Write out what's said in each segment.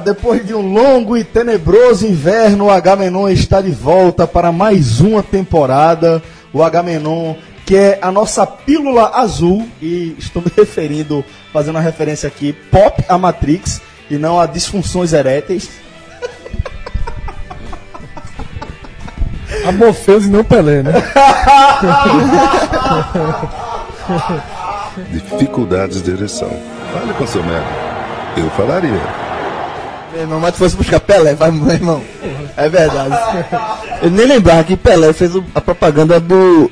depois de um longo e tenebroso inverno, o Agamenon está de volta para mais uma temporada. O Agamenon, que é a nossa pílula azul, e estou me referindo, fazendo uma referência aqui, pop a Matrix, e não a disfunções eréteis. A Morpheus e não Pelé, né? Dificuldades de ereção. Fale com seu médico. Eu falaria. Meu irmão, mas tu fosse buscar Pelé, vai, meu irmão. É verdade. Eu nem lembrava que Pelé fez o- a propaganda do.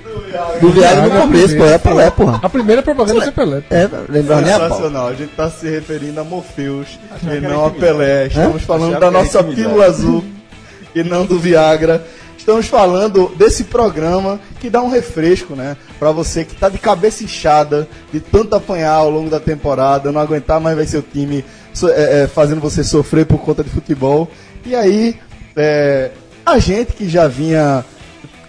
Do Viagra no começo, pô. Era Pelé, porra. A primeira propaganda foi Pelé. É, lembrava nem a pau. Sensacional, a gente está se referindo a Morpheus e não a Pelé. Estamos falando da era nossa pílula azul e não do Viagra. Estamos falando desse programa que dá um refresco, né? Pra você que tá de cabeça inchada, de tanto apanhar ao longo da temporada, não aguentar mais vai ser o time é, é, fazendo você sofrer por conta de futebol. E aí, é, a gente que já vinha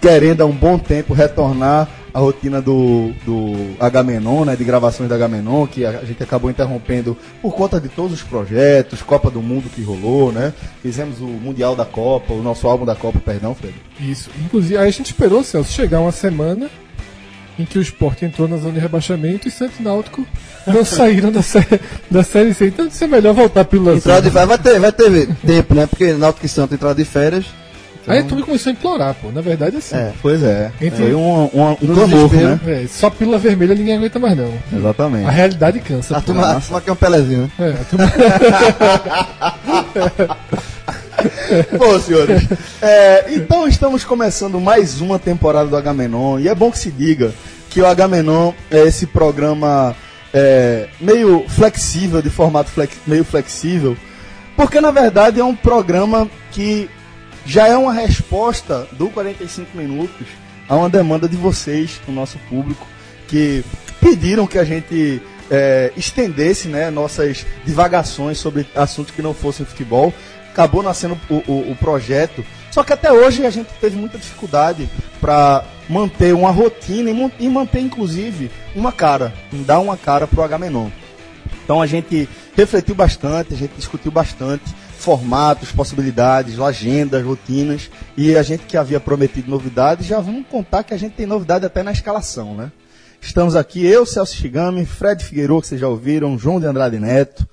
querendo há um bom tempo retornar à rotina do, do Agamenon, né, de gravações da Agamenon, que a gente acabou interrompendo por conta de todos os projetos, Copa do Mundo que rolou, né? Fizemos o Mundial da Copa, o nosso álbum da Copa, perdão, Fred. Isso. Inclusive, aí a gente esperou, Celso, chegar uma semana em que o Sport entrou na zona de rebaixamento e Santos e Náutico não saíram da, sé da Série C. Então, isso é melhor voltar pelo Entrada de vai, vai ter, vai ter tempo, né? Porque Náutico e Santos entraram de férias. Aí tudo começou a implorar, pô. Na verdade, assim. É. Pois é, Entre- foi um, um, um clamor, né? É, só pílula vermelha ninguém aguenta mais, não. Exatamente. A realidade cansa. A turma, a turma quer um Pelezinho, né? É, a turma- Bom, senhores, é, então estamos começando mais uma temporada do Agamenon e é bom que se diga que o Agamenon é esse programa é, meio flexível, de formato flex- meio flexível, porque na verdade é um programa que já é uma resposta do 45 minutos a uma demanda de vocês, do nosso público, que pediram que a gente é, estendesse né, nossas divagações sobre assuntos que não fossem futebol. Acabou nascendo o, o- o projeto. Só que até hoje a gente teve muita dificuldade para manter uma rotina e, manter, inclusive, uma cara, dar uma cara para o Agamenon. Então a gente refletiu bastante, a gente discutiu bastante formatos, possibilidades, agendas, rotinas e a gente que havia prometido novidades, já vamos contar que a gente tem novidade até na escalação, né? Estamos aqui, eu, Celso Shigami, Fred Figueiredo, que vocês já ouviram, João de Andrade Neto,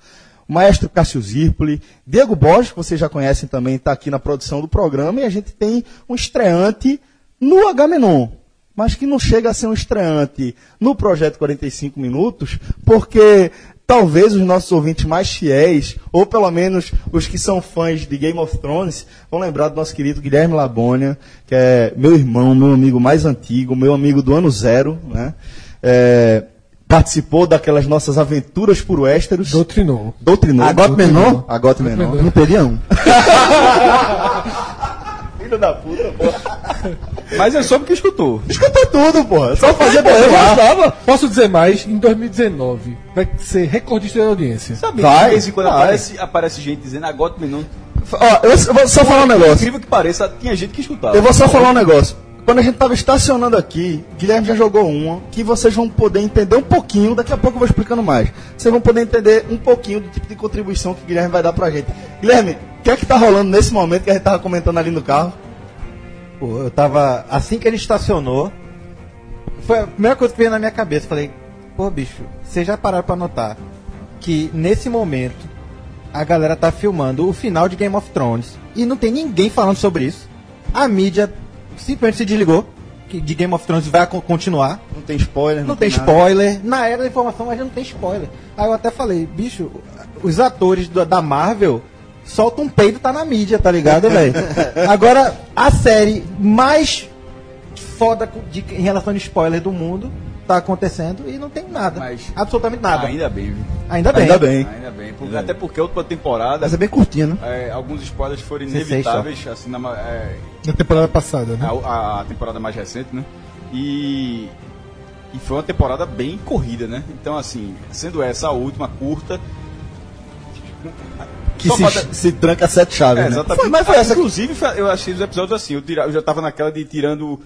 maestro Cássio Zirpoli, Diego Borges, que vocês já conhecem também, está aqui na produção do programa, e a gente tem um estreante no Agamenon, mas que não chega a ser um estreante no projeto 45 minutos, porque talvez os nossos ouvintes mais fiéis, ou pelo menos os que são fãs de Game of Thrones, vão lembrar do nosso querido Guilherme Labônia, que é meu irmão, meu amigo mais antigo, meu amigo do ano zero, né? É, participou daquelas nossas aventuras por Westeros. Doutrinou. Doutrinou. Agote menor? Agote menor. Não teria um. Filho da puta, porra. Mas eu soube que escutou. Escuta tudo, porra. Só fazer Eu gostava. Posso dizer mais, em 2019 vai ser recordista de audiência. Sabe, Vai, de vez em quando vai. aparece, aparece gente dizendo agora não. Ó, eu, eu vou só falar um negócio. Incrível que pareça, tinha gente que escutava. Eu vou só falar um negócio. Quando a gente tava estacionando aqui, Guilherme já jogou uma que vocês vão poder entender um pouquinho. Daqui a pouco eu vou explicando mais. Vocês vão poder entender um pouquinho do tipo de contribuição que Guilherme vai dar pra gente. Guilherme, o que é que tá rolando nesse momento que a gente tava comentando ali no carro? Pô, eu tava. Assim que ele estacionou, foi a primeira coisa que veio na minha cabeça. Falei, pô, bicho, vocês já pararam pra notar que nesse momento a galera tá filmando o final de Game of Thrones e não tem ninguém falando sobre isso. A mídia simplesmente se desligou que de Game of Thrones vai co- continuar. Não tem spoiler, Não tem nada. spoiler. Na era da informação, mas já não tem spoiler. Aí eu até falei, bicho, os atores da, da Marvel soltam um peido, tá na mídia, tá ligado, velho? Agora, a série mais foda de- em relação a spoiler do mundo tá acontecendo e não tem nada. Mas- absolutamente nada. Ainda bem, viu? Ainda bem. Ainda bem. Ainda bem. Porque- até porque a última temporada, Mas é bem curtinho, né? é, alguns spoilers foram inevitáveis, assim, na, é, Na temporada passada, né? a, a temporada mais recente, né? E, e foi uma temporada bem corrida, né? Então, assim, sendo essa a última curta. Que se, falta- se tranca sete chaves, É, né? exatamente. Foi, mas foi essa. Inclusive, eu achei os episódios assim. Eu, tira- eu já tava naquela de tirando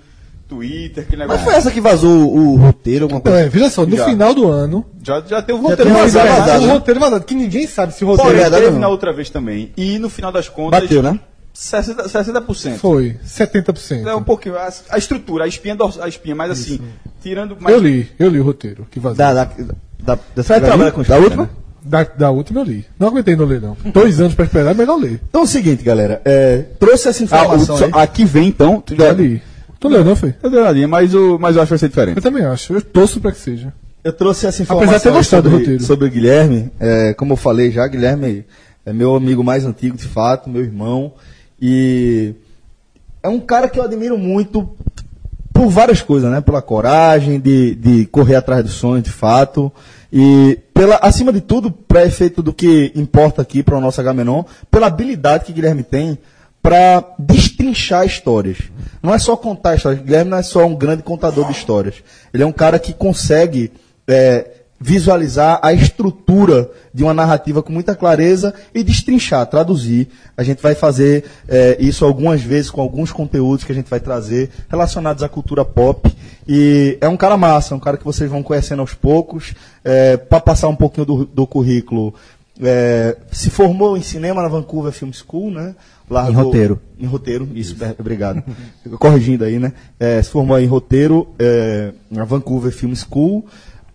Twitter, aquele Mas negócio. foi essa que vazou o, o roteiro, alguma coisa? é, veja só, no Já. final do ano, Já, já tem o Já roteiro tem vazado. vazado, vazado, o né? roteiro vazado, que ninguém sabe se o roteiro verdade, teve na outra vez também. E no final das contas. Bateu, né? 60%. 60%. foi 70%. É um pouquinho. A, a estrutura, a espinha, dors- a espinha, mas assim, tirando. mais- Eu li, eu li o roteiro que vazou. Da, da, da, dessa da spoiler, última? né? Da, da última eu li. Não aguentei não ler, não. Dois anos pra esperar, é melhor ler. Então é o seguinte, galera. é, trouxe essa Ah, o- informação só- aí. aqui vem então. Tu Já li. Tu leu, não foi? Eu dei uma olhadinha, mas, o, mas eu acho que vai ser diferente. Eu também acho. Eu torço pra que seja. Eu trouxe essa Apesar de informação ter gostado do sobre, roteiro. sobre o Guilherme. é, como eu falei já, Guilherme é meu amigo mais antigo, de fato, meu irmão. E é um cara que eu admiro muito por várias coisas, né? Pela coragem de, de correr atrás dos sonhos, de fato. E, pela, acima de tudo, para efeito do que importa aqui para o nosso Agamenon, pela habilidade que Guilherme tem para destrinchar histórias. Não é só contar histórias. Guilherme não é só um grande contador de histórias. Ele é um cara que consegue é, visualizar a estrutura de uma narrativa com muita clareza e destrinchar, traduzir. A gente vai fazer é, isso algumas vezes com alguns conteúdos que a gente vai trazer relacionados à cultura pop. E é um cara massa, é um cara que vocês vão conhecendo aos poucos. para passar um pouquinho do, do currículo, é, se formou em cinema na Vancouver Film School, né? Largou- Em roteiro. Em roteiro, isso, é, obrigado. Corrigindo aí, né? É, se formou em roteiro é, na Vancouver Film School.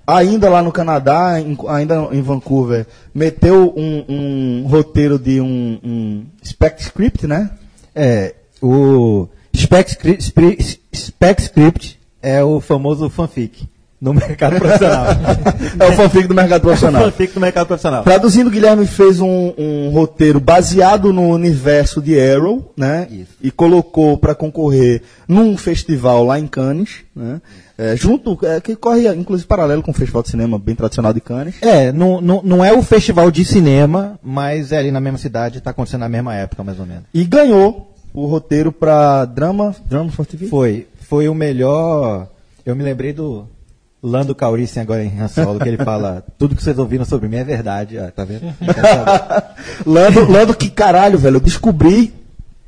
Ainda lá no Canadá, em- ainda em Vancouver, meteu um, um roteiro de um, um spec script, né? É, o Spec Script, Spec Script é o famoso fanfic no mercado profissional. É o fanfic do mercado profissional. fanfic no mercado profissional. Traduzindo, Guilherme fez um, um roteiro baseado no universo de Arrow, né? Isso. E colocou para concorrer num festival lá em Cannes, né? É, junto, é, que corre inclusive paralelo com o festival de cinema bem tradicional de Cannes. É, não, não, não é o festival de cinema, mas é ali na mesma cidade, está acontecendo na mesma época, mais ou menos. E ganhou o roteiro para drama, drama for TV. Foi, foi o melhor. Eu me lembrei do Lando Calrissian agora em Han Solo, que ele fala: tudo que vocês ouviram sobre mim é verdade. Ah, tá vendo? Lando, Lando, que caralho, velho, eu descobri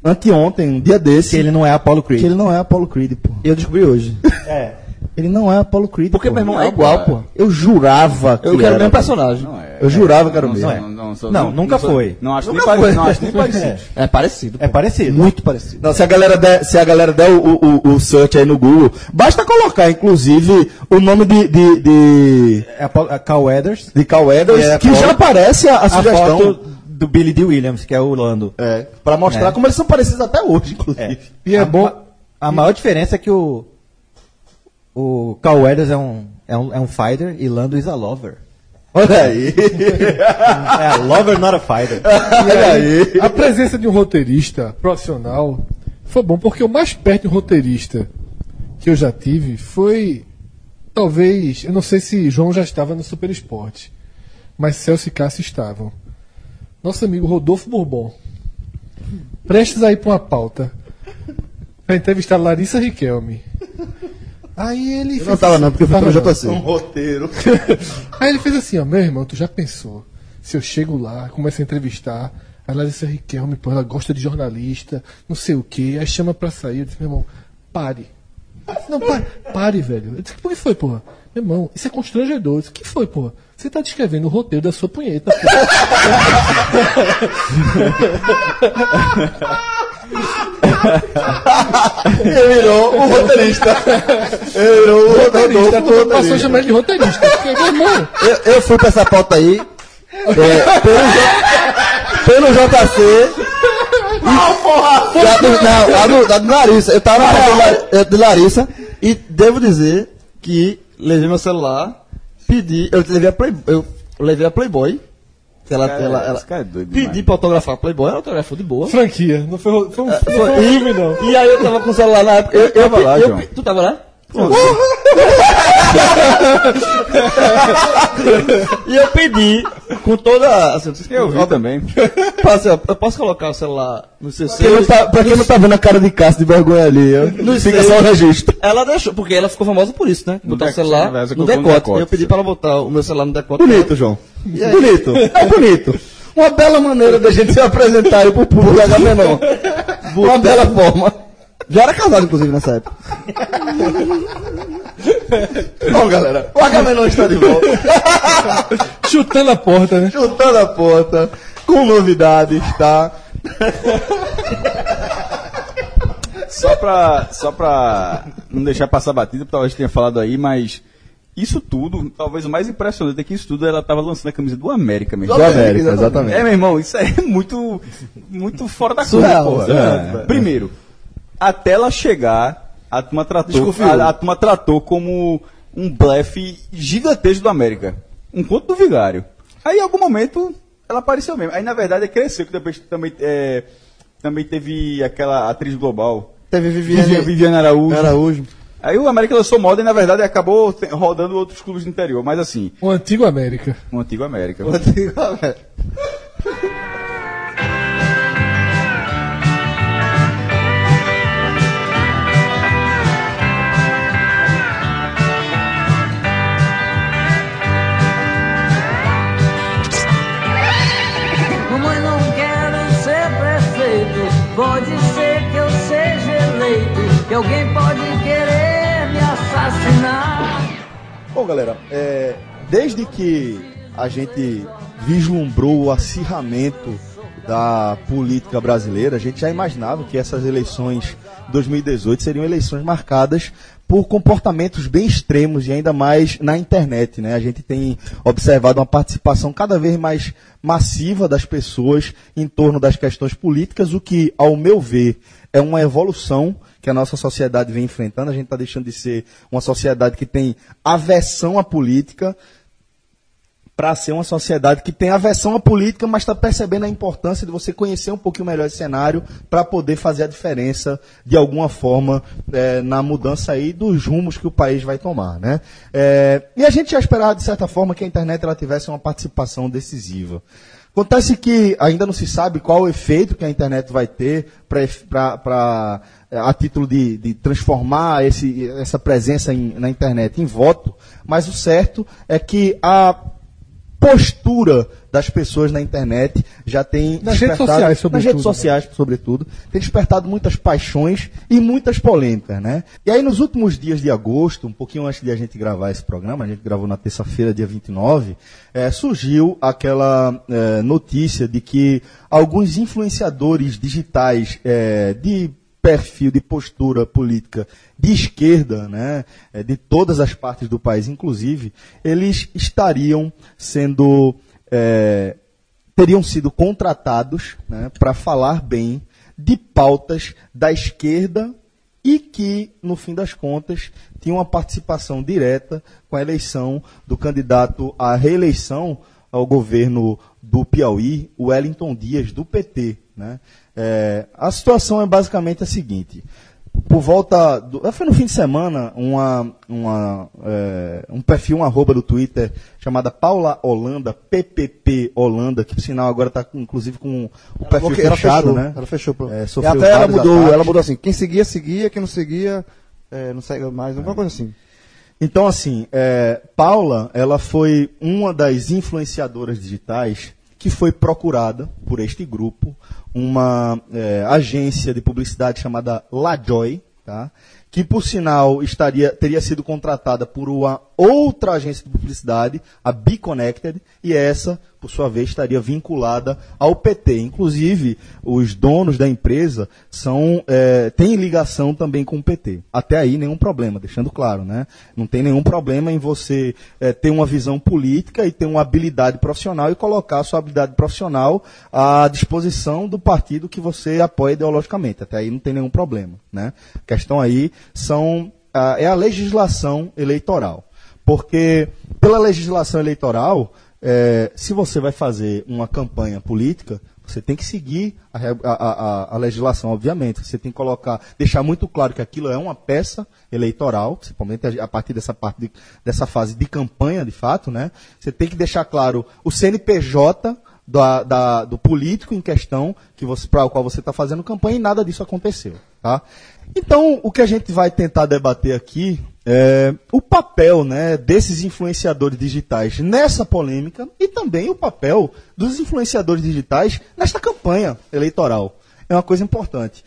anteontem, um dia desse, que ele não é Apollo Creed. que ele não é Apollo Creed, pô. Eu descobri hoje. É. Ele não é Apollo Creed. Porque pô. meu irmão é igual, pô. Eu jurava que Eu quero o mesmo personagem. Não é. Eu jurava que era o Não, mesmo. não, não, sou- Não, nunca sou- foi. Não acho nem Nunca parecido. foi. Não acho nem parecido. É parecido. É parecido. Muito parecido. Não, se a galera der, se a galera der o, o, o search aí no Google, basta colocar, inclusive, o nome de, de, de, É Apollo, é Carl Weathers. de Cal Weathers, é que já aparece a, a A sugestão. foto do Billy D. Williams, que é o Lando. É, pra mostrar É. como eles são parecidos até hoje, inclusive. É. E é a, bom- ma- A maior diferença é que o. O Carl Weathers é um, é um, é um fighter e Lando is a lover. Olha aí. É a lover, not a fighter. Olha aí. A presença de um roteirista profissional foi bom, porque o mais perto de um roteirista que eu já tive foi. Talvez. Eu não sei se João já estava no Super Esporte, mas Celso e Cássio estavam. Nosso amigo Rodolfo Bourbon. Prestes a ir para uma pauta. Para entrevistar Larissa Riquelme. Aí ele. Eu não tava não, porque eu fui Tava pelo. JC. Um roteiro. Aí ele fez assim, ó, meu irmão, tu já pensou? Se eu chego lá, começo a entrevistar, a Larissa Riquelme, pô, ela gosta de jornalista, não sei o quê, aí chama pra sair, eu disse, meu irmão, pare. Disse, Não, pare, pare, velho. Eu disse, por que foi, porra? Meu irmão, isso é constrangedor. Eu disse, o que foi, porra? Você tá descrevendo o roteiro da sua punheta, porra. Ele virou o roteirista. Ele virou o Roteirista, tu passou a chamar ele de roteirista. Porque, meu irmão, Eu, eu fui pra essa pauta aí. é, pelo, J- pelo JC. E, da do, não, a do, da do Larissa. Eu tava na de Larissa e devo dizer que levei meu celular, pedi, eu levei a Playboy, eu levei a Playboy. Ela, Cara, ela, ela, cara é doido pedi demais. pra autografar Playboy, ela autografou de boa. franquia. Não foi, foi, um, foi um filme, não. E aí eu tava com o celular na época. Eu, eu, tava lá, eu- João. Tu tava lá? E eu pedi com toda. Assim, Eu vi também. Ó, eu posso colocar o celular no seu não tá- pra quem não tá vendo a cara de Cássio de vergonha ali, eu- fica só o registro. Ela deixou, porque ela ficou famosa por isso, né? Botar o decote, celular né, no colocou no decote. decote. Eu pedi pra ela botar o meu celular no decote. Bonito, João. Bonito. É bonito. Uma bela maneira da gente se apresentar aí pro público H Menor. Uma bela forma. Já era casado, inclusive, nessa época. Bom, galera, o Agamenon está de volta. Chutando a porta, né? chutando a porta, com novidades, tá? Só pra, só pra não deixar passar batida, talvez tenha falado aí, mas isso tudo, talvez o mais impressionante é que isso tudo ela tava lançando a camisa do América mesmo. Do América, exatamente. É, meu irmão, isso aí é muito, muito fora da curva, Surreal, porra. surreal. É. Primeiro, até ela chegar, a turma tratou, a, a turma tratou como um blefe gigantesco do América. Um conto do vigário. Aí, em algum momento, ela apareceu mesmo. Aí, na verdade, cresceu, que depois também, é, também teve aquela atriz global, Teve Viviane, Viviane, Viviane Araújo. Araújo. Aí o América lançou moda e, na verdade, acabou rodando outros clubes do interior. Mas, assim, O antigo América. o antigo América. Mamãe, alguém pode querer me assassinar. Bom, galera, é, desde que a gente vislumbrou o acirramento da política brasileira, a gente já imaginava que essas eleições de 2018 seriam eleições marcadas por comportamentos bem extremos e ainda mais na internet, né? A gente tem observado uma participação cada vez mais massiva das pessoas em torno das questões políticas, o que, ao meu ver, é uma evolução que a nossa sociedade vem enfrentando. A gente está deixando de ser uma sociedade que tem aversão à política para ser uma sociedade que tem aversão à política, mas está percebendo a importância de você conhecer um pouquinho melhor esse cenário para poder fazer a diferença de alguma forma eh, na mudança aí dos rumos que o país vai tomar, né? Eh, e a gente já esperava de certa forma que a internet ela tivesse uma participação decisiva. Acontece que ainda não se sabe qual o efeito que a internet vai ter para a título de, de transformar esse, essa presença em- na internet em voto, mas o certo é que a postura das pessoas na internet já tem Nas redes sociais, nas sobretudo, redes né? sociais, sobretudo, tem despertado muitas paixões e muitas polêmicas, né? E aí nos últimos dias de agosto, um pouquinho antes de a gente gravar esse programa, a gente gravou na terça-feira, dia 29, eh, surgiu aquela eh, notícia de que alguns influenciadores digitais eh, de perfil de postura política de esquerda, né, eh, de todas as partes do país, inclusive, eles estariam sendo eh, teriam sido contratados né, para falar bem de pautas da esquerda e que, no fim das contas, tinham uma participação direta com a eleição do candidato à reeleição ao governo do Piauí, Wellington Dias, do PT. Né? É, a situação é basicamente a seguinte. Por volta. Do, foi no fim de semana, uma, uma, é, um perfil, um arroba do Twitter chamada Paula Holanda, PPP Holanda, que por sinal agora está inclusive com o perfil ela fechado, fechou, né? Ela fechou. É, E até ela mudou, ataques. ela mudou assim. Quem seguia, seguia. Quem não seguia, é, não segue mais. Alguma coisa assim. Então, assim, é, Paula, ela foi uma das influenciadoras digitais que foi procurada por este grupo, uma é, agência de publicidade chamada LaJoy, tá? que por sinal estaria, teria sido contratada por uma outra agência de publicidade, a Be Connected, e essa, por sua vez, estaria vinculada ao PT. Inclusive, os donos da empresa são, é, têm ligação também com o PT. Até aí, nenhum problema, deixando claro, né? Não tem nenhum problema em você é, ter uma visão política e ter uma habilidade profissional e colocar a sua habilidade profissional à disposição do partido que você apoia ideologicamente. Até aí não tem nenhum problema, né? A questão aí são, ah, é a legislação eleitoral. Porque pela legislação eleitoral, eh, se você vai fazer uma campanha política, você tem que seguir a, a- a- a- legislação, obviamente. Você tem que colocar, deixar muito claro que aquilo é uma peça eleitoral, principalmente a, partir dessa parte de- dessa fase de campanha, de fato, né? Você tem que deixar claro o CNPJ da- da- do político em questão que para o qual você está fazendo campanha e nada disso aconteceu, tá? Então, o que a gente vai tentar debater aqui é o papel né, desses influenciadores digitais nessa polêmica e também o papel dos influenciadores digitais nesta campanha eleitoral. É uma coisa importante.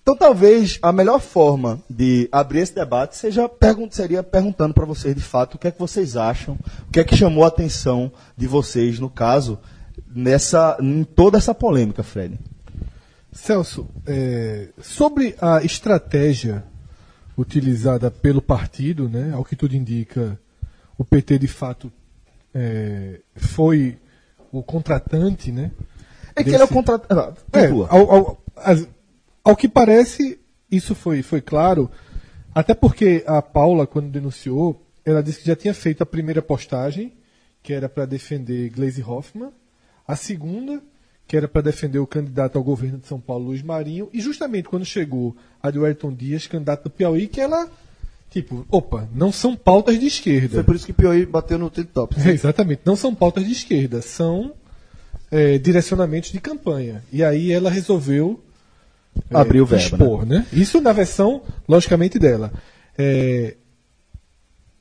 Então talvez a melhor forma de abrir esse debate seja pergun seria perguntando para vocês de fato o que é que vocês acham, o que é que chamou a atenção de vocês no caso nessa em toda essa polêmica, Fred. Celso, é, sobre a estratégia utilizada pelo partido, né, ao que tudo indica, o PT de fato é, foi o contratante, né? É que desse- ele é o contrato. Ah, É, ao, ao- as- ao que parece, isso foi, foi claro, até porque a Paula, quando denunciou, ela disse que já tinha feito a primeira postagem, que era para defender Gleisi Hoffmann, a segunda, que era para defender o candidato ao governo de São Paulo, Luiz Marinho, e justamente quando chegou a do Ayrton Dias, candidato do Piauí, que ela, tipo, opa, não são pautas de esquerda. Foi por isso que o Piauí bateu no Tito Top. É, exatamente, não são pautas de esquerda, são é, direcionamentos de campanha. E aí ela resolveu é, Abrir o verbo, expor, né? Isso na versão, logicamente, dela. É,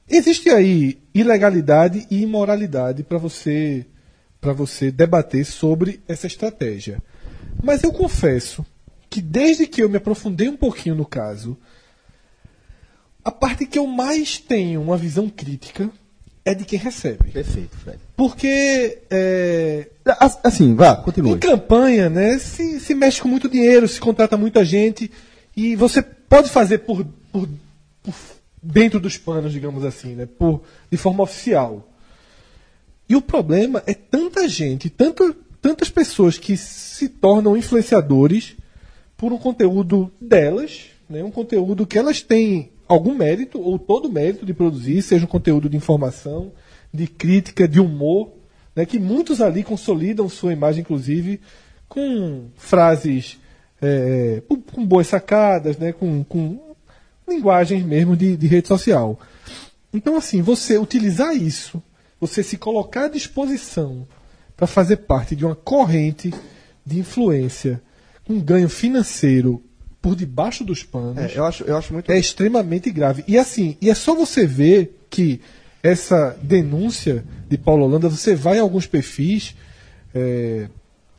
existe aí ilegalidade e imoralidade para você para você debater sobre essa estratégia. Mas eu confesso que desde que eu me aprofundei um pouquinho no caso, a parte que eu mais tenho uma visão crítica é de quem recebe. Perfeito, Fred. Porque é, As- Assim, vá, em continue. campanha, né, se, se mexe com muito dinheiro, se contrata muita gente, e você pode fazer por, por, por dentro dos panos, digamos assim, né, por, de forma oficial. E o problema é tanta gente, tanto, tantas pessoas que se tornam influenciadores por um conteúdo delas, né, um conteúdo que elas têm algum mérito, ou todo mérito de produzir, seja um conteúdo de informação, de crítica, de humor, né, que muitos ali consolidam sua imagem, inclusive, com frases é, com, boas sacadas, né, com, com linguagens mesmo de, de rede social. Então, assim, você utilizar isso, você se colocar à disposição para fazer parte de uma corrente de influência com ganho financeiro por debaixo dos panos É, eu, acho, eu acho muito. é extremamente grave. E assim, e é só você ver que essa denúncia de Paulo Holanda, você vai em alguns perfis. é,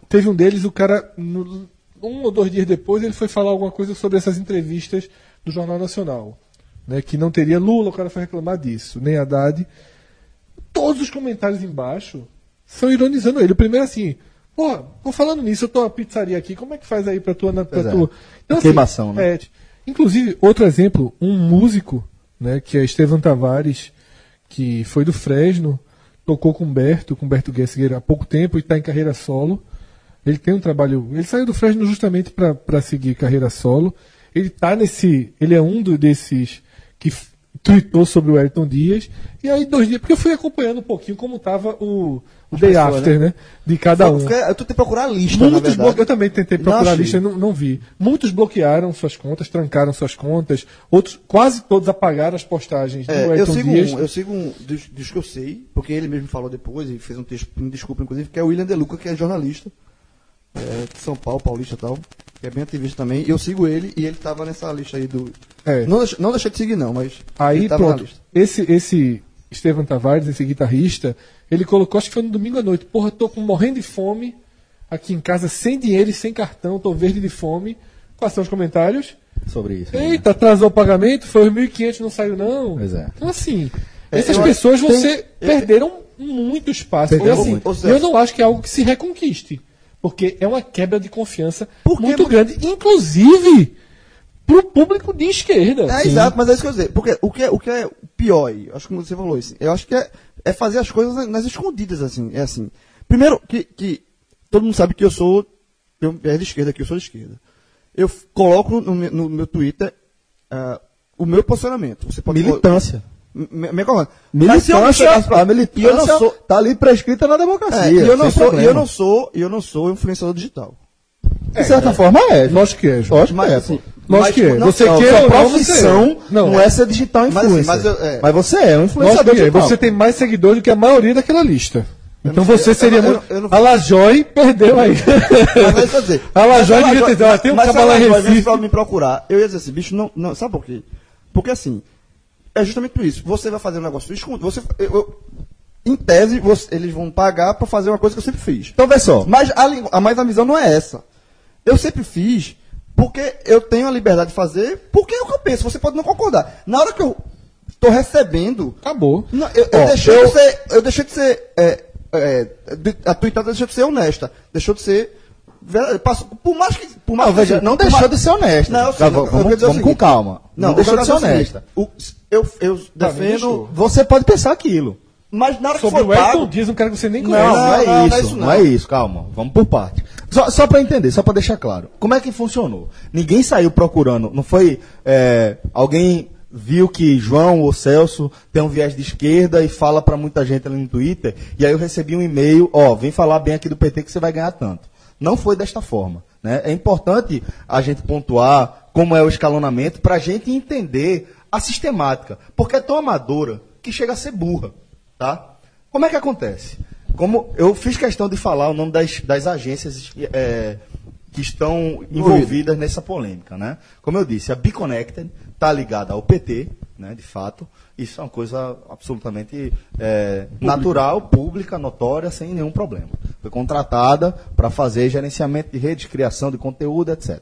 teve um deles, o cara, um ou dois dias depois, ele foi falar alguma coisa sobre essas entrevistas do Jornal Nacional. Né, que não teria Lula, o cara foi reclamar disso, nem Haddad. Todos os comentários embaixo são ironizando ele. O primeiro é assim, pô, tô falando nisso, eu tô uma pizzaria aqui, como é que faz aí pra tua. Pra Pois é. tua... Então, Queimação, né? é, inclusive, outro exemplo, um músico, né, que é Estevam Tavares, que foi do Fresno, tocou com Humberto, com Humberto Gessinger há pouco tempo e está em carreira solo. Ele tem um trabalho. Ele saiu do Fresno justamente para seguir carreira solo. Ele tá nesse. Ele é um do- desses que tweetou sobre o Ayrton Dias. E aí, dois dias. Porque eu fui acompanhando um pouquinho como tava o, o day pessoas, after, né? De cada um. Eu tentando procurar a lista, Muitos eu também tentei Não procurar a achei. lista e não, não vi. Muitos bloquearam suas contas, trancaram suas contas, outros, quase todos apagaram as postagens do É, eu sigo Dias. um, eu sigo um dos, dos que eu sei, porque ele mesmo falou depois e fez um texto, me desculpa, inclusive, que é o William De Luca, que é jornalista, é, de São Paulo, paulista e tal, que é bem ativista também. E eu sigo ele e ele tava nessa lista aí do. É. Não, deixa- não deixei de seguir, não, mas. Aí, ele tava na pronto. lista. Esse, esse Estevam Tavares, esse guitarrista, ele colocou, acho que foi no domingo à noite, porra, tô com, morrendo de fome, aqui em casa, sem dinheiro e sem cartão, tô verde de fome. Quais são os comentários? Sobre isso. né? Eita, atrasou o pagamento, foi os 1.500, não saiu não. Pois é. Então, assim, É, essas eu- pessoas tem- você perderam muito espaço. Perderam assim, muito. Eu não acho que é algo que se reconquiste. Porque é uma quebra de confiança Porque muito vo- grande, inclusive pro público de esquerda. É, Sim. exato, mas é isso que eu ia dizer. Porque o que é, o que é pior aí, acho que você falou isso, eu acho que é, é fazer as coisas nas- escondidas, assim. É assim. Primeiro, que, que todo mundo sabe que eu sou. Eu, é de esquerda aqui, eu sou de esquerda. Eu coloco no, meu- no meu Twitter ah, o meu posicionamento. Você pode Militância. Me, me. Mas se eu não Militância, a e eu não militância sou. tá ali prescrita na democracia. É, e eu não sou, eu não sou, eu não sou influenciador digital. De certa forma é. Lógico que é, João. Lógico Mas, que é. assim. Lógico que é. não- Você Não, quer sua profissão é. não, Não, é ser digital Mas, assim, influencer. mas eu- é. Mas você é um Lógico influenciador que é. digital. Você tem mais seguidores do que a maioria daquela lista. Então sei, você seria eu- muito. eu não- A Lajoy perdeu aí. Mas é dizer. A Mas devia ter- ela tem um mas se a cabala Recife. viesse pra me procurar, eu ia dizer assim, bicho, não, não, sabe por quê? Porque assim, é justamente por isso. Você vai fazer um negócio escondido, você, eu, eu- em tese, você- eles vão pagar pra fazer uma coisa que eu sempre fiz. Então vê só. Mas a, lingu- a- mas a visão não é essa. Eu sempre fiz Porque eu tenho a liberdade de fazer porque é o que eu penso. Você pode não concordar. Na hora que eu tô recebendo. Acabou. Não, eu, eu Ó, deixei eu- de ser. Eu deixei de ser. É, é, a tua entrada deixou de ser honesta. Deixou de ser. por mais que. Por mais Não, que- veja, não deixou mais- de ser honesta. Não, eu sei, Tá, eu vamos vamos com calma. Não, Não, deixou de ser honesta. o- eu, eu defendo. Você pode pensar aquilo. Mas na hora que Sobre for o Elton pago. Dias, um cara que você nem Não, conhece. não, Não, é não, não é isso, isso, não. não. é isso, calma, vamos por parte. Só, só para entender, só para deixar claro. Como é que funcionou? Ninguém saiu procurando, não foi é, alguém viu que João ou Celso tem um viés de esquerda e fala para muita gente ali no Twitter, e aí eu recebi um e-mail, ó, vem falar bem aqui do PT que você vai ganhar tanto. Não foi desta forma. Né? É importante a gente pontuar como é o escalonamento para a gente entender a sistemática, porque é tão amadora que chega a ser burra. Tá? Como é que acontece? Como eu fiz questão de falar o nome das, das agências é, que estão envolvidas nessa polêmica, né? Como eu disse, a Biconnected está ligada ao PT, né? De fato, isso é uma coisa absolutamente é, natural, pública, notória, sem nenhum problema. Foi contratada para fazer gerenciamento de redes, criação de conteúdo, etc.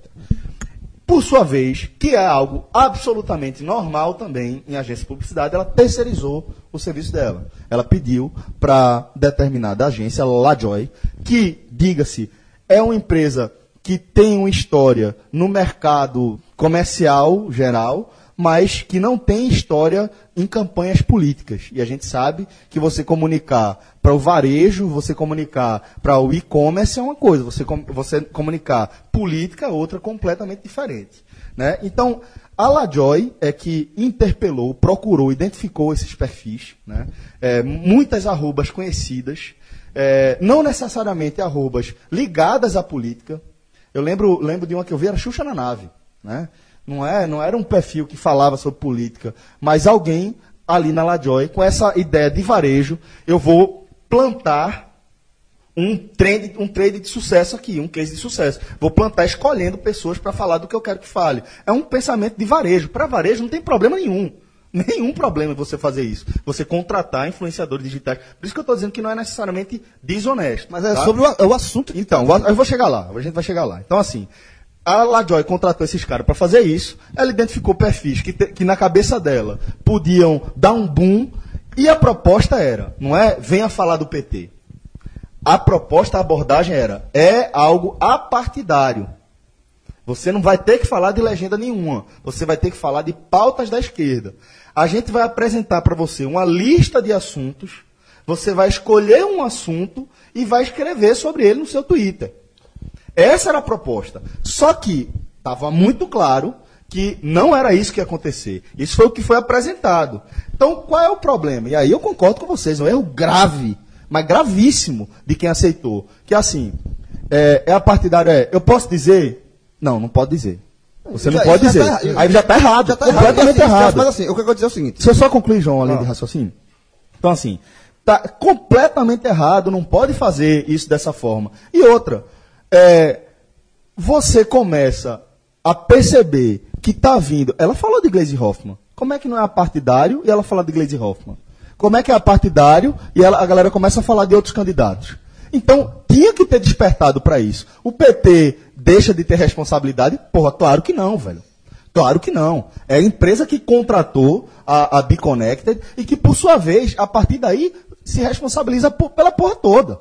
Por sua vez, que é algo absolutamente normal também em agência de publicidade, ela terceirizou o serviço dela. Ela pediu para determinada agência, LaJoy, que, diga-se, é uma empresa que tem uma história no mercado comercial geral, mas que não tem história em campanhas políticas. E a gente sabe que você comunicar para o varejo, você comunicar para o e-commerce é uma coisa, você, com- você comunicar política é outra completamente diferente. Né? Então, a LaJoy é que interpelou, procurou, identificou esses perfis, né? É, muitas arrobas conhecidas, é, não necessariamente arrobas ligadas à política. Eu lembro, lembro de uma que eu vi, era Xuxa na nave. Né? Não, é, não era um perfil que falava sobre política, mas alguém ali na LaJoy, com essa ideia de varejo, eu vou plantar um trend, um trade de sucesso aqui, um case de sucesso. Vou plantar escolhendo pessoas para falar do que eu quero que fale. É um pensamento de varejo. Para varejo não tem problema nenhum. Nenhum problema você fazer isso. Você contratar influenciadores digitais. Por isso que eu estou dizendo que não é necessariamente desonesto. Mas é tá? sobre o, o assunto. Então, eu vou chegar lá, a gente vai chegar lá. Então, assim, a LaJoy contratou esses caras para fazer isso, ela identificou perfis que, te- que na cabeça dela podiam dar um boom, e a proposta era, não é venha falar do PT. A proposta, a abordagem era, é algo apartidário. Você não vai ter que falar de legenda nenhuma. Você vai ter que falar de pautas da esquerda. A gente vai apresentar para você uma lista de assuntos. Você vai escolher um assunto e vai escrever sobre ele no seu Twitter. Essa era a proposta. Só que estava muito claro que não era isso que ia acontecer. Isso foi o que foi apresentado. Então, qual é o problema? E aí eu concordo com vocês, é um erro grave, mas gravíssimo de quem aceitou. Que assim, é, é a partidária, é, eu posso dizer? Não, não pode dizer. Você não pode dizer. tá errado. aí já está errado, Já tá completamente Mas, assim, errado. Mas assim, o que eu quero dizer é o seguinte. Se eu só concluir, João, além de raciocínio. Então, assim, tá completamente errado, não pode fazer isso dessa forma. E outra, é, você começa a perceber que tá vindo. Ela falou de Glaze Hoffman. Como é que não é partidário e ela fala de Glaze Hoffman? Como é que é partidário e ela- a galera começa a falar de outros candidatos? Então, tinha que ter despertado para isso. O PT deixa de ter responsabilidade? Porra, claro que não, velho. Claro que não. É a empresa que contratou a, a Biconnected e que, por sua vez, a partir daí, se responsabiliza por- pela porra toda.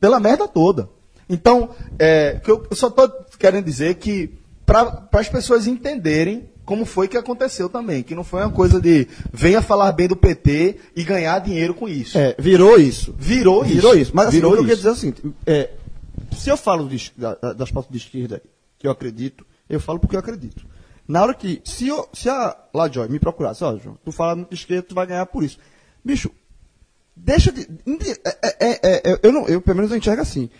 Pela merda toda. Então, é, que eu, só estou querendo dizer que, para as pessoas entenderem como foi que aconteceu também, que não foi uma coisa de venha falar bem do PT e ganhar dinheiro com isso. É, virou isso. Virou isso. Virou isso. Mas assim, Virou eu queria dizer é o seguinte: é, se eu falo de da- da- das pautas de esquerda que eu acredito, eu falo porque eu acredito. Na hora que, se, eu, se a LaJoy me procurasse, ó, João, tu fala muito de esquerda, tu vai ganhar por isso. Bicho, deixa de. é- é- é- é- eu, não, eu, pelo menos, eu enxergo assim.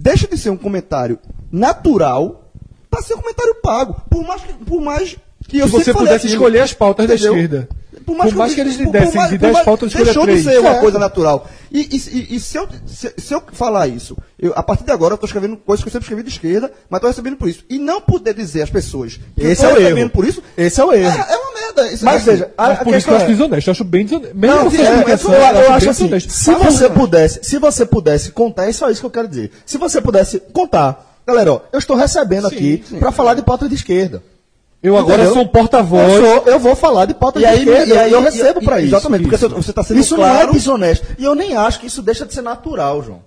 Deixa de ser um comentário natural para ser um comentário pago. Por mais que, por mais que eu Se você pudesse aquilo, escolher as pautas da entendeu? esquerda. Por mais, Por mais que eu- eles por- dessem por mais- de por 10 mais- pautas, escolha Deixou de ser uma É. coisa natural. E, e- e- e se, eu, se, se eu falar isso, eu, a partir de agora eu estou escrevendo coisas que eu sempre escrevi de esquerda, mas estou recebendo por isso. E não poder dizer às pessoas que Esse eu é tô o recebendo erro. por isso, Esse é o erro. é, é uma merda. Isso, Mas assim, veja, a, Mas a por isso que eu questão acho é- desonesto. Eu acho bem desonesto. Mesmo Não, você é, eu, pensando, eu acho assim, desonesto. se você pudesse, se você pudesse contar, é só isso que eu quero dizer. Se você pudesse contar Galera, ó, eu estou recebendo Sim, aqui para falar de pauta de esquerda. Eu agora Entendeu? sou um porta-voz. Eu, sou- eu vou falar de pauta E de aí, esquerda. e aí- eu recebo para isso. Exatamente, porque você- você está sendo Isso não claro. é desonesto. E eu nem acho que isso deixa de ser natural, João.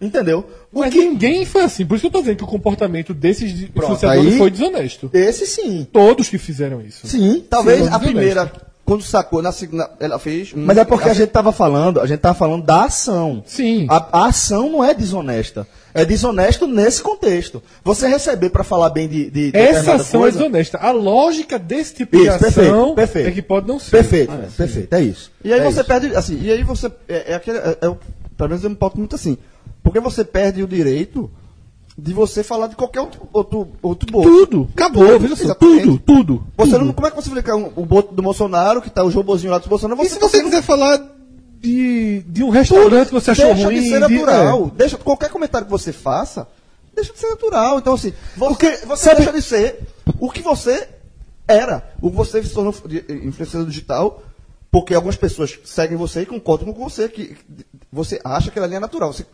Entendeu? O Mas que... ninguém foi assim. Por isso que eu tô dizendo que o comportamento desses de- Pronto, influenciadores aí- foi desonesto. Esse sim. Todos que fizeram isso. Sim. Talvez a primeira, quando sacou, na segunda, ela fez. um- Mas é porque a gente tava falando, a gente tava falando da ação. Sim. A, a ação não é desonesta. É desonesto nesse contexto. Você receber para falar bem de, de Essa ação coisa- é desonesta. A lógica desse tipo de Isso, ação perfeito, perfeito. é que pode não ser. Perfeito, perfeito, é isso. E aí É você isso. perde, assim, e aí você. É, é aquele. É, é, pelo menos eu me pauto muito assim. Porque você perde o direito de você falar de qualquer outro, outro, outro boto. Tudo. Acabou. Veja só. Exatamente. Tudo, tudo. Você tudo. não, como é que você explica um, o boto do Bolsonaro, que tá o Jobozinho lá do Bolsonaro, E você, se você quiser falar de, de um restaurante que você achou deixa ruim? de ser de- natural. é. Deixa, qualquer comentário que você faça, deixa de ser natural. Então, assim, você, Porque, você sabe- deixa de ser o que você era. O que você se tornou de- influenciador digital, porque algumas pessoas seguem você e concordam com você, que você acha que linha é natural. Você,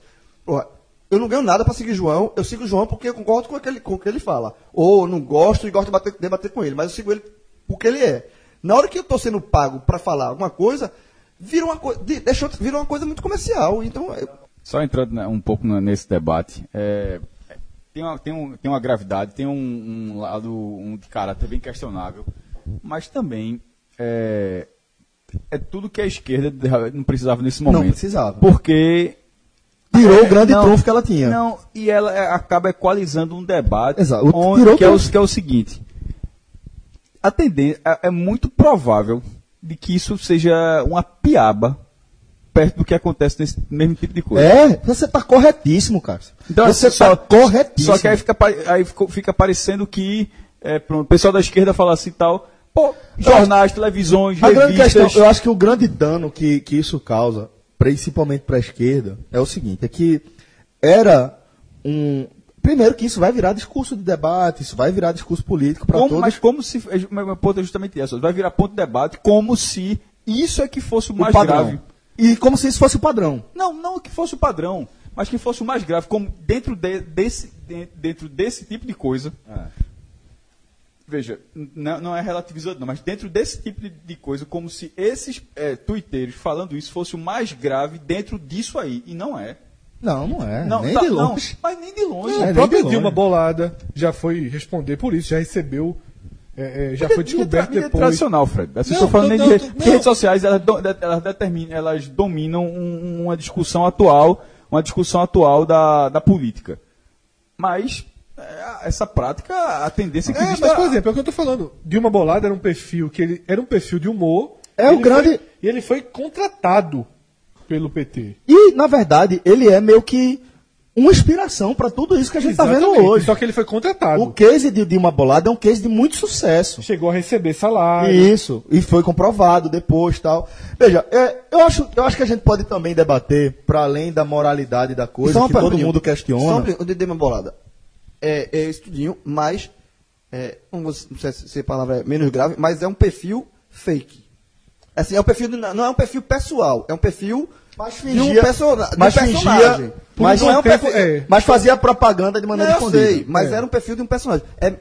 porra, eu não ganho nada para seguir João, eu sigo João porque eu concordo com, aquele, com o que ele fala. Ou não gosto e gosto de bater- debater com ele, mas eu sigo ele porque ele é. Na hora que eu estou sendo pago para falar alguma coisa, vira uma, de- deixou, vira uma coisa muito comercial. Então, eu- Só entrando né, um pouco nesse debate, é, tem, uma, tem, um, tem uma gravidade, tem um, um lado um de caráter bem questionável, mas também é, é tudo que a esquerda não precisava nesse Não momento. precisava. Porque. Tirou o grande Não, trunfo que ela tinha. Não, e ela é, acaba equalizando um debate Exato, onde- que, é o, que é o seguinte. A tendência é, é muito provável de que isso seja uma piaba perto do que acontece nesse mesmo tipo de coisa. É, você tá corretíssimo, cara. Então, você assim, tá só- corretíssimo. Só que aí fica, aí fica parecendo que é, pronto, o pessoal da esquerda fala assim e tal. Pô, jornais, televisões, A grande revistas. questão, eu acho que o grande dano que, que isso causa, principalmente para a esquerda, é o seguinte: é que era um. Primeiro que isso vai virar discurso de debate, isso vai virar discurso político para todos. mas como se. Meu meu ponto é justamente esse. Vai virar ponto de debate como se isso é que fosse o o mais padrão. grave. E como se isso fosse o padrão. Não, não que fosse o padrão, mas que fosse o mais grave. Como dentro, de- desse, de- dentro desse tipo de coisa. Veja, n- não, não é relativizando, não, mas dentro desse tipo de, de coisa, como se esses é, tuiteiros falando isso fosse o mais grave dentro disso aí. E não é. Não, não é. Não, nem tá- de não, longe. mas nem de longe. Não, É, a nem própria de longe. Dilma Bolada já foi responder por isso, já recebeu, é, é, já foi descoberto depois. tradicional, Fred. Assim, Não, estou falando não, nem de, não, porque não. redes sociais elas, do- elas, determinam, elas dominam um- uma discussão atual, uma discussão atual da, da política. Mas é, essa prática, a tendência é que É, existe mas, por exemplo, é o que eu tô falando. Dilma Bolada era um perfil que ele era um perfil de humor. É o grande- foi- e ele foi contratado pelo PT. E, na verdade, ele é meio que uma inspiração para tudo isso que a gente está vendo hoje. Só que ele foi contratado. O case de Dilma Bolada é um case de muito sucesso. Chegou a receber salário. Isso, e foi comprovado depois tal. Veja, é, eu, acho, eu acho que a gente pode também debater, para além da moralidade da coisa, Só que todo mundo Só questiona. pergunta, o Dedê Bolada. É, é estudinho, mas. É, não sei se a palavra é menos grave, mas é um perfil fake. Assim, é um perfil, não é um perfil pessoal, é um perfil Mas de um, fingia- persona, de um mas personagem. fingia- mas não é um tempo, perfil. é. Mas fazia propaganda de maneira Não, eu escondida. sei, mas É. era um perfil de um personagem. É,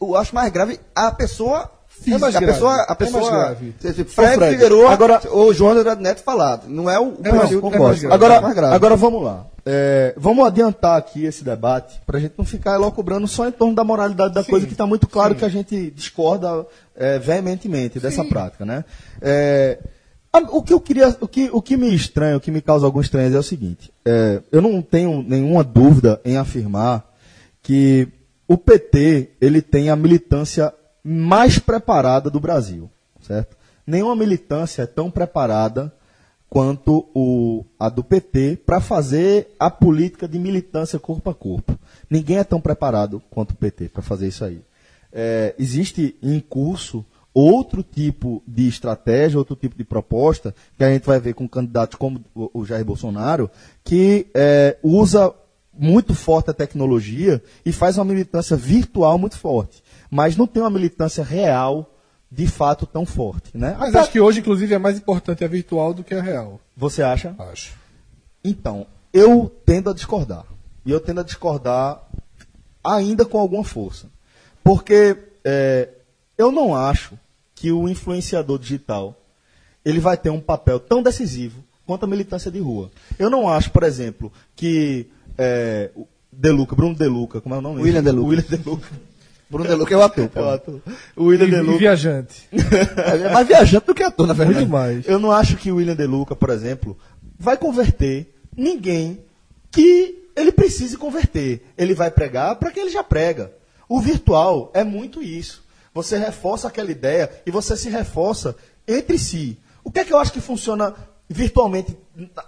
eu acho mais grave a pessoa física. mais a grave, pessoa, é a pessoa, mais grave. tipo, Fred, Fred, Figueiredo agora- ou João André Neto falar. Não é o, o É, perfil concordo. é mais. Agora, É mais agora vamos lá. É, vamos adiantar aqui esse debate para a gente não ficar elocubrando só em torno da moralidade da Sim, coisa, que está muito claro sim. que a gente discorda é, veementemente dessa prática. Né? É, o que eu queria, o que, o que me estranha, o que me causa algum estranheza é o seguinte: é, eu não tenho nenhuma dúvida em afirmar que o PT ele tem a militância mais preparada do Brasil, certo? Nenhuma militância é tão preparada quanto o, a do PT para fazer a política de militância corpo a corpo. Ninguém é tão preparado quanto o PT para fazer isso aí. É, existe em curso outro tipo de estratégia, outro tipo de proposta, que a gente vai ver com candidatos como o, Jair Bolsonaro, que é, usa muito forte a tecnologia e faz uma militância virtual muito forte. Mas não tem uma militância real, de fato, tão forte. Né? Mas Até- acho que hoje, inclusive, é mais importante a virtual do que a real. Você acha? Acho. Então, eu tendo a discordar. E eu tendo a discordar ainda com alguma força. Porque é, eu não acho que o influenciador digital ele vai ter um papel tão decisivo quanto a militância de rua. Eu não acho, por exemplo, que é, o De Luca, Bruno De Luca, como é o nome? William De Luca. William De Luca. Bruno De Luca é o ator. pô. É o ator. O William E, De e Luca. viajante. É mais viajante do que ator, na verdade. Muito mais. Eu não acho que o William De Luca, por exemplo, vai converter ninguém que ele precise converter. Ele vai pregar para quem ele já prega. O virtual é muito isso. Você reforça aquela ideia e você se reforça entre si. O que é que eu acho que funciona virtualmente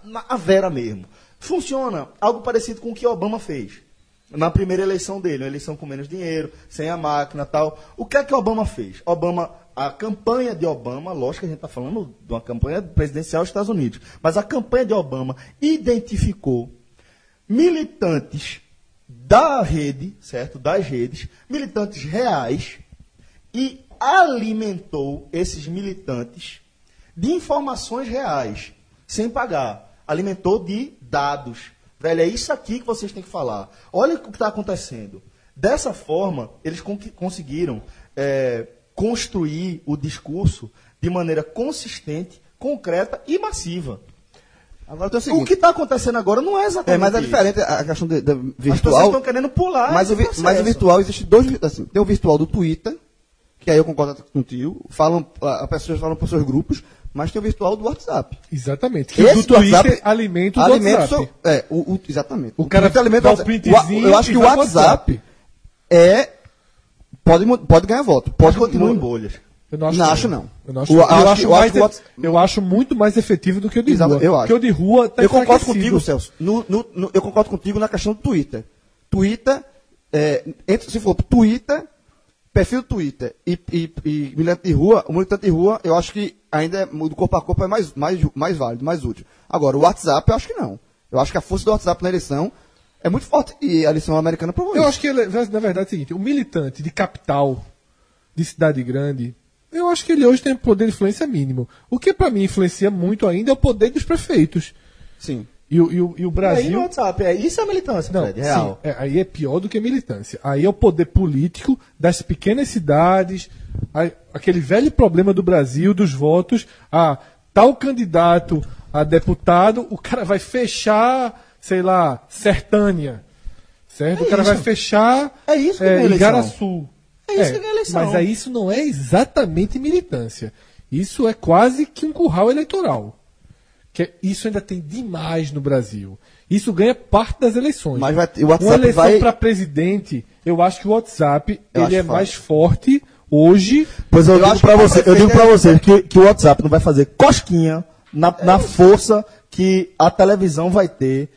na, na vera mesmo? Funciona algo parecido com o que Obama fez na primeira eleição dele, uma eleição com menos dinheiro, sem a máquina tal. O que é que Obama fez? Obama, a campanha de Obama, lógico que a gente está falando de uma campanha presidencial dos Estados Unidos, mas a campanha de Obama identificou militantes da rede, certo? Das redes, militantes reais, e alimentou esses militantes de informações reais, sem pagar. Alimentou de dados. Velho, é isso aqui que vocês têm que falar. Olha o que está acontecendo. Dessa forma, eles con- conseguiram é, construir o discurso de maneira consistente, concreta e massiva. Agora tem o O seguinte. que está acontecendo agora não é exatamente É, mas é diferente a questão de, de As pessoas virtual. estão querendo pular Mas o, mas o virtual existe dois. Assim, tem o virtual do Twitter, que aí eu concordo contigo. Falam, a- as pessoas falam por seus grupos, mas tem o virtual do WhatsApp. Exatamente. Que Esse o do Twitter WhatsApp alimenta o do alimenta WhatsApp. seu- é, o, o- exatamente. O cara Twitter alimenta dá o o WhatsApp. printzinho O- Eu acho que o pro WhatsApp é. Pode, pode ganhar voto. Pode continuar em bolhas. Eu não acho, Não acho, não. Eu, não acho, O- eu, eu acho acho que- eu mais acho que o Whats- eu acho muito mais efetivo do que o de Exato, rua. eu acho. Porque o de rua tá eu concordo contigo, Celso. No- no- no- eu concordo contigo na questão do Twitter. Twitter, é, entre- se for Twitter, perfil Twitter e, e, e militante de rua, o militante de rua, eu acho que ainda é, do corpo a corpo é mais, mais, mais válido, mais útil. Agora, o WhatsApp, eu acho que não. Eu acho que a força do WhatsApp na eleição é muito forte. E a eleição americana provou Eu isso. acho que, na verdade, é o seguinte: o militante de capital, de cidade grande, eu acho que ele hoje tem um poder de influência mínimo. O que para mim influencia muito ainda é o poder dos prefeitos. Sim. E o, e o, e o Aí Brasil. no WhatsApp, é, isso é militância, Não, Fred, real. sim, é, aí é pior do que militância. Aí é o poder político das pequenas cidades, aquele velho problema do Brasil, dos votos, a tal candidato a deputado, o cara vai fechar, sei lá, Sertânia. Certo? o cara isso. vai fechar É isso que é, é eleição. Igaraçu. É isso que é eleição. Mas aí isso não é exatamente militância. Isso é quase que um curral eleitoral. Que é- isso ainda tem demais no Brasil. Isso ganha parte das eleições. Mas vai o WhatsApp Uma eleição vai- para presidente, eu acho que o WhatsApp Eu ele é fácil. mais forte hoje. Pois eu, Eu digo que você, eu digo prefeito você que, que o WhatsApp não vai fazer cosquinha na, na força que a televisão vai ter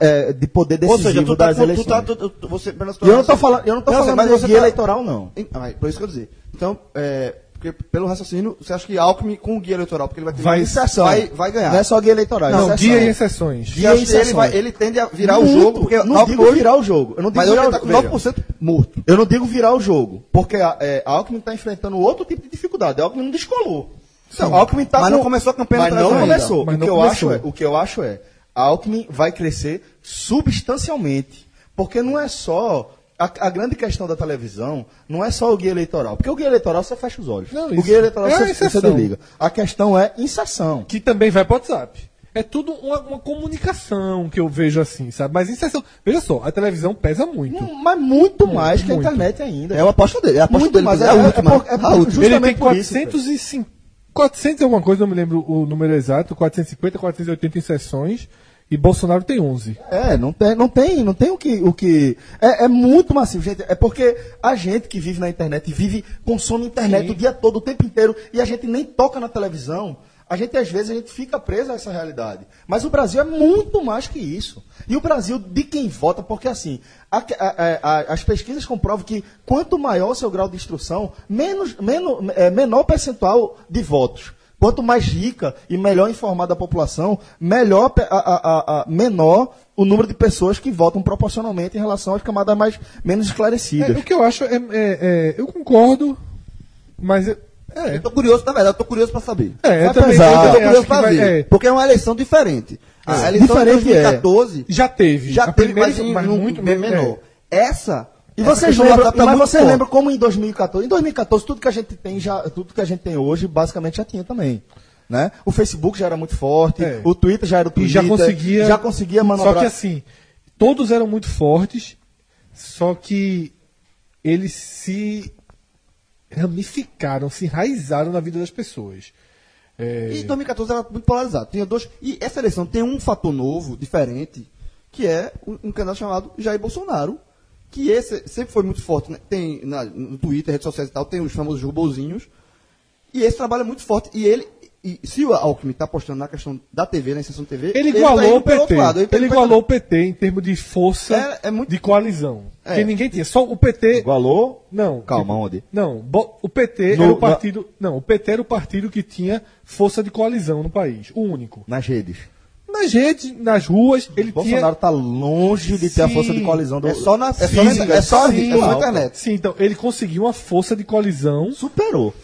é, de poder Ou decisivo seja, tu tá, das tu, eleições. tu tá, tu, tu, você, eu não tô falando, eu não tô Não, falando mas de você tá- eleitoral, não. Ah, por isso que eu dizer. Então, é, porque pelo raciocínio, você acha que Alckmin com o guia eleitoral, porque ele vai ter Vai- Inserção. vai, vai ganhar. Não é só guia eleitoral, Não, é guia e exceções. Você acha que ele, vai, ele tende a virar Muito. o jogo, porque não Alckmin digo hoje- virar o jogo. Eu não digo Mas hoje virar ele o tá com veja. 9% morto. Eu não digo virar o jogo, porque a, é, Alckmin está enfrentando outro tipo de dificuldade. A Alckmin não descolou. Sim. a Alckmin tá Mas com- não começou a campanha Mas não começou. Mas o, não que eu começou. acho é, o que eu acho é, a Alckmin vai crescer substancialmente. Porque não é só. A, a grande questão da televisão não é só o guia eleitoral. Porque o guia eleitoral você fecha os olhos. Não, o guia eleitoral é a você, você desliga. A questão é inserção. Que também vai para WhatsApp. É tudo uma, uma comunicação que eu vejo assim, sabe? Mas inserção. Veja só, a televisão pesa muito. Mas muito mais que a muito. internet ainda. É a aposta dele. É a aposta Muito dele. mais, é, é- a é última. por- é a por- última. justamente Ele tem por isso, 405, 400 e alguma coisa, não me lembro o número exato, 450, 480 inserções, e Bolsonaro tem 11. É, não tem, não tem, não tem o que. O que é, é muito massivo, gente. É porque a gente que vive na internet, vive, consome internet Sim. o dia todo, o tempo inteiro, e a gente nem toca na televisão. A gente, às vezes, a gente fica preso a essa realidade. Mas o Brasil é muito mais que isso. E o Brasil, de quem vota, porque assim, a- a- a- as pesquisas comprovam que quanto maior o seu grau de instrução, menos, menos, é, menor percentual de votos. Quanto mais rica e melhor informada a população, melhor, a- a- a- a- menor o número de pessoas que votam proporcionalmente em relação às camadas mais, menos É, esclarecidas. o que eu acho é, é- é- eu concordo, mas é, é, Eu tô curioso, na verdade, eu tô curioso pra saber. é, eu também, pesar. eu Eu tô curioso pra vai, ver. é, Porque é uma eleição diferente. A eleição Diferente de 2014 já teve, já a teve, primeira, mas, mas muito menos, menor. é. essa. E vocês do lembram, WhatsApp tá mas vocês forte. lembram como em 2014? Em 2014 tudo que a gente tem já, tudo que a gente tem hoje basicamente já tinha também. Né? O Facebook já era muito forte, É. o Twitter já era o E Twitter, já conseguia. já conseguia manobrar. Só que assim, todos eram muito fortes, só que eles se ramificaram, se enraizaram na vida das pessoas. É, E 2014 era muito polarizado. Tinha dois. E essa eleição tem um fator novo, diferente, que é um, um candidato chamado Jair Bolsonaro. Que esse sempre foi muito forte. né? Tem na- no Twitter, redes sociais e tal, tem os famosos robozinhos. E esse trabalho é muito forte. E ele. E se o Alckmin está apostando na questão da TV, na inserção TV, Ele tá igualou indo o PT. outro lado. Ele, tá pelo- igualou o PT em termos de força É- é muito- de coalizão. É. Que ninguém tinha. Só o PT. Igualou? Não. Calma, tipo, onde? Não. bo- O PT No- era o na- partido. Não, o PT era o partido que tinha força de coalizão no país. O único. Nas redes. Nas redes, nas ruas, ele Bolsonaro está longe de ter a Sim. força de coalizão do É só na, é só na, física, é só, sim. é só na internet. Sim, então ele conseguiu uma força de coalizão Superou.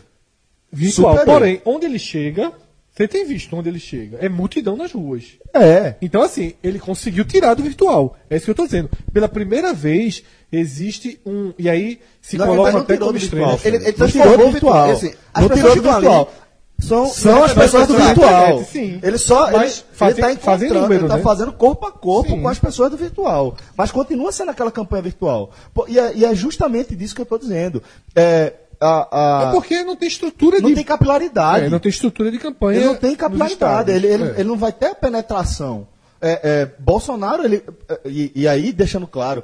virtual. Superou. Porém, onde ele chega, você tem visto onde ele chega. É multidão nas ruas. É. Então, assim, ele conseguiu tirar do virtual. É isso que eu estou dizendo. Pela primeira vez, existe um. E aí se Na coloca não até como virtual. Ele, ele Não transformou tirou o do virtual. Assim, as Não tirou do virtual. São, São as pessoas do virtual. internet. Ele só Mas ele, tá fazem encontrando, número, ele tá né? fazendo corpo a corpo Sim. com as pessoas do virtual. Mas continua sendo aquela campanha virtual. E é, e é justamente disso que eu estou dizendo. É, a, a- É porque não tem estrutura não de. tem capilaridade. É, não tem estrutura de campanha. Ele não tem capilaridade, ele, ele, É. ele não vai ter a penetração. É, é, Bolsonaro, ele, e, e aí, deixando claro,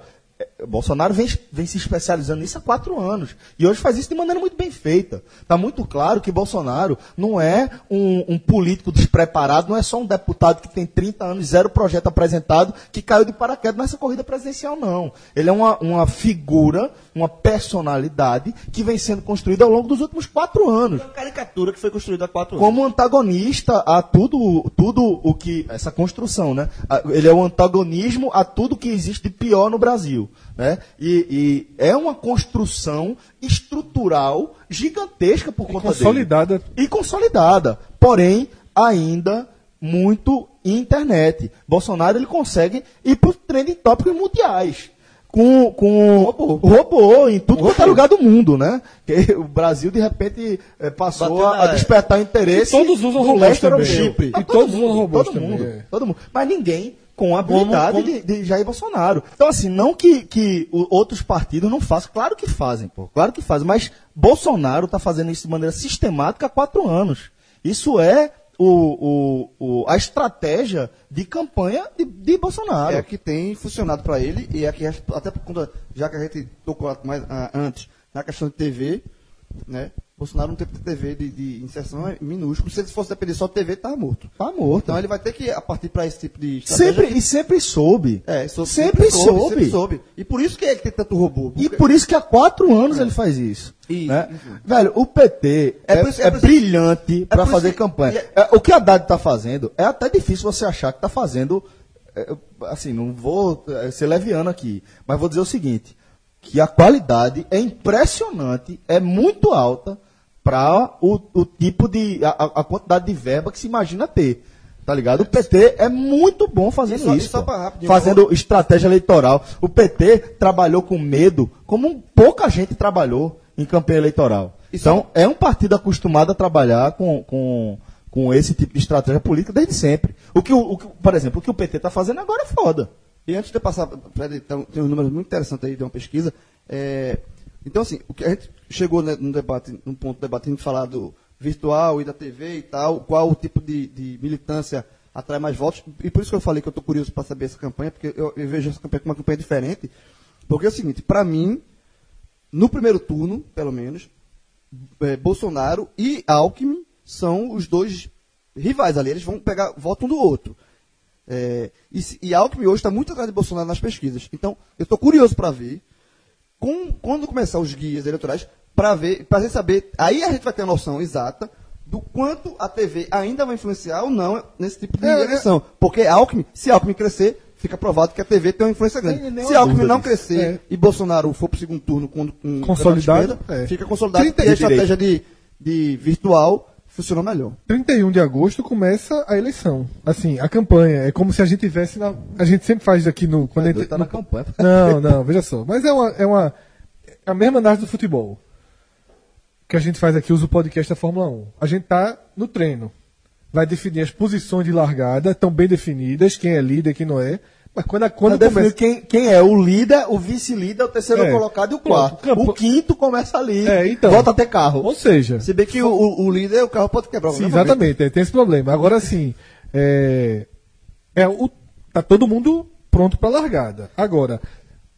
Bolsonaro vem, vem se especializando nisso há quatro anos. E hoje faz isso de maneira muito bem feita. Está muito claro que Bolsonaro não é um, um político despreparado, não é só um deputado que tem 30 anos, zero projeto apresentado, que caiu de paraquedas nessa corrida presidencial, não. Ele é uma, uma figura, uma personalidade que vem sendo construída ao longo dos últimos quatro anos Uma caricatura que foi construída há quatro anos. como antagonista a tudo, tudo o que. Essa construção, né? Ele é o antagonismo a tudo que existe de pior no Brasil. Né? E, e é uma construção estrutural gigantesca por conta consolidada. dele. E consolidada. Porém, ainda muito internet. Bolsonaro ele consegue ir para os trending tópicos mundiais. Com, com robô. robô em tudo quanto é lugar do mundo, né? Que o Brasil, de repente, eh, passou a, despertar o interesse. E todos usam do robôs leste também. europeu. E todos todo usam mundo, robôs todo também, mundo, é. todo mundo. Mas ninguém com a habilidade como- De, de Jair Bolsonaro. Então, assim, não que, que outros partidos não façam. Claro que fazem, pô. Claro que fazem. Mas Bolsonaro está fazendo isso de maneira sistemática há quatro anos. Isso é o, o, o- a estratégia de campanha de, de Bolsonaro. É a que tem funcionado para ele e é a que, até por conta, já que a gente tocou mais ah, antes na questão de TV, né? Bolsonaro não tem TV de, de inserção é minúsculo. Se ele fosse depender só de TV, tá morto. Tá morto. Então ele vai ter que, a partir para esse tipo de sempre, e sempre soube. é, sou- sempre, soube. sempre soube. E por isso que ele tem tanto robô. E porque- por isso que há quatro anos ele faz isso. E- né? enfim. Velho, o PT é, É isso- é é isso- brilhante para por isso fazer que- campanha. e é- É, o que a Haddad está fazendo é até difícil você achar que está fazendo. é, assim, não vou é, ser leviano aqui, mas vou dizer o seguinte: que a qualidade é impressionante, é muito alta para o, o tipo de. A, a quantidade de verba que se imagina ter. Tá ligado? O PT é muito bom fazendo e isso. só rápido, fazendo estratégia eleitoral. O PT trabalhou com medo, como pouca gente trabalhou em campanha eleitoral. Só- Então, é um partido acostumado a trabalhar com, com, com esse tipo de estratégia política desde sempre. O que, o, o por exemplo, o que o PT está fazendo agora é foda. E antes de eu passar, Fred, tem um número muito interessante aí de uma pesquisa. É, então, assim, o que a gente chegou né, num debate, num ponto de debate, a gente falar do virtual e da TV e tal, qual o tipo de, de militância atrai mais votos. E por isso que eu falei que eu estou curioso para saber essa campanha, porque eu, eu vejo essa campanha como uma campanha diferente. Porque é o seguinte, para mim, no primeiro turno, pelo menos, é, Bolsonaro e Alckmin são os dois rivais ali. Eles vão pegar voto um do outro. É, e, e Alckmin hoje está muito atrás de Bolsonaro nas pesquisas. Então, eu estou curioso para ver com- quando começar os guias eleitorais para ver, para saber. Aí a gente vai ter a noção exata do quanto a TV ainda vai influenciar ou não nesse tipo de É, é. eleição. Porque Alckmin, se Alckmin crescer, fica provado que a TV tem uma influência grande. Se Alckmin não crescer É. e Bolsonaro for para o segundo turno com, com Consolidado, esquerda, é. fica consolidado. Trinta- e a estratégia de, de virtual funcionou melhor. 31 de agosto começa a eleição. Assim, a campanha. É como se a gente tivesse na. A gente sempre faz aqui no. Quando a gente, tá na campanha. Não, não, veja só. Mas é uma. É uma é a mesma análise do futebol. Que a gente faz aqui, usa o podcast da Fórmula 1. A gente tá no treino. Vai definir as posições de largada, estão bem definidas, quem é líder, quem não é. Mas quando, a, quando Quando começa. quem, quem é o líder, o vice-líder, o terceiro É. colocado e o Pronto, quarto. campo- O quinto começa ali, É, então. volta a ter carro. Ou seja. Se bem que o, o- o líder, o carro pode quebrar. Sim, exatamente, é, tem esse problema. Agora sim, é, é o, tá todo mundo pronto para largada. Agora,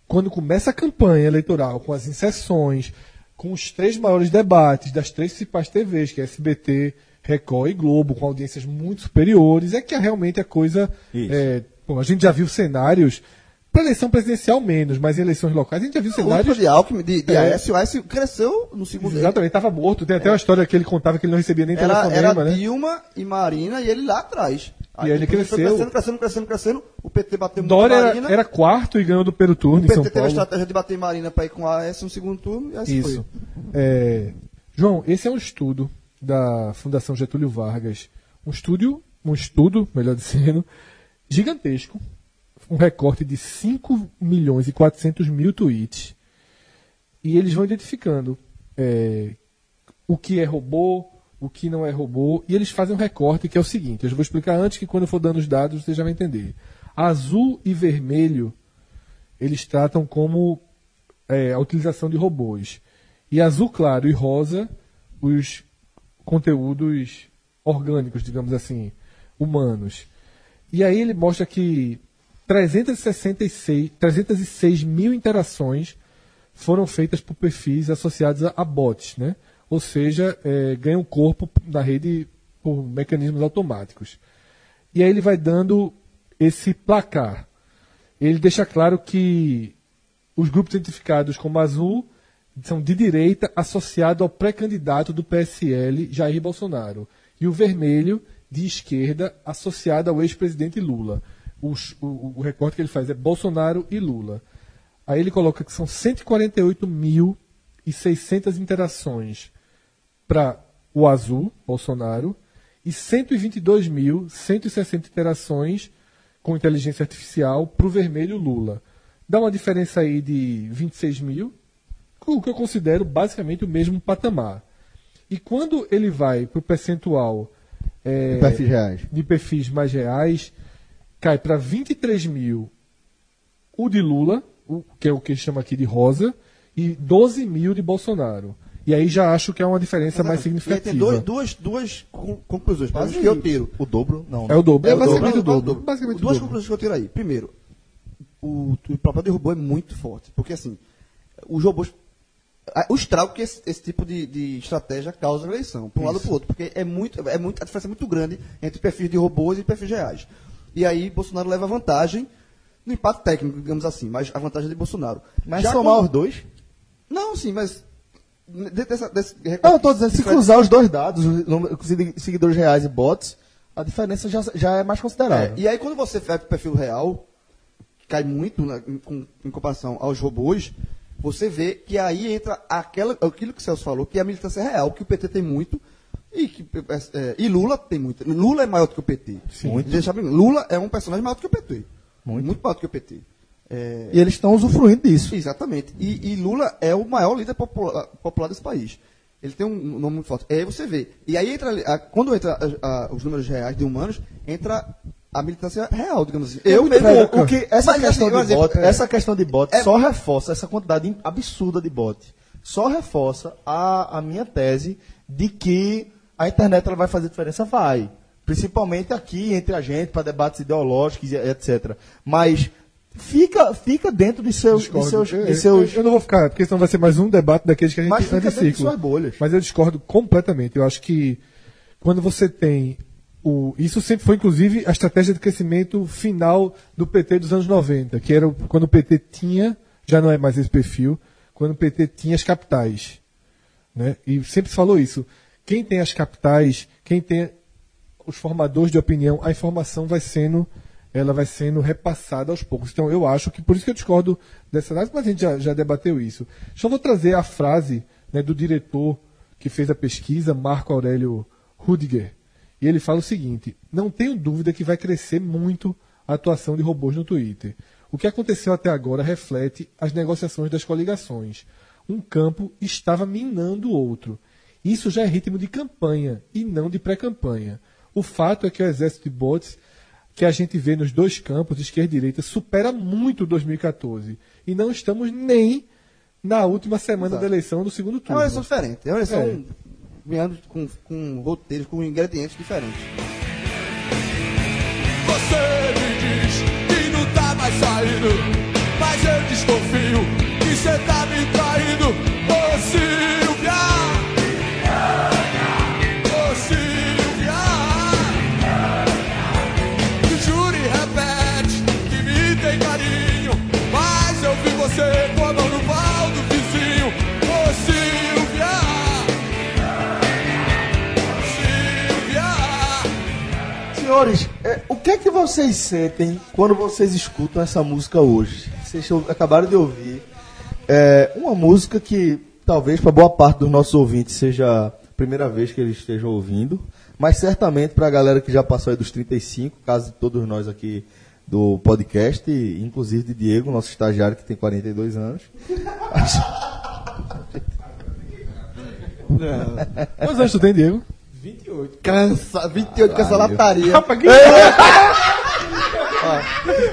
quando começa a campanha eleitoral, com as inserções, com os três maiores debates das três principais TVs, que é SBT, Record e Globo, com audiências muito superiores, é que realmente a coisa. Isso. é, bom, a gente já viu cenários, para eleição presidencial menos, mas em eleições locais a gente já viu cenários. de Alckmin, de, de É. Aécio, o Aécio cresceu no segundo Exatamente, estava morto. Tem até uma história que ele contava que ele não recebia nem Era, telefonema, era né? Dilma e Marina e ele lá atrás. E ele cresceu. crescendo, crescendo, crescendo, crescendo. O PT bateu muito Dória era, Marina. era quarto e ganhou do primeiro turno o PT teve a estratégia de bater em Marina para ir com a Aécio no segundo turno e assim Isso. foi. É, João, esse é um estudo da Fundação Getúlio Vargas. Um estudo, um estudo, melhor dizendo, gigantesco. Um recorte de 5 milhões e 400 mil tweets. E eles vão identificando é, o que é robô, o que não é robô. E eles fazem um recorte que é o seguinte: eu vou explicar antes que quando eu for dando os dados você já vai entender. Azul e vermelho eles tratam como é, a utilização de robôs. E azul claro e rosa, os conteúdos orgânicos, digamos assim, humanos. E aí ele mostra que 366, 306 mil interações foram feitas por perfis associados a, a bots, né? Ou seja, é, ganham corpo na rede por mecanismos automáticos. E aí ele vai dando esse placar. Ele deixa claro que os grupos identificados como azul são de direita associado ao pré-candidato do PSL, Jair Bolsonaro. E o vermelho, de esquerda, associado ao ex-presidente Lula. Os- o, o recorte que ele faz é Bolsonaro e Lula. Aí ele coloca que são 148.600 interações para o azul, Bolsonaro, e 122.160 interações com inteligência artificial para o vermelho Lula. Dá uma diferença aí de 26 mil, o que eu considero basicamente o mesmo patamar. E quando ele vai para o percentual é, perfis reais. de perfis mais reais, cai para 23 mil o de Lula, o, que é o que ele chama aqui de rosa, e 12 mil de Bolsonaro. E aí já acho que é uma diferença mais aí tem significativa. dois, duas, duas con- conclusões. Mas Quase que eu tiro. O dobro? Não. É o dobro. É, o basicamente o dobro, dobro. Basicamente o Duas dobro. conclusões que eu tiro aí. Primeiro, o, o papel de robô é muito forte. Porque assim, os robôs. O estrago que esse, esse tipo de, de estratégia causa na eleição, para um lado ou para o outro, porque é muito, é muito, a diferença é muito grande entre perfis de robôs e perfis reais. E aí Bolsonaro leva vantagem no empate técnico, digamos assim, mas a vantagem é de Bolsonaro. Mas Já somar quando- os dois? Não, sim, mas. Dessa, desse Não, eu tô dizendo, se cruzar os dois dados, os seguidores reais e bots, a diferença já, já é mais É, considerável. e aí quando você vai pro perfil real, cai muito né, em, com- em comparação aos robôs, você vê que aí entra aquela, aquilo que o Celso falou, que é a militância real, que o PT tem muito, e, que, é, e Lula tem muito. Lula é maior do que o PT. Muito. Deixa bem, Lula é um personagem maior do que o PT. Muito, maior do que o PT. É, E eles estão usufruindo disso. Exatamente. E, e Lula é o maior líder popular, popular desse país. Ele tem um nome muito forte. E aí você vê. E aí entra, quando entra a- a- os números reais de humanos, entra a militância real, digamos assim. Eu mesmo. O que, essa, questão assim, de exemplo, bot, é- essa questão de bot é- só reforça essa quantidade absurda de bot. Só reforça a, a minha tese de que a internet ela vai fazer diferença, vai. Principalmente aqui entre a gente, para debates ideológicos e etc. Mas fica, fica dentro de seus. De seus, Eu- de seus eu, eu não vou ficar, porque senão vai ser mais um debate daqueles que a gente Mas fica anda em dentro de suas bolhas. Mas eu discordo completamente. Eu acho que quando você tem o. Isso sempre foi, inclusive, a estratégia de crescimento final do PT dos anos 90, que era quando o PT tinha, já não é mais esse perfil, quando o PT tinha as capitais. Né? E sempre se falou isso. Quem tem as capitais, quem tem os formadores de opinião, a informação vai sendo ela vai sendo repassada aos poucos. Então eu acho que por isso que eu discordo dessa análise, mas a gente já, já debateu isso. Só vou trazer a frase né, do diretor que fez a pesquisa, Marco Aurélio Rudiger. E ele fala o seguinte: não tenho dúvida que vai crescer muito a atuação de robôs no Twitter. O que aconteceu até agora reflete as negociações das coligações. Um campo estava minando o outro. Isso já é ritmo de campanha e não de pré-campanha. O fato é que o exército de bots que a gente vê nos dois campos, esquerda e direita, supera muito o 2014. E não estamos nem na última semana Exato. da eleição do segundo É turno. uma eleição diferente. É uma eleição É. ganhando com, com roteiros, com ingredientes diferentes. Você me diz que não tá mais saindo, mas eu desconfio que você tá me traindo. Senhores, é, o que é que vocês sentem quando vocês escutam essa música hoje? Vocês acabaram de ouvir é, uma música que talvez para boa parte dos nossos ouvintes seja a primeira vez que eles estejam ouvindo, mas certamente para a galera que já passou aí dos 35, caso de todos nós aqui do podcast, inclusive de Diego, nosso estagiário que tem 42 anos. Quantos anos tu tem, Diego? Cansa, 28 com essa lataria.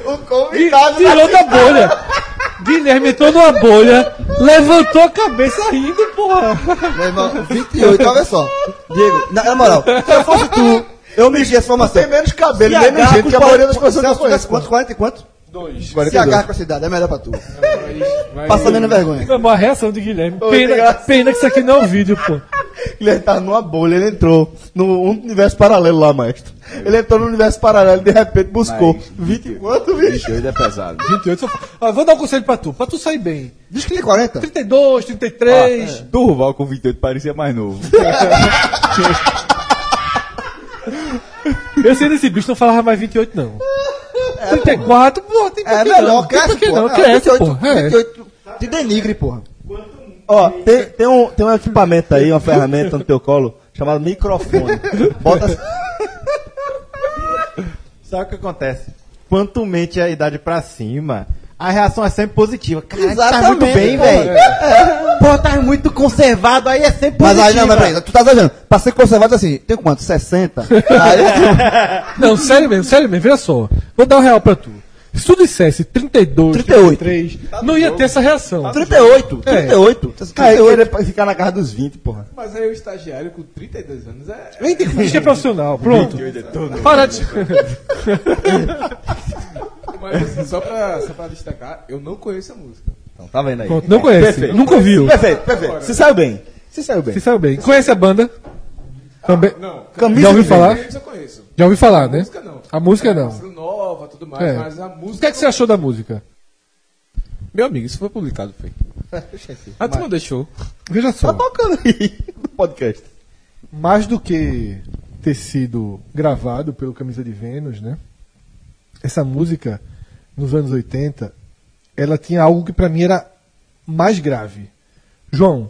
O convidado Tirou da bolha. Guilherme entrou numa bolha, levantou a cabeça rindo, porra. Meu irmão, 28, olha só. Diego, na, na moral, se eu fosse tu, eu media essa formação. tem menos cabelo, menos gente que a maioria das 40 pessoas não conhece. Quantos? 40 e quanto? Dois. Se 42. agarra com essa idade, é melhor pra tu. Passa menos vergonha. Foi uma reação de Guilherme. Ô, Pena, pena que isso aqui não é um vídeo, pô. Ele tá numa bolha, ele entrou no universo paralelo lá, maestro. Ele entrou no universo paralelo e de repente buscou Mas, 20 e quanto, bicho? 28 é pesado. 28. Só... Ó, vou dar um conselho pra tu, pra tu sair bem. Diz que tem 40? 32, 33. Durval com 28 parecia mais novo. Eu sei desse bicho, não falava mais 28, não. 34, pô, tem É melhor, cresce, que porra. não? É, Cresce, 28, pô. É. 28 de denigre, porra. Ó, tem, tem, um, tem um equipamento aí, uma ferramenta no teu colo, chamado microfone. Bota. Sabe o que acontece? Quanto mente a idade pra cima, a reação é sempre positiva. Cara, tá muito bem, porra. velho. Pô, tá muito conservado, aí é sempre Mas positiva. aí, não, mas peraí, tu tá exagerando. Pra ser conservado assim, tem quanto? 60? Aí, Não, sério mesmo, sério mesmo, veja só. Vou dar um real pra tu. Se tu dissesse 32, 38. 33, não ia ter essa reação. 38, É. 38. Aí 38. querer ficar na casa dos 20, porra. Mas aí o estagiário com 32 anos é. Vem ter que fingir que é profissional. Pronto. Para de. Mas assim, só pra, só pra destacar, eu não conheço a música. Então, tá vendo aí? Pronto, não conhece. Perfeito. Nunca ouviu. Perfeito, perfeito. Se saiu bem. Se saiu bem. Você saiu bem. Conhece a banda? Também. Não, Camisa Já ouviu de falar? Eu conheço. Já ouvi falar, A né? música não. A música não. Música nova, tudo mais, É. mas a música. O que é que você achou da música? Meu amigo, isso foi publicado, foi. A turma deixou. Veja só. Tá tocando aí no podcast. mais do que ter sido gravado pelo Camisa de Vênus, né? Essa música, nos anos 80, ela tinha algo que pra mim era mais grave. João,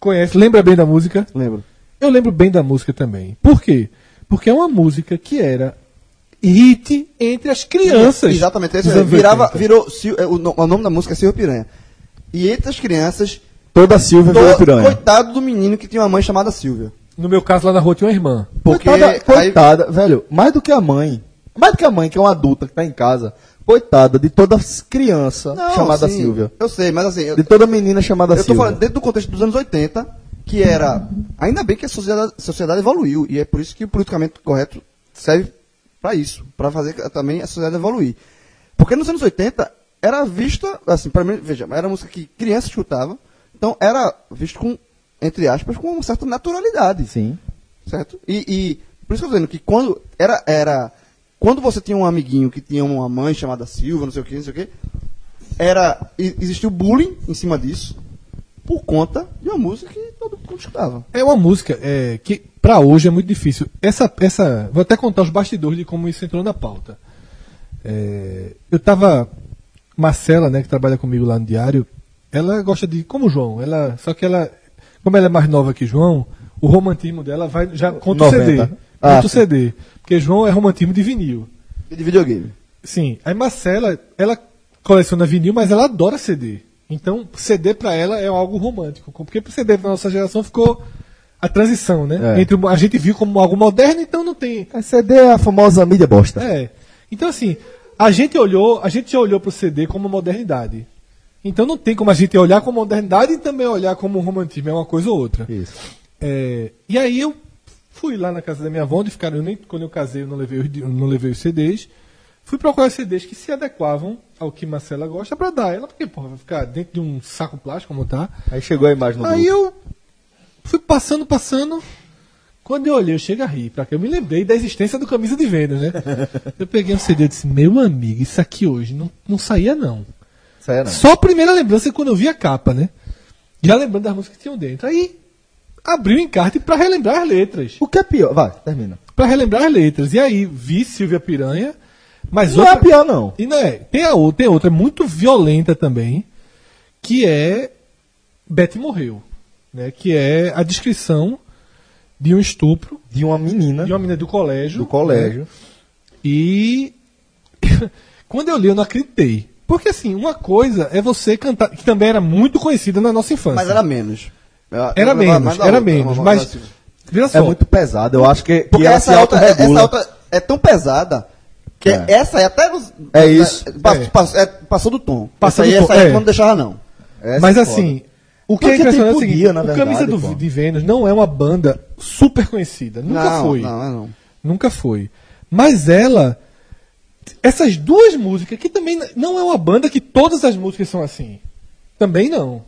conhece, lembra bem da música? Lembro. Eu lembro bem da música também. Por quê? Porque é uma música que era hit entre as crianças. Exatamente. Esse aí, anos virava, 80. virou, é, o, no- o nome da música é Silvio Piranha. E entre as crianças, Toda Silvia virou piranha. coitado do menino que tinha uma mãe chamada Silvia. No meu caso, lá na rua tinha uma irmã. Porque Coitada, aí- coitada, velho, mais do que a mãe, mais do que a mãe, que é uma adulta que tá em casa, coitada de toda criança Não, chamada sim, Silvia. Eu sei, mas assim, eu, De toda menina chamada eu tô Silvia. falando dentro do contexto dos anos 80, que era. Ainda bem que a sociedade, a sociedade evoluiu, e é por isso que o politicamente correto serve para isso, para fazer também a sociedade evoluir. Porque nos anos 80 era vista, assim, para mim, veja, era música que criança escutava, então era visto com, entre aspas, com uma certa naturalidade. Sim. Certo? E, e por isso que eu tô dizendo que quando era, era. Quando você tinha um amiguinho que tinha uma mãe chamada Silva, não sei o que, não sei o que, era. e- Existia o bullying em cima disso, por conta de uma música que todo mundo escutava. É uma música é, que pra hoje é muito difícil. Essa, essa, vou até contar os bastidores de como isso entrou na pauta. É, eu tava Marcela, né, que trabalha comigo lá no diário. Ela gosta de como o João. Ela, só que ela, como ela é mais nova que João, o romantismo dela vai já contra 90. o CD. Ah, Contra o sim. CD. Porque João é romantismo de vinil. E de videogame. Sim. Aí Marcela, ela coleciona vinil, mas ela adora CD. Então, CD pra ela é algo romântico. Porque pro CD da nossa geração ficou a transição, né? É. Entre, a gente viu como algo moderno, então não tem. A CD é a famosa mídia bosta. É. Então, assim, a gente olhou, a gente já olhou pro CD como modernidade. Então não tem como a gente olhar como modernidade e também olhar como romantismo, é uma coisa ou outra. Isso. É, e aí eu fui lá na casa da minha avó, onde ficaram, eu nem, quando eu casei eu não levei, os, não levei os CDs. Fui procurar os CDs que se adequavam ao que Marcela gosta pra dar ela, porque porra, vai ficar dentro de um saco plástico como tá. Aí chegou a imagem no Aí grupo. eu fui passando, passando. Quando eu olhei, eu chego a rir, pra que eu me lembrei da existência do camisa de vendas, né? eu peguei um CD e disse, meu amigo, isso aqui hoje não, não saía não. Aí não. Só a primeira lembrança é quando eu vi a capa, né? Já lembrando das músicas que tinham dentro. Aí abri o encarte pra relembrar as letras. O que é pior? Vai, termina. Pra relembrar as letras. E aí vi Silvia Piranha, mas Não é outra... pior, não. E não é. Tem a outra, tem outra muito violenta também, que é Betty morreu, né? Que é a descrição de um estupro De uma menina de uma menina do colégio. do colégio. né? E quando eu li, eu não acreditei. Porque assim, uma coisa é você cantar, que também era muito conhecida na nossa infância. Mas era menos. Eu Era menos, era menos. Mas, veja só, É muito pesado. Eu acho que, que Porque ela essa outra, essa outra é tão pesada que É. essa aí até. É isso. Passou, É. passou, é, passou do tom. Passou essa aí, do tom, essa aí é. não deixava, não. Essa mas é assim, o que é Porque impressionante é o seguinte, o Camisa do, pô. de Vênus não é uma banda super conhecida. Nunca não, foi. Não, é não. Nunca foi. Mas ela. Essas duas músicas, que também não é uma banda que todas as músicas são assim. Também não.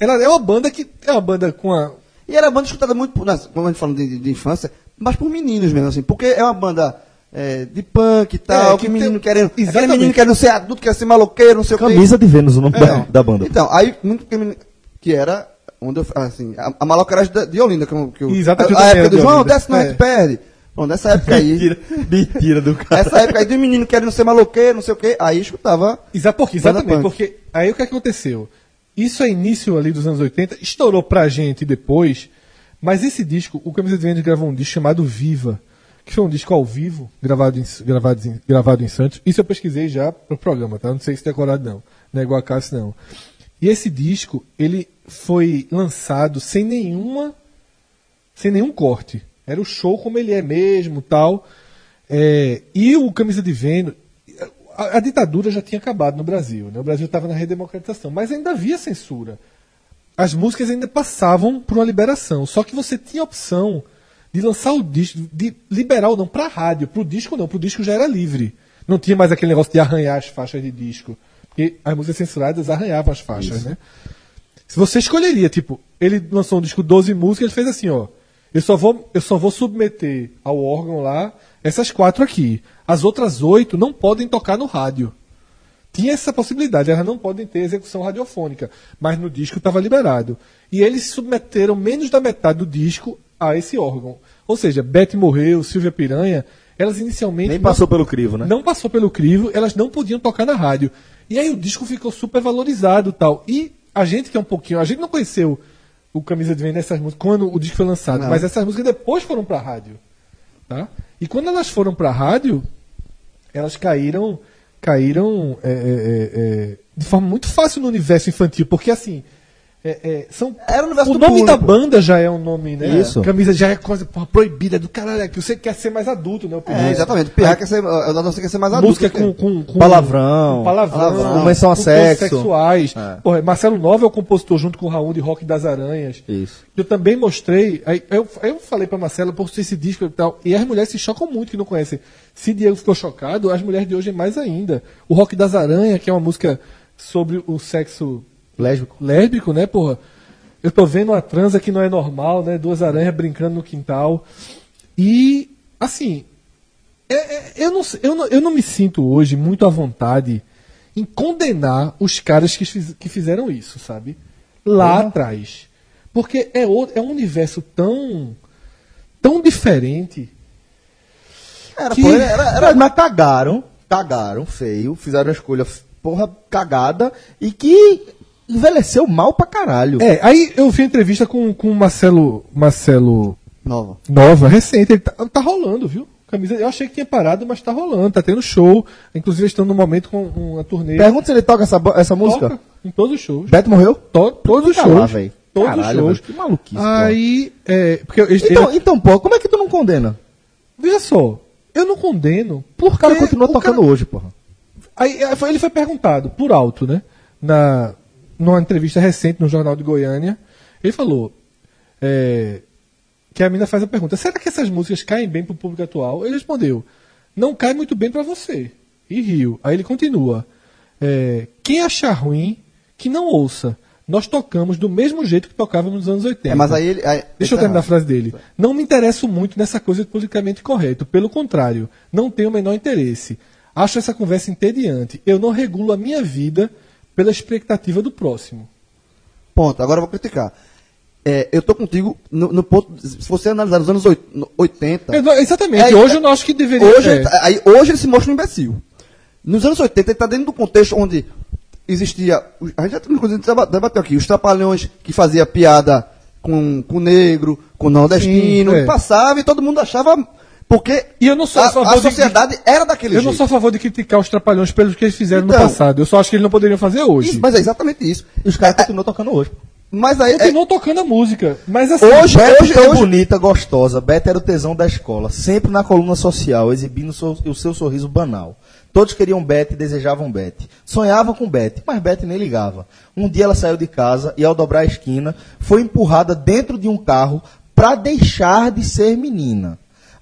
Ela é uma banda que. É uma banda com a. E era banda escutada muito, como a gente fala de, de- infância, mas por meninos mesmo, assim. Porque é uma banda é, de punk e tal, É, que, que menino tem- querendo. Aquele Exatamente. menino querendo ser adulto, quer ser maloqueiro, não sei o Camisa de Vênus, o nome quê. da, da banda. Então, aí, muito que, que era. Onde eu, assim, a, a maloqueiragem da- de Olinda, que, eu- que eu- Exato, que eu a, a época do de João, desce não, a É. gente perde. Bom, nessa época aí. Mentira, mentira do cara. Essa época aí do menino querendo ser maloqueiro, não sei o quê, aí escutava. Exa por quê? Banda Exatamente, porque aí o que aconteceu? Isso é início ali dos anos 80, estourou pra gente depois, mas esse disco, o Camisa de Vênus gravou um disco chamado Viva, que foi um disco ao vivo, gravado em, gravado em, gravado em Santos. Isso eu pesquisei já pro programa, tá? Não sei se decorado não, não é igual a Cássio não. E esse disco, ele foi lançado sem nenhuma sem nenhum corte. Era o show como ele é mesmo, tal. É, e o Camisa de Vênus, a, a ditadura já tinha acabado no Brasil, né? O Brasil estava na redemocratização, mas ainda havia censura. As músicas ainda passavam por uma liberação, só que você tinha a opção de lançar o disco, de liberar ou não para rádio, para o disco não, para o disco já era livre. Não tinha mais aquele negócio de arranhar as faixas de disco, porque as músicas censuradas arranhavam as faixas, né? Se você escolheria, tipo, ele lançou um disco 12 músicas, ele fez assim, ó. Eu só vou, eu só vou submeter ao órgão lá essas quatro aqui. As outras oito não podem tocar no rádio. Tinha essa possibilidade, elas não podem ter execução radiofônica, mas no disco estava liberado. E eles submeteram menos da metade do disco a esse órgão. Ou seja, Beth morreu, Silvia Piranha, elas inicialmente Nem não- passou pelo crivo, né? não passou pelo crivo, elas não podiam tocar na rádio. E aí o disco ficou super valorizado tal. E a gente que é um pouquinho. A gente não conheceu o Camisa de Venda essas músicas quando o disco foi lançado, Não. mas essas músicas depois foram pra rádio. Tá? E quando elas foram pra rádio, elas caíram. Caíram é, é, é, é, de forma muito fácil no universo infantil, porque assim. É, é, são, Era o universo o nome público. da banda já é um nome, né? Isso. Camisa já é coisa porra, proibida do caralho, é que você quer ser mais adulto, né? o É, exatamente. Pirra quer ser, não sei quer ser mais adulto. música com, com, com Palavrão. com palavrão, Palavrão. Menção a sexo. sexuais. É. Porra, Marcelo Nova é o compositor junto com o Raul de Rock das Aranhas. Isso. Eu também mostrei, aí eu, eu falei pra Marcela, por esse disco e tal, e as mulheres se chocam muito que não conhecem. Se Diego ficou chocado, as mulheres de hoje mais ainda. O Rock das Aranhas, que é uma música sobre o sexo Lésbico. lésbico, né, porra? Eu tô vendo uma transa que não é normal, né? Duas aranhas brincando no quintal. E, assim, é- é- eu, não, eu, não, eu não me sinto hoje muito à vontade em condenar os caras que, fiz- que fizeram isso, sabe? Lá atrás. Porque é, o- é um universo tão. tão diferente. Era, que- pô, era, era- Mas cagaram, cagaram, feio, fizeram a escolha, porra, cagada, e que envelheceu mal pra caralho. É, aí eu vi entrevista com, com o Marcelo, Marcelo Nova. Nova, recente, ele tá, tá rolando, viu? Camisa, eu achei que tinha parado, mas tá rolando, tá tendo show. Inclusive, eles estão no momento com uma turnê. Pergunta se ele toca essa, essa música. Toca em todos os shows. Beto morreu? To- todos os Tá shows. lá, véi. todos Caralho, os shows. velho, que maluquice, Aí, é, porque Então, ele- então, pô, como é que tu não condena? veja só, eu não condeno, porque O cara continua tocando cara- hoje, porra. Aí é, foi- ele foi perguntado, por alto, né? Na, numa entrevista recente no Jornal de Goiânia. Ele falou é, que a mina faz a pergunta: será que essas músicas caem bem pro público atual? Ele respondeu: não cai muito bem pra você. E riu. Aí ele continua: é, quem achar ruim, que não ouça. Nós tocamos do mesmo jeito que tocávamos nos anos 80. É, mas aí ele. aí- Deixa eu terminar a frase dele. Não me interesso muito nessa coisa de politicamente correto. Pelo contrário, não tenho o menor interesse. Acho essa conversa entediante. Eu não regulo a minha vida pela expectativa do próximo. Ponto. Agora eu vou criticar. É, eu tô contigo no, no ponto. Se você analisar os anos oit- no- 80. Eu não- exatamente. É, Hoje é, eu não acho que deveria Hoje, é. ele aí, hoje ele se mostra um imbecil. Nos anos 80, ele está dentro do contexto onde existia. A gente já inclusive, deba- debateu aqui, os trapalhões que fazia piada com, com negro, com nordestino, Sim, é. passava e todo mundo achava. Porque E eu não sou a a, favor a de- sociedade era daquele Eu jeito. não sou a favor de criticar os trapalhões pelos que eles fizeram Então. no passado. Eu só acho que eles não poderiam fazer hoje. Isso, mas é exatamente isso. E os caras continuam tocando hoje. Mas aí. é- Continuam tocando a música. Mas assim. Hoje- Beto hoje- tão hoje- bonita, gostosa. Beto era o tesão da escola. Sempre na coluna social, exibindo o seu, o seu sorriso banal. Todos queriam Beth e desejavam Beth. Sonhavam com Beth, mas Beth nem ligava. Um dia ela saiu de casa e, ao dobrar a esquina, foi empurrada dentro de um carro para deixar de ser menina.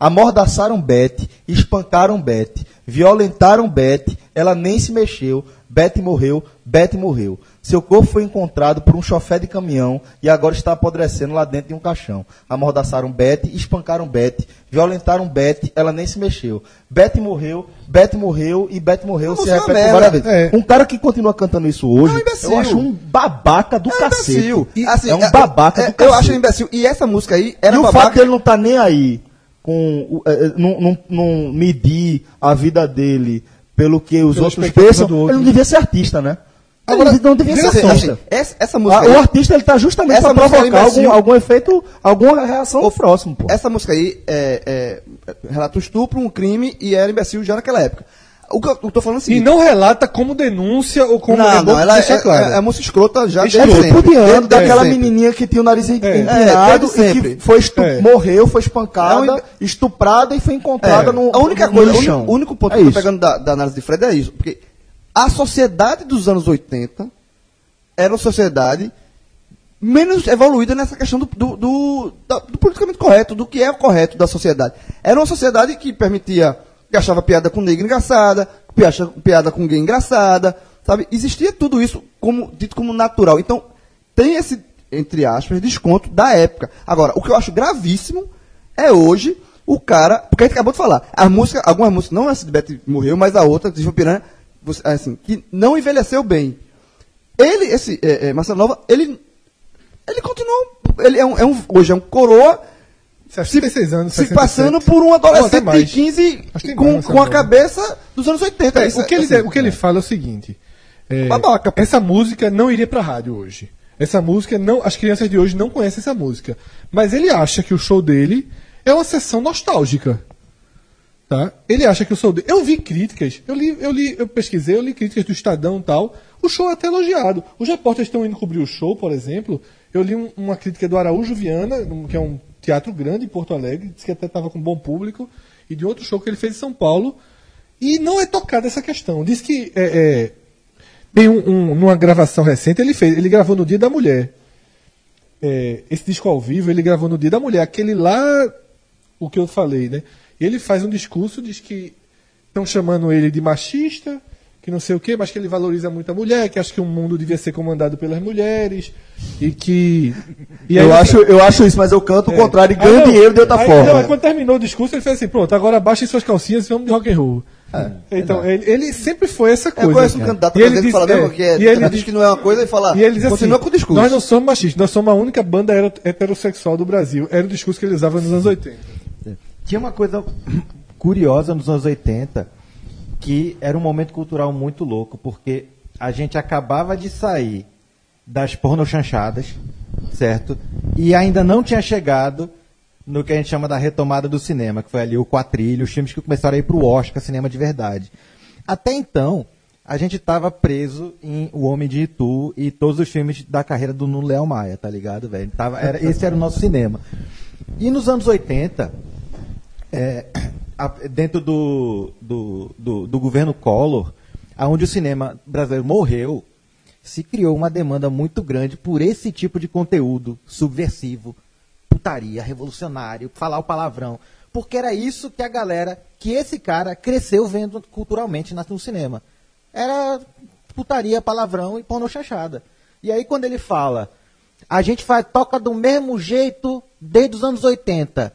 Amordaçaram Beth, espancaram Beth, violentaram Beth, ela nem se mexeu. Beth morreu, Beth morreu. Seu corpo foi encontrado por um chofé de caminhão e agora está apodrecendo lá dentro de um caixão. Amordaçaram Beth, espancaram Beth, violentaram Beth, ela nem se mexeu. Beth morreu, Beth morreu e Beth morreu Não, se é repete merda. várias vezes. É. Um cara que continua cantando isso hoje, É um eu acho um babaca do É cacete. imbecil. E- Assim, é um babaca é- do Eu cacete. acho um imbecil. E essa música aí era e o babaca. fato dele não tá nem aí com o- é, não, não, não medir a vida dele pelo que os Pela outros pensam, do outro. ele não devia ser artista, né? Agora, ele não devia ser artista. assim, essa, essa música Ah, aí, o artista ele tá justamente para provocar algum, algum efeito, alguma reação ao próximo, pô. essa música aí é, é, relata um estupro, um crime e era imbecil já naquela época. O que eu, tô falando é o E não relata como denúncia ou como não, é não, ela é, deixar claro. é, é música escrota já É Desde daquela sempre. menininha que tinha o nariz É. empinado É, e que foi estu- É. morreu, foi espancada, É estuprada e foi encontrada É, no a única coisa, o lixão. único, o único ponto É que eu tô pegando da, da análise de Fred é isso. Porque a sociedade dos anos 80 era uma sociedade menos evoluída nessa questão do, do, do, do politicamente correto, do que é o correto da sociedade. Era uma sociedade que permitia, que achava piada com negro engraçada, que achava piada com gay engraçada, sabe? Existia tudo isso como dito como natural. Então, tem esse, entre aspas, desconto da época. Agora, o que eu acho gravíssimo é hoje o cara, porque a gente acabou de falar, a música, algumas músicas, não essa de Beth morreu, mas a outra, de Piranha, você- assim, que não envelheceu bem. Ele, esse é, é, Marcelo Nova, ele, ele continua, ele é um, é um- hoje é um coroa 66 anos, se 67. passando por um adolescente de mais. 15 Acho que tem com, mais, com a cabeça dos anos 80. É, Isso o, que é, ele, assim, o que ele fala é o seguinte: é, Babaca. essa música não iria pra rádio hoje. Essa música, não, as crianças de hoje não conhecem essa música. Mas ele acha que o show dele é uma sessão nostálgica. Tá? Ele acha que o show dele. Eu vi críticas, eu li, eu li, eu pesquisei, eu li críticas do Estadão e tal. O show é até elogiado. Os repórteres estão indo cobrir o show, por exemplo. Eu li um- uma crítica do Araújo Viana, um- que é um teatro grande em Porto Alegre, disse que até estava com bom público, e de outro show que ele fez em São Paulo. E não é tocada essa questão. Diz que é, é, tem um, um- numa gravação recente, ele fez, ele gravou no Dia da Mulher. É, esse disco ao vivo ele gravou no Dia da Mulher, aquele lá, o que eu falei, né? Ele faz um discurso, diz que estão chamando ele de machista, que não sei o quê, mas que ele valoriza muito a mulher, que acha que o mundo devia ser comandado pelas mulheres, e que. E aí- Eu acho, eu acho isso, mas eu canto o é. contrário e Aí ganho não, dinheiro de outra aí, forma. não, aí quando terminou o discurso, ele fez assim: pronto, agora baixem suas calcinhas e vamos de rock and roll. então, ele, ele sempre foi essa Eu coisa. conheço um candidato E ele diz- fala mesmo é, que é, e ele diz que não é uma coisa e fala, e ele diz assim, continua com o discurso. Nós não somos machistas, nós somos a única banda heterossexual do Brasil. Era o discurso que ele usava nos anos 80. Tinha uma coisa curiosa nos anos 80, que era um momento cultural muito louco, porque a gente acabava de sair das pornochanchadas, certo? E ainda não tinha chegado no que a gente chama da retomada do cinema, que foi ali o Quatrilho, os filmes que começaram a ir pro Oscar, cinema de verdade. Até então, a gente estava preso em O Homem de Itu e todos os filmes da carreira do Nuno Léo Maia, tá ligado, velho? Tava- era- Esse era o nosso cinema. E nos anos 80, é, dentro do, do, do, do governo Collor, onde o cinema brasileiro morreu, se criou uma demanda muito grande por esse tipo de conteúdo subversivo, putaria, revolucionário, falar o palavrão. Porque era isso que a galera, que esse cara cresceu vendo culturalmente no cinema. Era putaria, palavrão e pornô chanchada. E aí quando ele fala, a gente faz, toca do mesmo jeito desde os anos 80.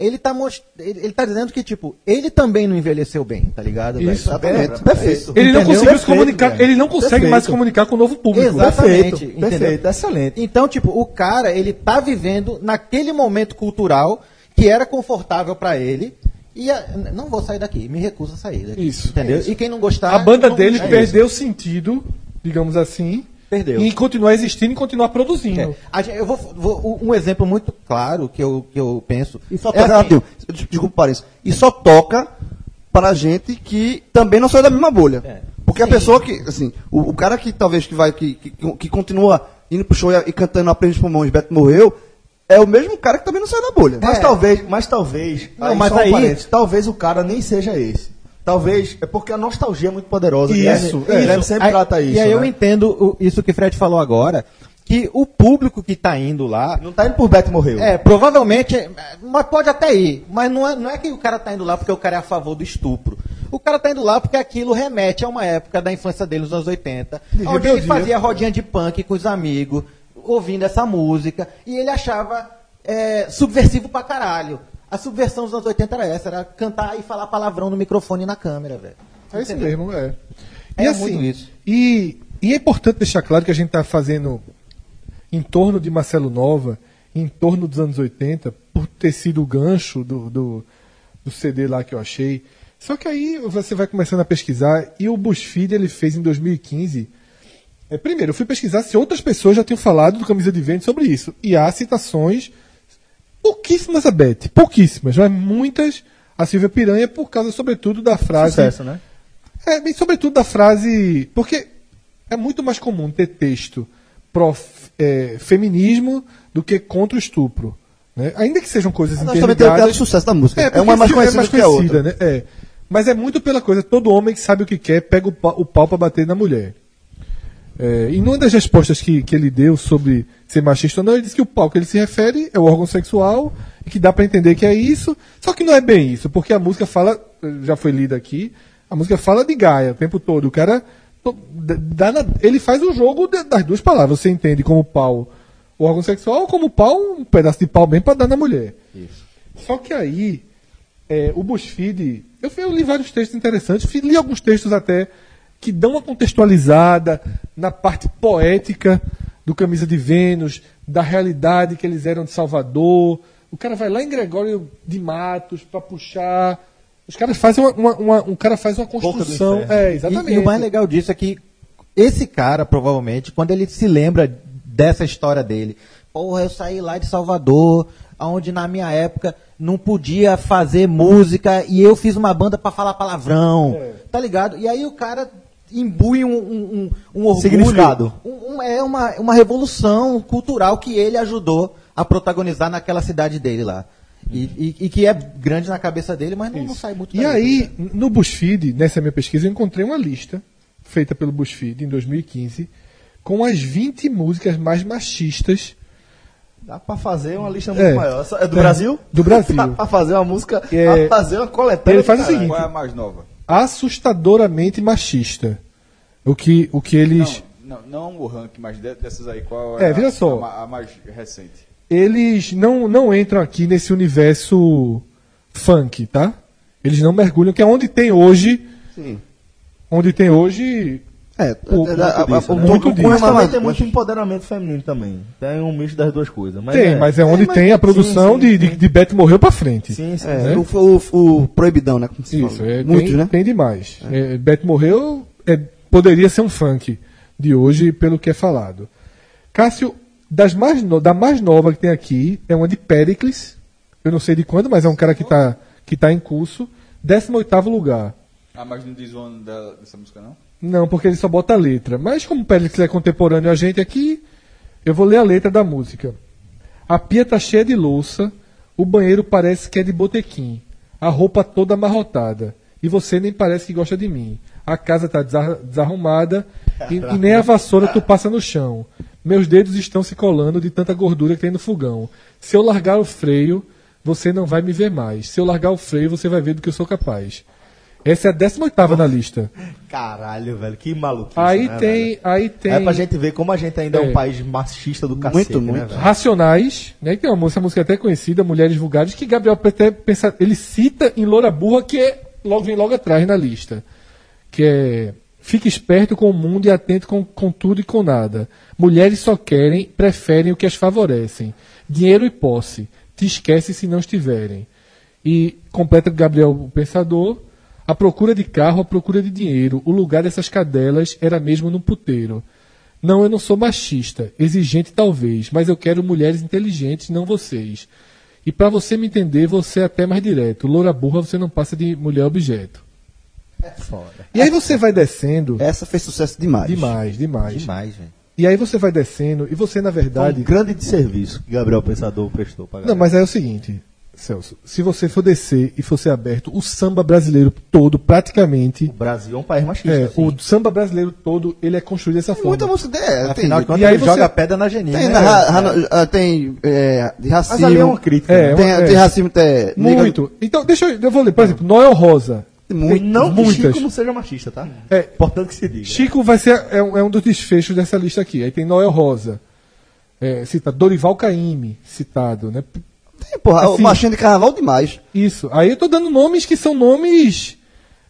Ele tá, most... ele, ele tá dizendo que, tipo, ele também não envelheceu bem, tá ligado? Isso. Exatamente. Perfeito. Ele não conseguiu se comunicar, velho. ele não consegue Perfeito. mais se comunicar com o novo público. Exatamente. Perfeito, entendeu? perfeito, excelente. Então, tipo, o cara, ele tá vivendo naquele momento cultural que era confortável pra ele. E a- não vou sair daqui, me recuso a sair daqui. Isso. Entendeu? E quem não gostar. A banda não- dele é perdeu o sentido, digamos assim, Perdeu. e continuar existindo e continuar produzindo. É. A gente- eu vou, vou- um exemplo muito claro que eu, que eu penso. E só é toca, assim, des- desculpa para isso. E só toca para gente que também não saiu da mesma bolha. É. Porque a Sim. pessoa que, assim, o, o cara que talvez que vai, que, que, que continua indo pro show e, e cantando Aprende os Pulmões, Beto morreu, é o mesmo cara que também não saiu da bolha. Mas É. talvez, mas talvez, Não, mas só um aí- parênteses, talvez o cara nem seja esse. Talvez, é porque a nostalgia é muito poderosa. Isso, Guilherme, é. Guilherme sempre Aí- trata isso. E aí eu né? entendo o- isso que o Fred falou agora, que o público que tá indo lá. Não tá indo por Beto morreu. É, provavelmente, é, mas pode até ir, mas não é, não é que o cara tá indo lá porque o cara é a favor do estupro. O cara tá indo lá porque aquilo remete a uma época da infância dele nos anos 80, De onde ele fazia rodinha de punk com os amigos, ouvindo essa música, e ele achava é, subversivo pra caralho. A subversão dos anos 80 era essa, era cantar e falar palavrão no microfone e na câmera, velho. É isso mesmo, é. É E assim, muito isso. E, e é importante deixar claro que a gente está fazendo em torno de Marcelo Nova, em torno dos anos 80, por ter sido o gancho do, do, do CD lá que eu achei. Só que aí você vai começando a pesquisar e o BuzzFeed ele fez em 2015. É, primeiro, eu fui pesquisar se outras pessoas já tinham falado do Camisa de Vento sobre isso. E há citações, pouquíssimas a Beth, pouquíssimas, mas muitas a Silvia Piranha, por causa, sobretudo, da frase. Sucesso, né? É, bem, sobretudo da frase. Porque é muito mais comum ter texto pró é, feminismo do que contra o estupro. Né? Ainda que sejam coisas Nós também tem o sucesso da música. É, porque uma mais se- conhecida, que a outra. né? É. Mas é muito pela coisa, todo homem que sabe o que quer, pega o pau, pra bater na mulher. É, e numa das respostas que, que ele deu sobre ser machista ou não, ele disse que o pau que ele se refere é o órgão sexual e que dá pra entender que é isso, só que não é bem isso, porque a música fala, já foi lida aqui, a música fala de Gaia o tempo todo. O cara dá na- ele faz o jogo das duas palavras. Você entende como pau o órgão sexual ou como pau um pedaço de pau bem pra dar na mulher. Só que aí é, o BuzzFeed, eu, eu li vários textos interessantes, li alguns textos até que dão uma contextualizada na parte poética do Camisa de Vênus, da realidade que eles eram de Salvador. O cara vai lá em Gregório de Matos para puxar. Os caras fazem uma, uma- uma- um cara faz uma construção. É, exatamente. E, e o mais legal disso é que esse cara, provavelmente, quando ele se lembra dessa história dele, porra, eu saí lá de Salvador, onde na minha época não podia fazer música e eu fiz uma banda pra falar palavrão, É. tá ligado? E aí o cara imbui um, um, um, um orgulho. Significado. Um- um- é uma, uma revolução cultural que ele ajudou a protagonizar naquela cidade dele lá. E, e- e que é grande na cabeça dele, mas não, não sai muito E daí, aí, ligado? no BuzzFeed, nessa minha pesquisa, eu encontrei uma lista feita pelo BuzzFeed em 2015 com as 20 músicas mais machistas Dá pra fazer uma lista muito É. maior. É do É. Brasil? Do Brasil. Dá pra fazer uma música, É. fazer uma coletânea. Ele faz o seguinte: Qual é a mais nova? Assustadoramente machista. O que, o que eles. Não, não, não o ranking, mas de- dessas aí, qual é, É, veja a, só. a, a mais recente? Eles não, não entram aqui nesse universo funk, tá? Eles não mergulham, que é onde tem hoje. Sim. Onde tem hoje. É, O- é, a- a- Disso, o né? muito disso. Mas também tem muito empoderamento feminino também. Tem um misto das duas coisas. Mas tem, é, mas é onde mas- tem a produção sim, de, de, de Beto morreu pra frente. Sim, sim. É, né? o, o- o proibidão, né? Como se Isso, fala. é, Muitos, tem, né? tem demais. É, Beto morreu, é, poderia ser um funk de hoje, pelo que é falado. Cássio, das mais no- da mais nova que tem aqui, é uma de Pericles. Eu não sei de quando, mas é um cara que está que tá em curso. 18 lugar. Ah, mas não diz o ano dessa música, não? Não, porque ele só bota a letra. Mas como o Pericles é contemporâneo a gente aqui, eu vou ler a letra da música. A pia tá cheia de louça, o banheiro parece que é de botequim, a roupa toda amarrotada, e você nem parece que gosta de mim. A casa tá desar- desarrumada e, e nem a vassoura tu passa no chão. Meus dedos estão se colando de tanta gordura que tem no fogão. Se eu largar o freio, você não vai me ver mais. Se eu largar o freio, você vai ver do que eu sou capaz. Essa é a 18 na lista. Caralho, velho, que maluquice. Aí né, tem, velho? aí tem É pra gente ver como a gente ainda é, É. um país machista do cacete, Muito, né, muito. velho? Racionais, né? Que é uma música, essa música até conhecida, Mulheres Vulgares, que Gabriel até pensa, ele cita em Loura Burra, que é, logo vem logo atrás na lista. Que é Fique esperto com o mundo e atento com, com tudo e com nada. Mulheres só querem, preferem o que as favorecem. Dinheiro e posse. Te esquece se não estiverem. E completa Gabriel o Pensador. A procura de carro, a procura de dinheiro. O lugar dessas cadelas era mesmo num puteiro. Não, eu não sou machista, exigente talvez, mas eu quero mulheres inteligentes, não vocês. E pra você me entender, você é até mais direto. Loura burra, você não passa de mulher objeto. É foda. E aí você vai descendo. Essa fez sucesso demais. Demais, demais. Demais, velho. E aí você vai descendo e você, na Foi verdade. um grande serviço que Gabriel Pensador prestou pra Não, mas é o seguinte, Celso. Se você for descer e for ser aberto, o samba brasileiro todo, praticamente. O Brasil é um país machista. É, assim. o samba brasileiro todo, ele é construído dessa forma. Muita música. É, tem, Afinal contas, E aí ele você- joga pedra na geninha. tem, né, ra- ra- ah, tem é, de racismo. Mas é uma crítica. É, né? tem, tem é. racismo, tem. Muito. Então, deixa eu. Eu vou ler, por exemplo, Noel Rosa. Muito. Não que muitas. Chico não seja machista, tá? É. Importante que se diga. Chico vai ser é um, é um dos desfechos dessa lista aqui. Aí tem Noel Rosa. É, cita Dorival Caymmi, citado, né? Tem, porra, o Assim. de carnaval demais. Isso. Aí eu tô dando nomes que são nomes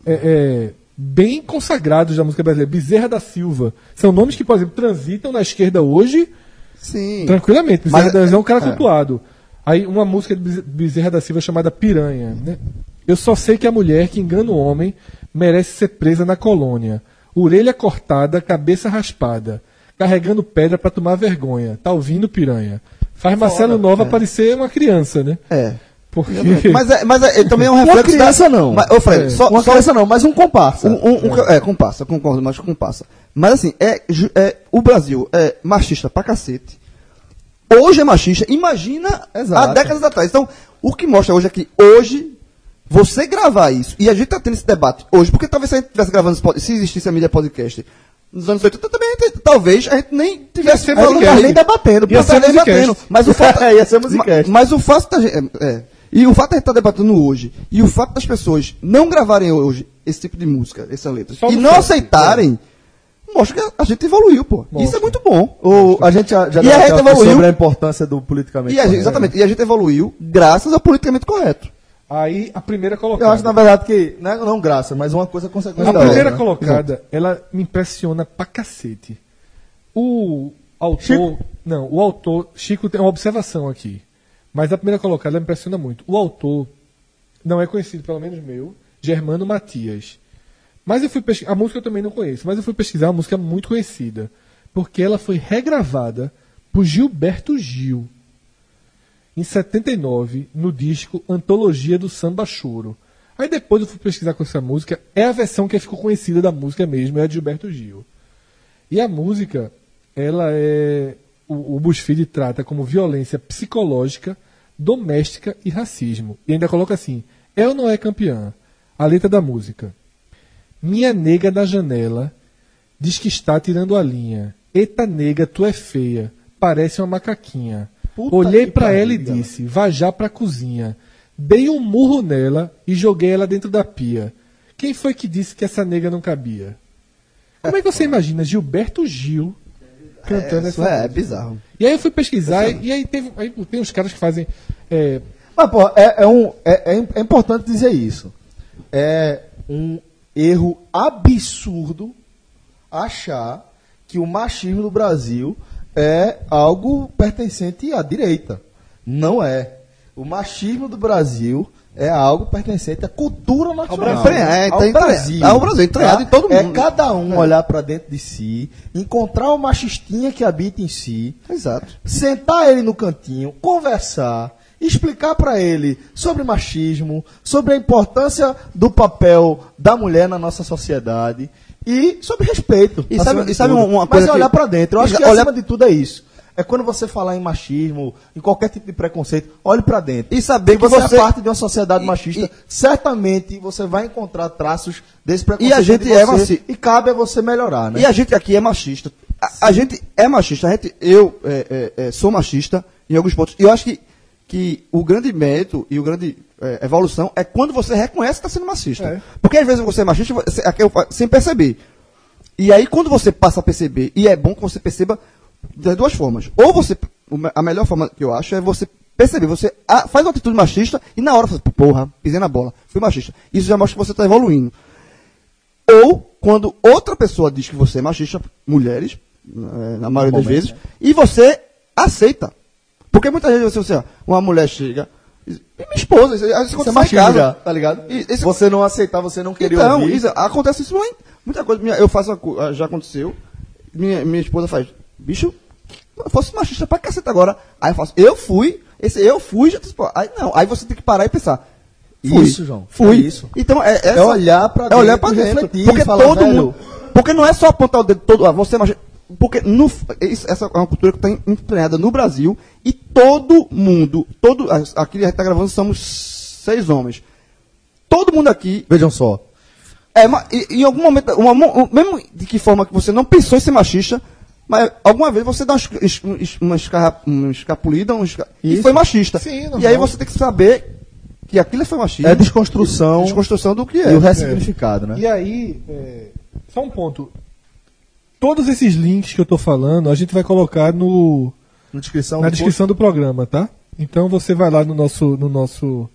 é, é, bem consagrados da música brasileira. Bezerra da Silva. São nomes que, por exemplo, transitam na esquerda hoje Sim. tranquilamente. Bezerra Mas- da Silva é um cara é. cultuado. Aí uma música de Bez- Bezerra da Silva chamada Piranha. Né? Eu só sei que a mulher que engana o homem merece ser presa na colônia. Orelha cortada, cabeça raspada. Carregando pedra pra tomar vergonha. Tá ouvindo, piranha? Faz Marcelo Nova parecer uma criança, né? É. Porque. Mas, é, mas é, também é um Uma reflexo. criança não. Mas, ô, Fred, É. só, Uma só- criança não, mas um comparsa. Um, um- um- é. compassa, concordo, mas compassa. Mas assim, é, é, o Brasil é machista pra cacete. Hoje é machista, imagina Exato. há décadas atrás. Então, o que mostra hoje é que hoje, você gravar isso, e a gente tá tendo esse debate hoje, porque talvez se a gente estivesse gravando se existisse a mídia podcast nos anos 80, também talvez a gente nem tivesse ser a gente não tá nem debatendo, Ia tá ser nem debatendo. Mas o fato Ia ser ma- musicast. mas o fato da gente. É, é. E o fato de a gente estar debatendo hoje, e o fato das pessoas não gravarem hoje esse tipo de música, essas letras, Só e não aceitarem, mostra que a gente evoluiu, pô. Isso é muito bom. O- a gente já, já E a gente evoluiu. sobre a importância do politicamente E a gente, correto. exatamente, e a gente evoluiu graças ao politicamente correto. Aí a primeira Eu colocada. acho, na verdade, que não, é- não graça, mas uma coisa consequência A da primeira outra. né? colocada, ela me impressiona pra cacete. O autor. Chico? Não, o autor. Chico tem uma observação aqui. Mas a primeira colocada me impressiona muito. O autor não é conhecido, pelo menos meu, Germano Matias. Mas eu fui pesquisar. A música eu também não conheço, mas eu fui pesquisar uma música muito conhecida. Porque ela foi regravada por Gilberto Gil. Em 79, no disco Antologia do Samba Choro. Aí depois eu fui pesquisar com essa música. É a versão que ficou conhecida da música mesmo, é a de Gilberto Gil. E a música, ela é. O, o trata como violência psicológica, doméstica e racismo. E ainda coloca assim: é ou não é campeã? A letra da música. Minha nega na janela diz que está tirando a linha. Eita nega, tu é feia, parece uma macaquinha. Puta Olhei pariu, ela e disse: vá já pra cozinha. Dei um murro nela e joguei ela dentro da pia. Quem foi que disse que essa nega não cabia? Como é que você imagina Gilberto Gil cantando Isso essa é, é bizarro. E aí eu fui pesquisar e aí, teve, aí tem uns caras que fazem. é, Mas, pô, é, é um, é, é, é importante dizer isso. É um erro absurdo achar que o machismo no Brasil é algo pertencente à direita. Não é. O machismo do Brasil é algo pertencente à cultura nacional. É, tá ao entranhado- Brasil. ao Brasil, entranhado em todo É mundo. cada um olhar pra dentro de si, encontrar o machistinha que habita em si, Exato. sentar ele no cantinho, conversar, explicar pra ele sobre machismo, sobre a importância do papel da mulher na nossa sociedade e sobre respeito. E sabe- e sabe uma Mas coisa é olhar que- pra dentro. Eu acho que Olha- acima de tudo é isso. É quando você falar em machismo, em qualquer tipo de preconceito, olhe pra dentro. E saber Se que você, você- é parte de uma sociedade E- machista, e- certamente você vai encontrar traços desse preconceito. E a gente é maci- E cabe a você melhorar, né? E a gente aqui é machista. A, a gente é machista. A gente, eu é, é, é, sou machista em alguns pontos. E eu acho que, que o grande mérito e o grande é, evolução é quando você reconhece que está sendo machista. É. Porque às vezes você é machista você- falo, sem perceber. E aí quando você passa a perceber, e é bom que você perceba das duas formas. Ou você, a melhor forma que eu acho é você perceber, você ah, faz uma atitude machista e na hora você, porra, pisei na bola, fui machista. Isso já mostra que você está evoluindo. Ou quando outra pessoa diz que você é machista, mulheres, eh, na maioria das vezes, e você aceita. Porque muitas vezes você, você uma mulher chega, e minha esposa, isso, isso Isso é acontece em casa. já, tá ligado? E- esse- Você não aceitar, você não querer então, ouvir. isso, acontece isso em muita coisa. Minha- eu faço, uma ah, já aconteceu. Minha, minha esposa faz, bicho, eu fosse machista pra caceta agora. Aí eu faço, eu fui, esse eu fui, já, aí não, aí você tem que parar e pensar. Fui, Isso, João, Fui. é isso. Então é, É olhar pra é olhar dentro pra dentro. refletir porque falar, todo velho, mundo, porque não é só apontar o dedo todo, ah, você é machista. Porque no, isso- essa é uma cultura que está entranhada no Brasil e todo mundo, todo, aqui a gente está gravando, somos seis homens. Todo mundo aqui Vejam só. é, e- em algum momento, uma mo- mesmo de que forma que você não pensou em ser machista, mas alguma vez você dá uma, esca- es- um es- uma, escarra- uma escapulida um esca- e foi machista. Sim, e aí você tem que saber que aquilo foi machismo. É desconstrução Desconstrução do que e é. o ressignificado, né? E aí, é, só um ponto. Todos esses links que eu tô falando, a gente vai colocar no, Na descrição. na do descrição do programa, tá? Então você vai lá no nosso, no nosso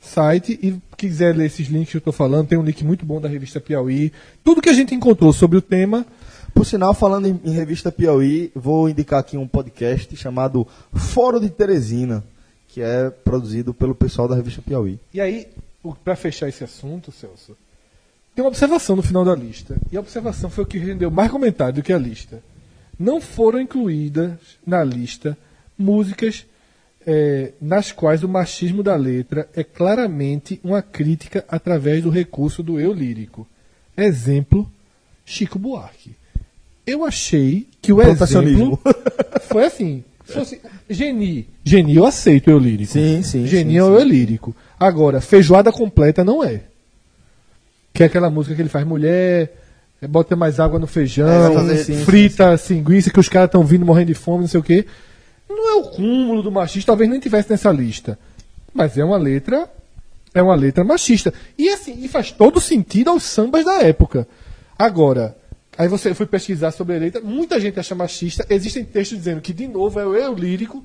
site e quiser ler esses links que eu tô falando, tem um link muito bom da revista Piauí. Tudo que a gente encontrou sobre o tema, Por sinal, falando em, em revista Piauí, vou indicar aqui um podcast chamado Fórum de Teresina, que é produzido pelo pessoal da revista Piauí. E aí, para fechar esse assunto, Celso, tem uma observação no final da lista. E a observação foi o que rendeu mais comentário do que a lista. Não foram incluídas na lista músicas eh, nas quais o machismo da letra é claramente uma crítica através do recurso do eu lírico. Exemplo, Chico Buarque. Eu achei que o exemplo foi assim. Se fosse Geni. Geni eu aceito eu lírico. Sim, sim, Geni sim, é o eu lírico. Agora, feijoada completa não é. Que é aquela música que ele faz mulher, bota mais água no feijão, É, fazer- sim, frita assim, linguiça que os caras estão vindo morrendo de fome, não sei o quê. Não é o cúmulo do machista, talvez nem tivesse nessa lista. Mas é uma letra. É uma letra machista. E assim, e faz todo sentido aos sambas da época. Agora, aí você foi pesquisar sobre a letra, muita gente acha machista. Existem textos dizendo que, de novo, é o eu lírico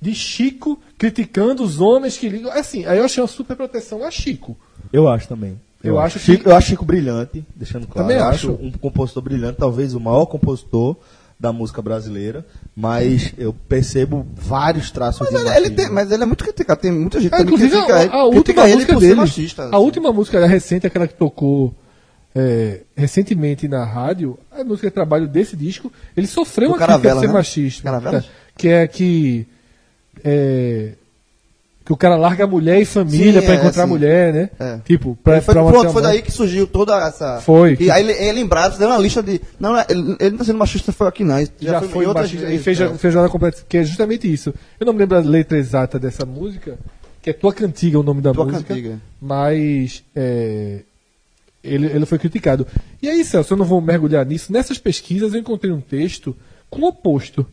de Chico criticando os homens que ligam. Assim, aí eu achei uma super proteção a Chico. Eu acho também. Eu acho que- Chico, eu acho Chico brilhante, deixando claro. Também eu acho. um compositor brilhante, talvez o maior compositor da música brasileira, mas eu percebo vários traços Mas de ele, tem, mas ele é muito criticado. Tem muita gente É, que inclusive, critica a, ele, a última música por ser dele, machista. a assim. última música recente, aquela que tocou é, recentemente na rádio, a música de trabalho desse disco, ele sofreu Do uma crítica Caravela, por ser né? machista. Caravelas? É, que é que é, que o cara larga a mulher e família Sim, pra é, encontrar mulher, né? É. Tipo, pra, Ele foi, pra pronto, foi amor. daí que surgiu toda essa. Foi. E aí ele, ele lembrava, deu uma lista de. Não, ele, ele não tá sendo machista, foi aqui não. Já, já, foi, foi outras machista, vezes, e fez, é. completa, que é justamente isso. Eu não me lembro a letra exata dessa música, que é Tua Cantiga o nome da Tua música. Cantiga. Mas é, ele, ele foi criticado. E aí, Celso, eu não vou mergulhar nisso. Nessas pesquisas eu encontrei um texto com o oposto.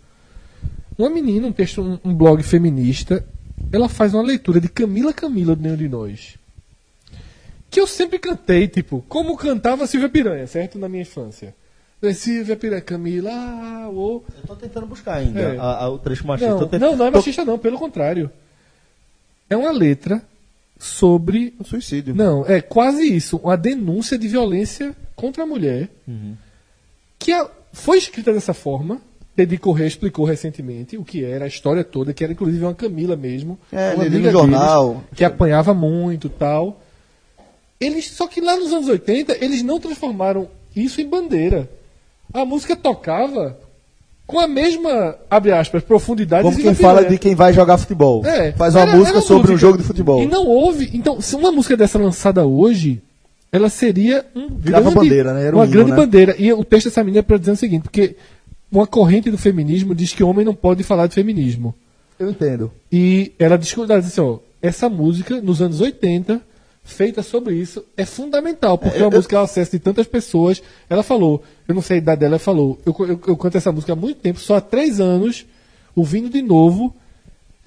Uma menina, um texto, um, um blog feminista, ela faz uma leitura de Camila Camila do Nenhum de Nós. Que eu sempre cantei, tipo, como cantava Silvia Piranha, certo? Na minha infância. Silvia Piranha, Camila, ah, ô. Eu tô tentando buscar ainda É. a- a- o trecho machista. Não, Tô não, não é tô- machista não, pelo contrário. É uma letra sobre... Um suicídio. Não, é quase isso. Uma denúncia de violência contra a mulher. Uhum. Que a- foi escrita dessa forma, Teddy Corrêa explicou recentemente o que era a história toda, que era inclusive uma Camila mesmo. É, uma amiga no jornal. deles, que apanhava muito tal. Eles, só que lá nos anos 80, eles não transformaram isso em bandeira. A música tocava com a mesma, abre aspas, profundidade. Como quem fala de quem vai jogar futebol. É, Faz uma era- música era sobre um música. jogo de futebol. E não houve. Então, se uma música dessa lançada hoje, ela seria um Virava grande- bandeira, né? Era um uma hino, grande né? bandeira. E o texto dessa menina é para dizer o seguinte, porque uma corrente do feminismo diz que homem não pode falar de feminismo. Eu entendo. E ela disse assim, ó, essa música, nos anos 80, feita sobre isso, é fundamental, porque é uma música ao acesso de tantas pessoas. Ela falou, eu não sei a idade dela, ela falou, eu, eu, eu canto essa música há muito tempo, só há três anos, ouvindo de novo,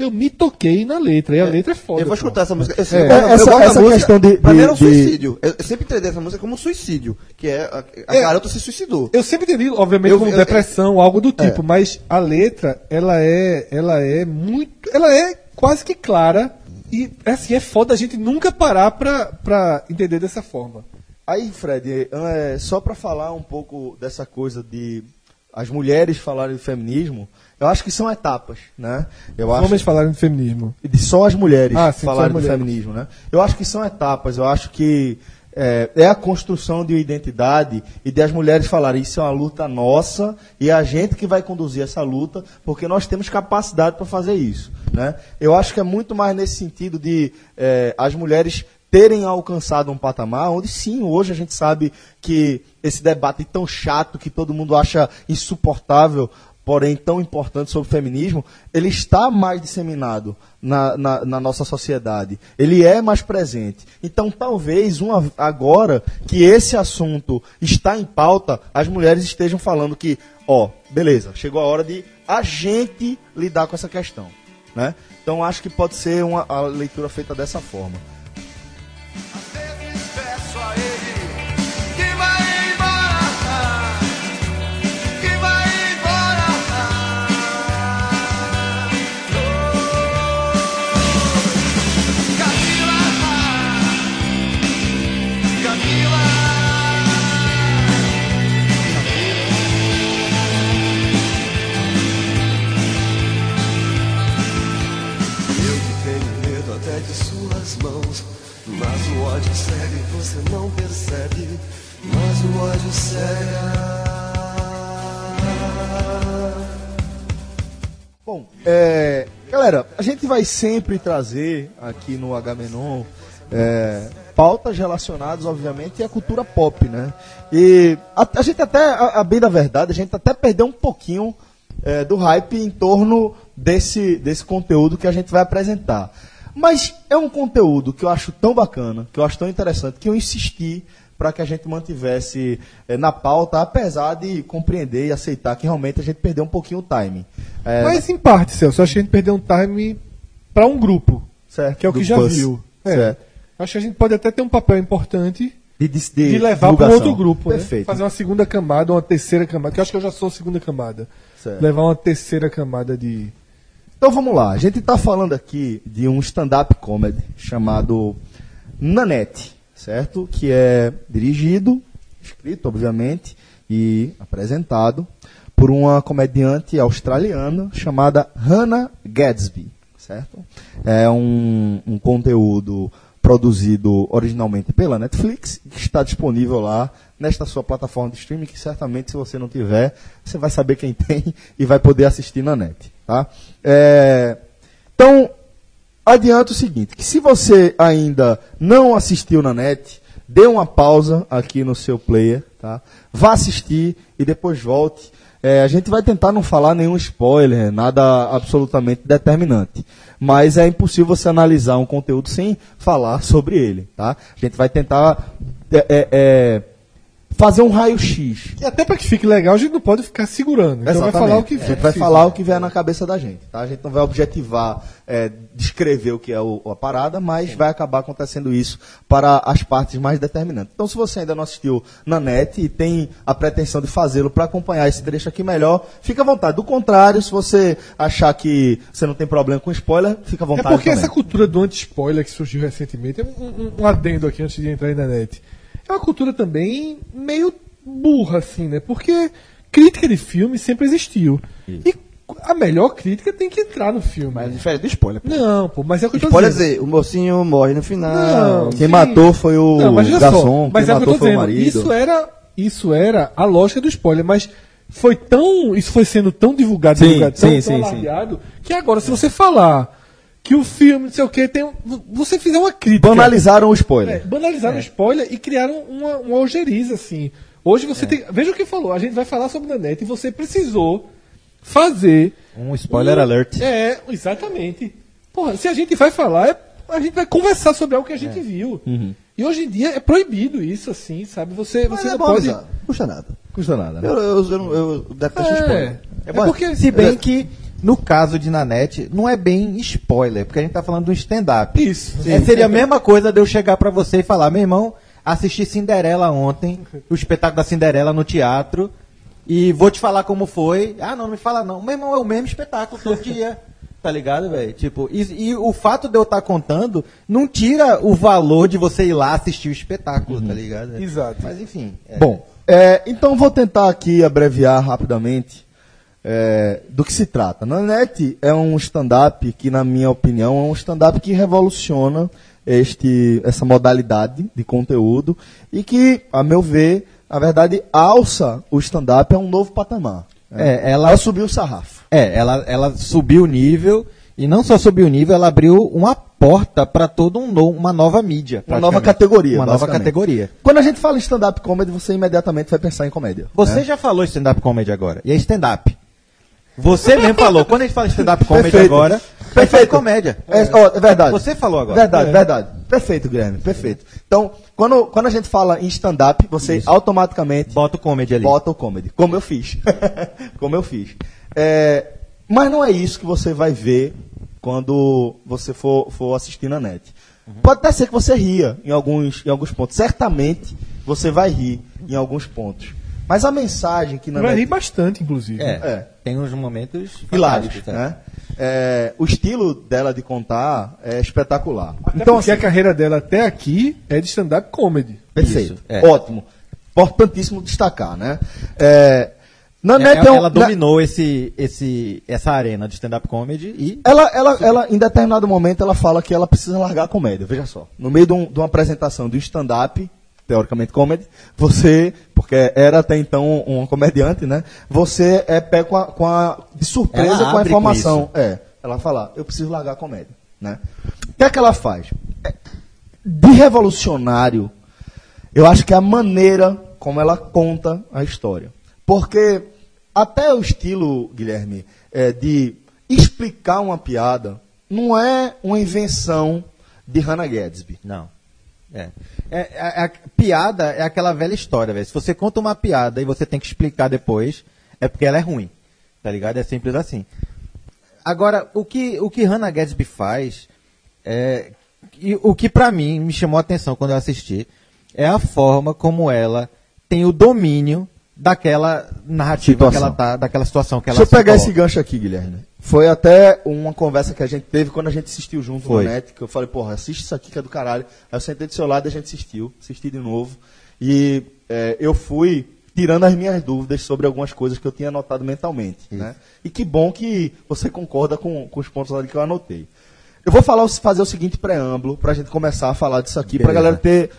eu me toquei na letra, e a letra é foda. Eu vou pô. escutar essa música. Eu, É. eu gosto- eu Essa- essa música. questão de- Pra mim era um de- suicídio. Eu, eu sempre entendi essa música como um suicídio. Que é a, a É. garota se suicidou. Eu sempre entendi, obviamente, Eu- como eu- depressão, algo do É. tipo, mas a letra, ela é, ela é muito, ela é quase que clara e assim é foda a gente nunca parar pra, pra entender dessa forma. Aí, Fred, é, só para falar um pouco dessa coisa de as mulheres falarem de feminismo, eu acho que são etapas, né? Eu acho Homens falarem de feminismo. de só as mulheres Ah, sim, do mulheres. feminismo, né? Eu acho que são etapas. Eu acho que é, é a construção de uma identidade e de as mulheres falarem isso é uma luta nossa e é a gente que vai conduzir essa luta porque nós temos capacidade para fazer isso, né? Eu acho que é muito mais nesse sentido de é, as mulheres terem alcançado um patamar onde sim, hoje a gente sabe que esse debate tão chato que todo mundo acha insuportável porém tão importante sobre o feminismo, ele está mais disseminado na, na, na nossa sociedade. Ele é mais presente. Então, talvez uma, agora que esse assunto está em pauta, as mulheres estejam falando que, ó, beleza, chegou a hora de a gente lidar com essa questão. Né? Então, acho que pode ser uma, a leitura feita dessa forma. Ódio segue, você não percebe. Mas o ódio cega. Bom, é, galera, a gente vai sempre trazer aqui no Agamenon é, pautas relacionadas, obviamente, à cultura pop, né? E a, a gente até, a, a bem da verdade, a gente até perdeu um pouquinho é, do hype em torno desse, desse conteúdo que a gente vai apresentar. Mas é um conteúdo que eu acho tão bacana, que eu acho tão interessante, que eu insisti para que a gente mantivesse eh, na pauta, apesar de compreender e aceitar que realmente a gente perdeu um pouquinho o timing. Eh, Mas em parte, Celso, acho que a gente perdeu um time pra um grupo, certo, que é o que já bus. viu. É. Acho que a gente pode até ter um papel importante De, de, de levar para divulgação. outro grupo, né? Perfeito. Fazer uma segunda camada, uma terceira camada, que eu acho que eu já sou a segunda camada. Certo. Levar uma terceira camada de. Então vamos lá, a gente está falando aqui de um stand-up comedy chamado Nanette, certo? Que é dirigido, escrito, obviamente, e apresentado por uma comediante australiana chamada Hannah Gadsby, certo? É um, um conteúdo produzido originalmente pela Netflix, que está disponível lá nesta sua plataforma de streaming, que certamente se você não tiver, você vai saber quem tem e vai poder assistir na. Tá? É, então, adianto o seguinte, que se você ainda não assistiu na net, dê uma pausa aqui no seu player, tá? vá assistir e depois volte. É, a gente vai tentar não falar nenhum spoiler, nada absolutamente determinante. Mas é impossível você analisar um conteúdo sem falar sobre ele. Tá? A gente vai tentar é, é, é, fazer um raio-x. E até para que fique legal, a gente não pode ficar segurando. Então vai Exatamente. falar o que gente for vai falar o que vier na cabeça da gente. Tá? A gente não vai objetivar, é, descrever o que é o- a parada, mas vai acabar acontecendo isso para as partes mais determinantes. Então, se você ainda não assistiu na net e tem a pretensão de fazê-lo para acompanhar esse trecho aqui melhor, fica à vontade. Do contrário, se você achar que você não tem problema com spoiler, fica à É vontade. porque também. essa cultura do anti-spoiler que surgiu recentemente, um, um- um adendo aqui antes de entrar aí na net, é uma cultura também meio burra, assim, né? Porque crítica de filme sempre existiu. E a melhor crítica tem que entrar no filme. Mas diferente do spoiler. pô. Não, pô, mas é o que eu tô Spoiler dizendo. dizer, o mocinho morre no final. Não, Quem sim. matou foi o Não, mas olha garçom, só, mas quem é o que matou eu tô foi o dizendo. marido. Isso era, isso era a lógica do spoiler, mas foi tão, isso foi sendo tão divulgado, Sim, divulgado tão, sim, tão sim, que agora se você falar que o filme, não sei o que, tem, um- você fizer uma crítica, Banalizaram o é, spoiler. banalizaram o spoiler e criaram uma, uma ojeriza assim. Hoje você tem, veja o que falou, a gente vai falar sobre o Nanete e você precisou fazer Um spoiler alert. É, exatamente. Porra, se a gente vai falar, é- a gente vai conversar sobre algo que a gente viu. E hoje em dia é proibido isso, assim, sabe? Você, Mas você é não pode. Custa nada. Custa nada, né? Eu, eu, eu, eu detesto spoiler. É, é porque. se bem que, no caso de Nanete, não é bem spoiler, porque a gente tá falando de um stand-up. Isso. É, seria a mesma coisa de eu chegar pra você e falar, meu irmão, assisti Cinderela ontem, o espetáculo da Cinderela no teatro, e vou te falar como foi. Ah, não, não me fala não. Meu irmão, é o mesmo espetáculo todo dia. Tá ligado, velho? Tipo, e, e o fato de eu estar contando não tira o valor de você ir lá assistir o espetáculo, tá ligado? Exato. Mas enfim. é. Bom, é, então vou tentar aqui abreviar rapidamente é, do que se trata. Nanete é um stand-up que, na minha opinião, é um stand-up que revoluciona este, essa modalidade de conteúdo e que, a meu ver, na verdade, alça o stand-up a um novo patamar. né? É, ela- ela subiu o sarrafo. É, ela, ela subiu o nível e não só subiu o nível, ela abriu uma porta para toda um no- uma nova mídia. Uma nova categoria. Uma nova categoria. Quando a gente fala em stand-up comedy, você imediatamente vai pensar em comédia. Você né? já falou stand-up comedy agora. E é stand-up. Você mesmo falou. Quando a gente fala stand-up comedy Perfeito. agora, Perfeito. é comédia. É, ó, é verdade. Você falou agora. Verdade, verdade. Perfeito, Guilherme, perfeito. Então, quando, quando a gente fala em stand-up, você automaticamente Bota o comedy ali. bota o comedy, como eu fiz. como eu fiz. É, mas não é isso que você vai ver quando você for, for assistir na net. Pode até ser que você ria em alguns, em alguns pontos. Certamente você vai rir em alguns pontos. Mas a mensagem que na Vai rir net bastante, inclusive. É, É. Tem uns momentos hilários, é. né? É, o estilo dela de contar é espetacular. Então, Então, porque assim, a carreira dela até aqui é de stand-up comedy. perfeito, Isso, é. ótimo, importantíssimo destacar, né? É, na É, net ela, é um- ela na- dominou esse, esse, essa arena de stand-up comedy e Ela, ela, ela, em determinado momento, ela fala que ela precisa largar a comédia. Veja só. No meio de, um- de uma apresentação de um stand-up, teoricamente comedy, você, porque era até então uma comediante, né? Você é pé com a, com a- de surpresa Ela com a abre com informação. é. Ela fala, eu preciso largar a comédia, né? O que é que ela faz? É, De revolucionário, eu acho que é a maneira como ela conta a história. Porque até o estilo, Guilherme, é, de explicar uma piada não é uma invenção de Hannah Gadsby. Não. É. É, a, a piada é aquela velha história, velho. Se você conta uma piada e você tem que explicar depois, é porque ela é ruim. Tá ligado? É simples assim. Agora, o que, o que Hannah Gadsby faz, é, e o que pra mim me chamou a atenção quando eu assisti, é a forma como ela tem o domínio daquela narrativa que Situação. ela tá, daquela situação que ela Deixa eu pegar esse gancho aqui, Guilherme. Foi até uma conversa que a gente teve quando a gente assistiu junto Foi. no net, que eu falei, porra, assiste isso aqui que é do caralho. Aí eu sentei do seu lado e a gente assistiu, assisti de novo. E é, eu fui tirando as minhas dúvidas sobre algumas coisas que eu tinha anotado mentalmente. Né? E que bom que você concorda com, com os pontos ali que eu anotei. Eu vou falar, fazer o seguinte preâmbulo para a gente começar a falar disso aqui, para a galera ter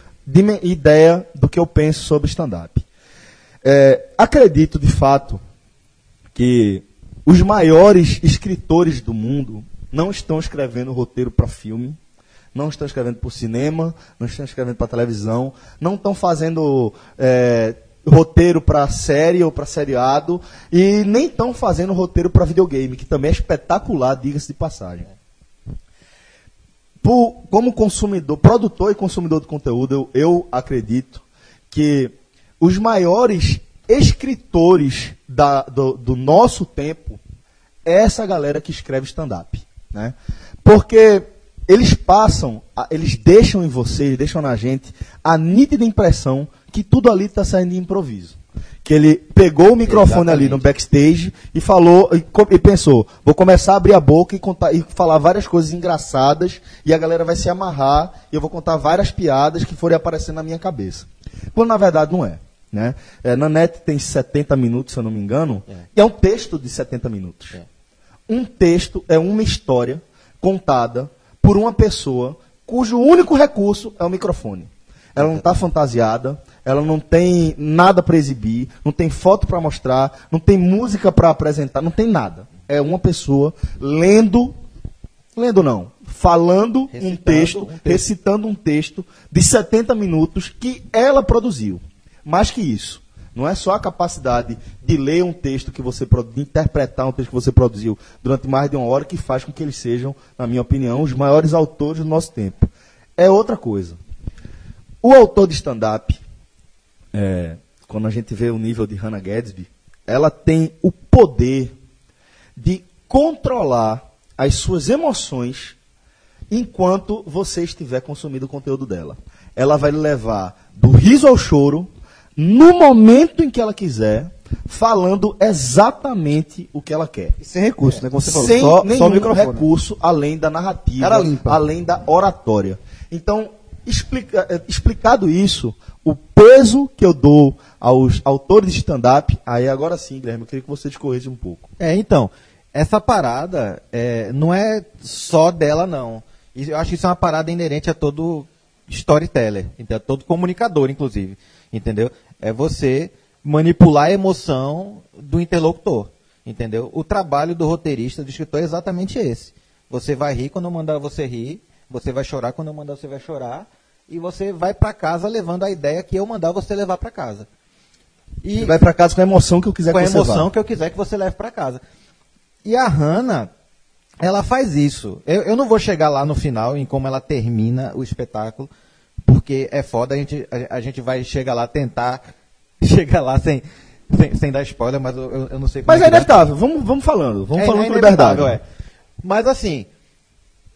ideia do que eu penso sobre stand-up. É, acredito, de fato, que os maiores escritores do mundo não estão escrevendo roteiro para filme, não estão escrevendo para cinema, não estão escrevendo para televisão, não estão fazendo é, roteiro para série ou para seriado e nem estão fazendo roteiro para videogame, que também é espetacular, diga-se de passagem. Por- como consumidor, produtor e consumidor de conteúdo, eu, eu acredito que os maiores escritores da- do, do nosso tempo é essa galera que escreve stand-up. Né? Porque eles passam, eles deixam em você, eles deixam na gente a nítida impressão que tudo ali está saindo de improviso. Que ele pegou o microfone ali no backstage e falou e, e pensou, vou começar a abrir a boca e, contar, e falar várias coisas engraçadas e a galera vai se amarrar e eu vou contar várias piadas que forem aparecendo na minha cabeça. Quando na verdade não é. Né? É, Nanete tem 70 minutos, se eu não me engano, e é um texto de 70 minutos. Um texto é uma história contada por uma pessoa cujo único recurso é o microfone. Ela não está fantasiada, ela não tem nada para exibir, não tem foto para mostrar, não tem música para apresentar, não tem nada. É uma pessoa lendo, lendo não, falando um texto, recitando um texto de 70 minutos que ela produziu. Mais que isso. Não é só a capacidade de ler um texto que você de interpretar um texto que você produziu durante mais de uma hora que faz com que eles sejam, na minha opinião, os maiores autores do nosso tempo. É outra coisa. O autor de stand-up, é, quando a gente vê o nível de Hannah Gadsby, ela tem o poder de controlar as suas emoções enquanto você estiver consumindo o conteúdo dela. Ela vai levar do riso ao choro, no momento em que ela quiser, falando exatamente o que ela quer. E sem recurso, né? Como você falou, Sem só, nenhum só recurso além da narrativa, além da oratória. Então, explica- eh, explicado isso, o peso que eu dou aos autores de stand-up, aí agora sim, Guilherme, eu queria que você discorresse um pouco. É, então, essa parada é, não é só dela, não. Eu acho que isso é uma parada inerente a todo storyteller, a todo comunicador, inclusive. Entendeu? É você manipular a emoção do interlocutor. Entendeu? O trabalho do roteirista, do escritor é exatamente esse. Você vai rir quando eu mandar você rir, você vai chorar quando eu mandar você vai chorar, e você vai pra casa levando a ideia que eu mandar você levar pra casa. E Você vai pra casa com a emoção que eu quiser com a que você emoção vá. que eu quiser que você leve pra casa. E a Hannah, ela faz isso. Eu, eu não vou chegar lá no final em como ela termina o espetáculo, porque é foda, a gente, a, a gente vai chegar lá tentar chegar lá sem, sem, sem dar spoiler, mas eu, eu- não sei como Mas é que vai. inevitável, vamos, vamos falando, vamos É- falando é com liberdade. é. Mas assim,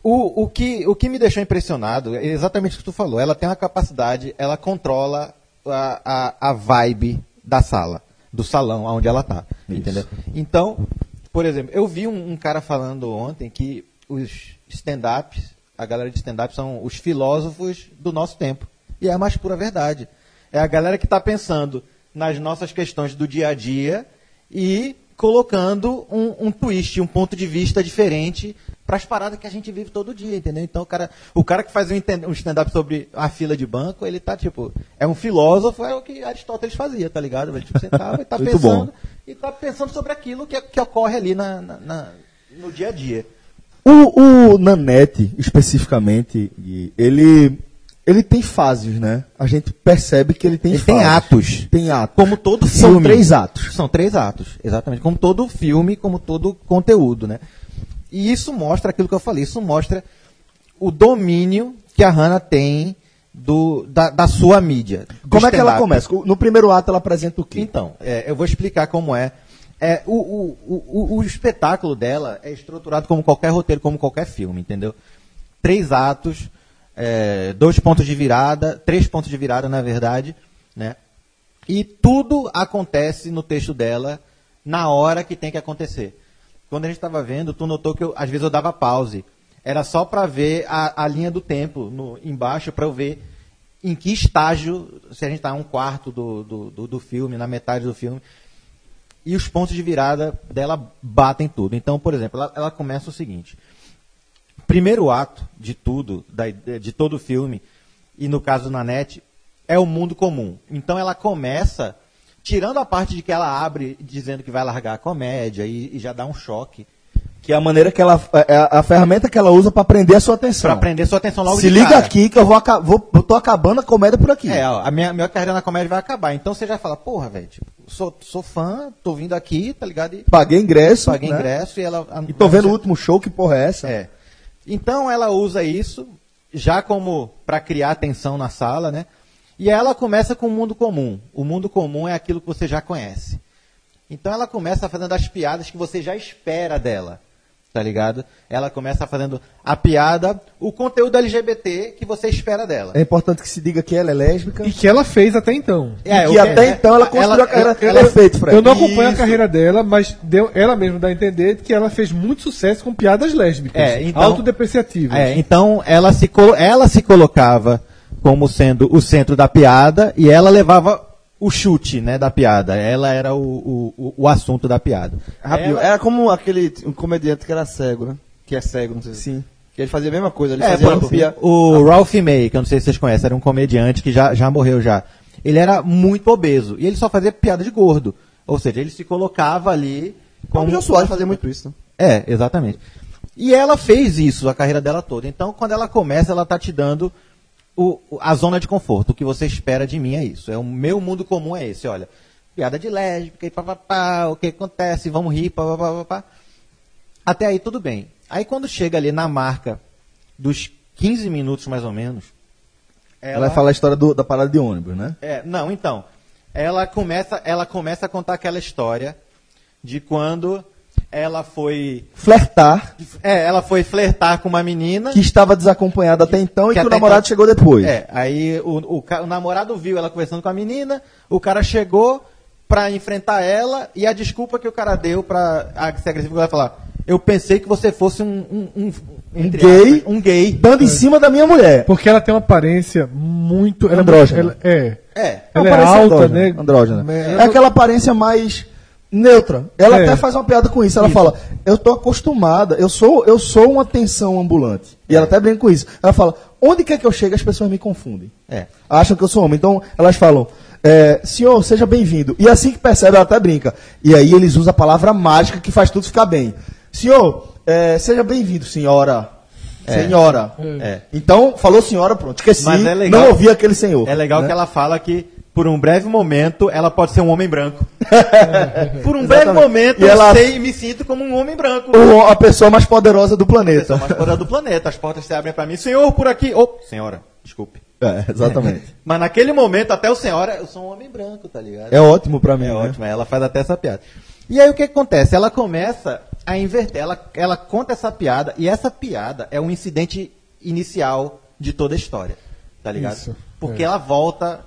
o, o, que, o que me deixou impressionado é exatamente o que tu falou. Ela tem uma capacidade, ela controla a, a, a vibe da sala, do salão onde ela tá. Entendeu? Então, por exemplo, eu vi um, um cara falando ontem que os stand-ups, a galera de stand-up são os filósofos do nosso tempo. E é a mais pura verdade. É a galera que está pensando nas nossas questões do dia a dia e colocando um, um twist, um ponto de vista diferente para as paradas que a gente vive todo dia, entendeu? Então o cara, o cara que faz um, stand-up sobre a fila de banco, ele tá tipo, é um filósofo, é o que Aristóteles fazia, tá ligado? Ele tipo, sentava e tá pensando bom. e tá pensando sobre aquilo que, que ocorre ali na, na- na- no dia a dia. O, o Nanete, especificamente, ele, ele tem fases, né? A gente percebe que ele tem Ele fases. tem atos. Tem atos. Como todo São filme. três atos. São três atos, exatamente. Como todo filme, como todo conteúdo, né? E isso mostra aquilo que eu falei, isso mostra o domínio que a Hannah tem do, da, da sua mídia. Como é que ela começa? No primeiro ato ela apresenta o quê? Então, é, eu vou explicar como é. É, o, o, o, o- espetáculo dela é estruturado como qualquer roteiro, como qualquer filme, entendeu? Três atos, é, dois pontos de virada, três pontos de virada, na verdade, né? E tudo acontece no texto dela na hora que tem que acontecer. Quando a gente estava vendo, tu notou que eu, às vezes eu dava pause. Era só para ver a, a linha do tempo no, embaixo, para eu ver em que estágio, se a gente está um quarto do, do, do, do filme, na metade do filme. E os pontos de virada dela batem tudo. Então, por exemplo, ela, ela começa o seguinte. Primeiro ato de tudo, da, de todo o filme, e no caso na net, é o mundo comum. Então ela começa, tirando a parte de que ela abre dizendo que vai largar a comédia e, e já dá um choque. Que é a maneira que ela. É a, a ferramenta que ela usa para prender a sua atenção. Pra prender sua atenção logo Se liga cara. aqui que eu vou, vou eu tô acabando a comédia por aqui. É, ó, a minha, minha carreira na comédia vai acabar. Então você já fala, porra, velho, tipo, sou, sou fã, tô vindo aqui, tá ligado? E Paguei ingresso. paguei né? ingresso e ela. E tô vendo o último show, que porra é essa? É. Então ela usa isso já como para criar atenção na sala, né? E ela começa com o mundo comum. O mundo comum é aquilo que você já conhece. Então ela começa fazendo as piadas que você já espera dela. Tá ligado? Ela começa fazendo a piada, o conteúdo LGBT que você espera dela. É importante que se diga que ela é lésbica. E que ela fez até então. É, que o que- até é- então ela construiu a carreira. Eu- ela é feita, Fred. Eu não acompanho a Isso. carreira dela, mas deu, ela mesma dá a entender que ela fez muito sucesso com piadas lésbicas. É, então- autodepreciativas. É, então ela se, ela se colocava como sendo o centro da piada e ela levava o chute, né, da piada. Ela era o, o, o- assunto da piada. Ela- Era como aquele um comediante que era cego, né? Que é cego, não sei. Sim. Que ele fazia a mesma coisa, ele É, fazia pia- o Ralph May, que eu não sei se vocês conhecem, era um comediante que já, já morreu já. Ele era muito obeso e ele só fazia piada de gordo. Ou seja, ele se colocava ali Como o Jô Soares fazia muito isso. né? É, exatamente. E ela fez isso a carreira dela toda. Então, quando ela começa, ela tá te dando o, a zona de conforto. O que você espera de mim é isso. É o meu mundo comum é esse. Olha, piada de lésbica e papapá, o que acontece, vamos rir, papapá. Até aí tudo bem. Aí quando chega ali na marca dos 15 minutos mais ou menos, Ela vai falar a história do- da parada de ônibus, né? é, não, então. Ela começa, ela começa a contar aquela história de quando ela foi. Flertar, É, ela foi flertar com uma menina. que estava desacompanhada até então e que, o namorado então- chegou depois. É, aí o, o, o namorado viu ela conversando com a menina, o cara chegou pra enfrentar ela e a desculpa que o cara deu pra a- ser agressivo vai falar: Eu pensei que você fosse um. Um, um, entre gay? aspas, um gay. Dando em cima da minha mulher. Porque ela tem uma aparência muito. ela- Andrógena. ela- é. É. Ela é Aparência alta, andrógena, né? andrógena. É, É aquela aparência mais neutra. Ela É. até faz uma piada com isso. Ela fala: "Eu tô acostumada, eu sou eu sou uma atenção ambulante". E ela até brinca com isso. Ela fala: "Onde quer que eu chegue as pessoas me confundem". É. Acham que eu sou homem. Então elas falam: é, senhor, seja bem-vindo. E assim que percebe, ela até brinca. E aí eles usam a palavra mágica que faz tudo ficar bem. Senhor, é, seja bem-vindo, senhora. É. Senhora. É. Então, falou senhora, pronto. Esqueci. Mas é legal- não ouvi aquele senhor. É legal né? que ela fala que, por um breve momento, ela pode ser um homem branco. por um breve Exatamente. momento, E eu ela- sei e me sinto como um homem branco. O- a pessoa mais poderosa do Eu sou planeta. mais fora do planeta. As portas se abrem pra mim. Senhor, por aqui. Oh, senhora, desculpe. É, exatamente. Mas naquele momento, até o senhora, eu sou um homem branco, tá ligado? É ótimo pra mim. É né? ótimo, ela faz até essa piada. E aí o que que acontece? Ela começa a inverter, ela, ela conta essa piada, e essa piada é um incidente inicial de toda a história, tá ligado? Isso, Porque é. ela volta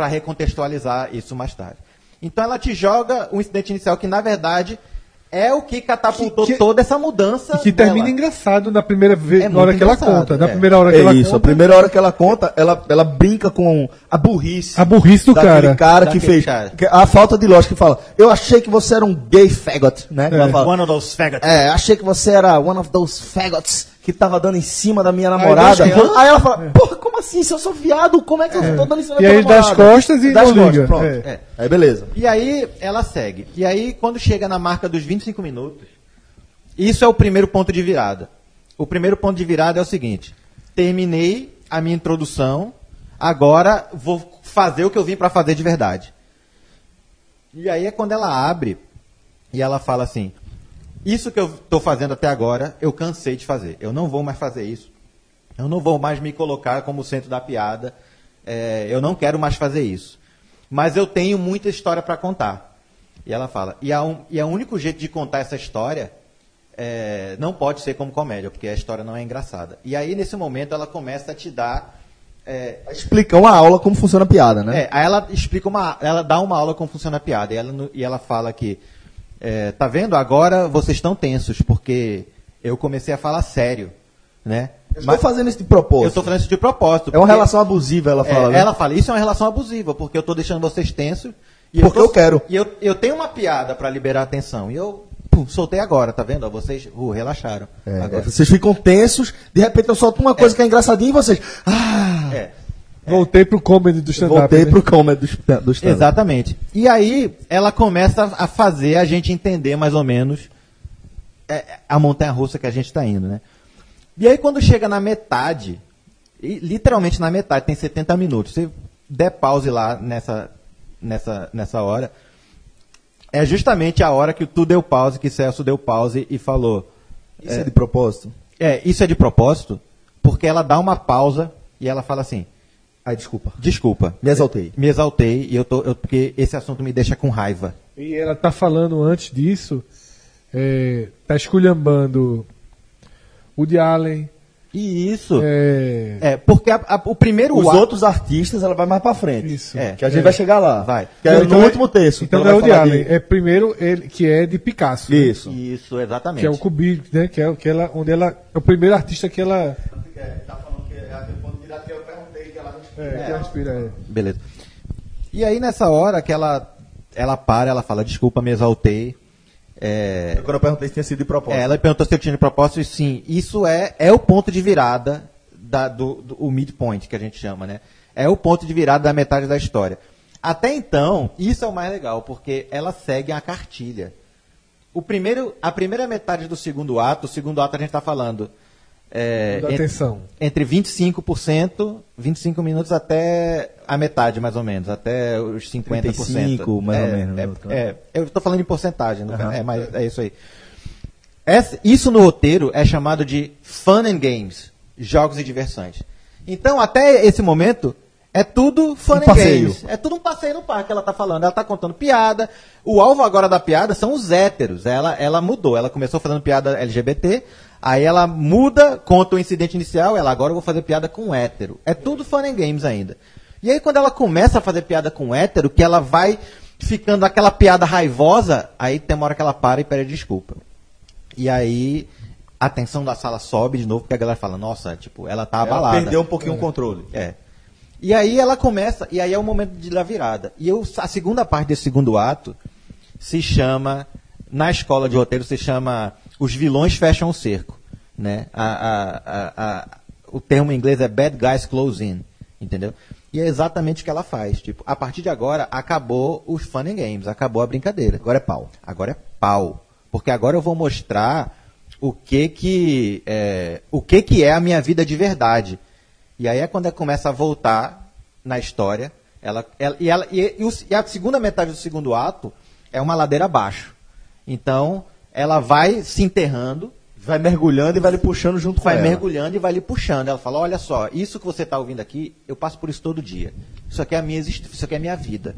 para recontextualizar isso mais tarde. Então ela te joga um incidente inicial que, na verdade, é o que catapultou Que- que- toda essa mudança. E que termina dela. engraçado na primeira vez, É na hora que ela conta. Na é. primeira hora que É ela isso, a conta. primeira hora que ela conta, ela, ela brinca com a burrice. A burrice do daquele cara. que fez. cara. A falta de lógica que fala. Eu achei que você era um gay faggot, né? Que ela fala. One of those faggots. É, achei que você era one of those faggots que tava dando em cima da minha namorada. Aí Aí, ela fala, porra, como assim? Se eu sou viado, como é que eu tô dando em cima da E minha aí das namorada? costas e das não costas, liga. pronto. É. É. Aí beleza. E aí ela segue. E aí, quando chega na marca dos 25 minutos, isso é o primeiro ponto de virada. O primeiro ponto de virada é o seguinte: terminei a minha introdução, agora vou fazer o que eu vim para fazer de verdade. E aí é quando ela abre e ela fala assim: Isso que eu estou fazendo até agora, eu cansei de fazer. Eu não vou mais fazer isso. Eu não vou mais me colocar como centro da piada. É, eu não quero mais fazer isso. Mas eu tenho muita história para contar. E ela fala: E a, um, e a único jeito de contar essa história é, não pode ser como comédia, porque a história não é engraçada. E aí, nesse momento, ela começa a te dar. é, Explica uma aula como funciona a piada, né? é, aí ela explica uma, ela dá uma aula como funciona a piada e ela, e ela fala que, é, tá vendo? Agora vocês estão tensos porque eu comecei a falar sério, né? Eu estou fazendo isso de eu propósito. estou fazendo isso de propósito. É uma relação abusiva, ela é, fala. né? ela fala, isso é uma relação abusiva porque eu estou deixando vocês tensos. E Porque tô- eu quero. E eu, eu tenho uma piada para liberar a atenção e eu pum, soltei agora, tá vendo? Vocês uh, relaxaram. É, agora. vocês ficam tensos, de repente eu solto uma coisa que é engraçadinha e vocês. Ah! É. Voltei pro comedy do stand-up. Voltei né? pro comedy do, sta- do stand Exatamente. E aí ela começa a fazer a gente entender mais ou menos é, a montanha russa que a gente está indo, né? E aí quando chega na metade, e literalmente na metade, tem 70 minutos. Se der pause lá nessa, nessa, nessa hora, é justamente a hora que tu deu pause, que Celso deu pause e falou. Isso é de propósito? É, isso é de propósito, porque ela dá uma pausa e ela fala assim: Ai, desculpa. desculpa, Me exaltei. me exaltei e eu tô, eu- porque esse assunto me deixa com raiva. E ela tá falando antes disso, é, tá esculhambando Woody Allen. E isso. É, É, porque a- a- o primeiro Os ato- outros artistas ela vai mais pra frente. Isso. É. Que a gente É. vai chegar lá. Vai. Que é Então no é- último terço. Então não é o de Allen, é primeiro ele que é de Picasso. né? Isso. Isso, exatamente. Que é o cubismo, né? Que é o que ela, onde ela é o primeiro artista que ela é, que ela respira. É. Beleza. E aí nessa hora que ela, ela para, ela fala, desculpa, me exaltei. É, Quando eu perguntei se tinha sido de propósito. é, ela perguntou se eu tinha de propósito, e sim, isso é, é o ponto de virada da, do, do- o midpoint que a gente chama, né? É o ponto de virada da metade da história. Até então, isso é o mais legal, porque ela segue a cartilha. O primeiro, a primeira metade do segundo ato, o segundo ato a gente está falando é, Da en- atenção. entre 25%, 25 minutos até a metade, mais ou menos, até os 50%. 35, mais ou É, menos, É, né? é, eu estou falando em porcentagem, caso, é, mas é isso aí. Essa- isso no roteiro é chamado de fun and games, jogos e diversões. Então, até esse momento, é tudo fun Um and passeio. games. É tudo um passeio no parque que ela tá falando. Ela tá contando piada. O alvo agora da piada são os héteros. Ela, ela mudou. Ela começou fazendo piada LGBT. Aí ela muda, conta o incidente inicial. Ela agora eu vou fazer piada com hétero. É tudo fun and games ainda. E aí quando ela começa a fazer piada com hétero, que ela vai ficando aquela piada raivosa, aí tem uma hora que ela para e pede desculpa. E aí a tensão da sala sobe de novo, porque a galera fala, nossa, tipo, ela tá Ela abalada. perdeu um pouquinho o controle. É. E aí ela começa, e aí é o momento de dar virada. E eu, a segunda parte desse segundo ato se chama, na escola de roteiro, se chama Os Vilões Fecham o Cerco. Né? A, a, a, o termo em inglês é Bad Guys Close In. Entendeu? E é exatamente o que ela faz. Tipo, a partir de agora, acabou os fun and games, acabou a brincadeira. Agora é pau. Agora é pau. Porque agora eu vou mostrar o que que é, o que que é a minha vida de verdade. E aí é quando ela começa a voltar na história. Ela, ela- e, ela, e, e o- e a segunda metade do segundo ato é uma ladeira abaixo. Então, ela vai se enterrando, Vai mergulhando e vai lhe puxando junto vai com ela. mergulhando e vai lhe puxando. Ela fala: Olha só, isso que você está ouvindo aqui, eu passo por isso todo dia. Isso aqui é a minha, isso aqui é a minha vida.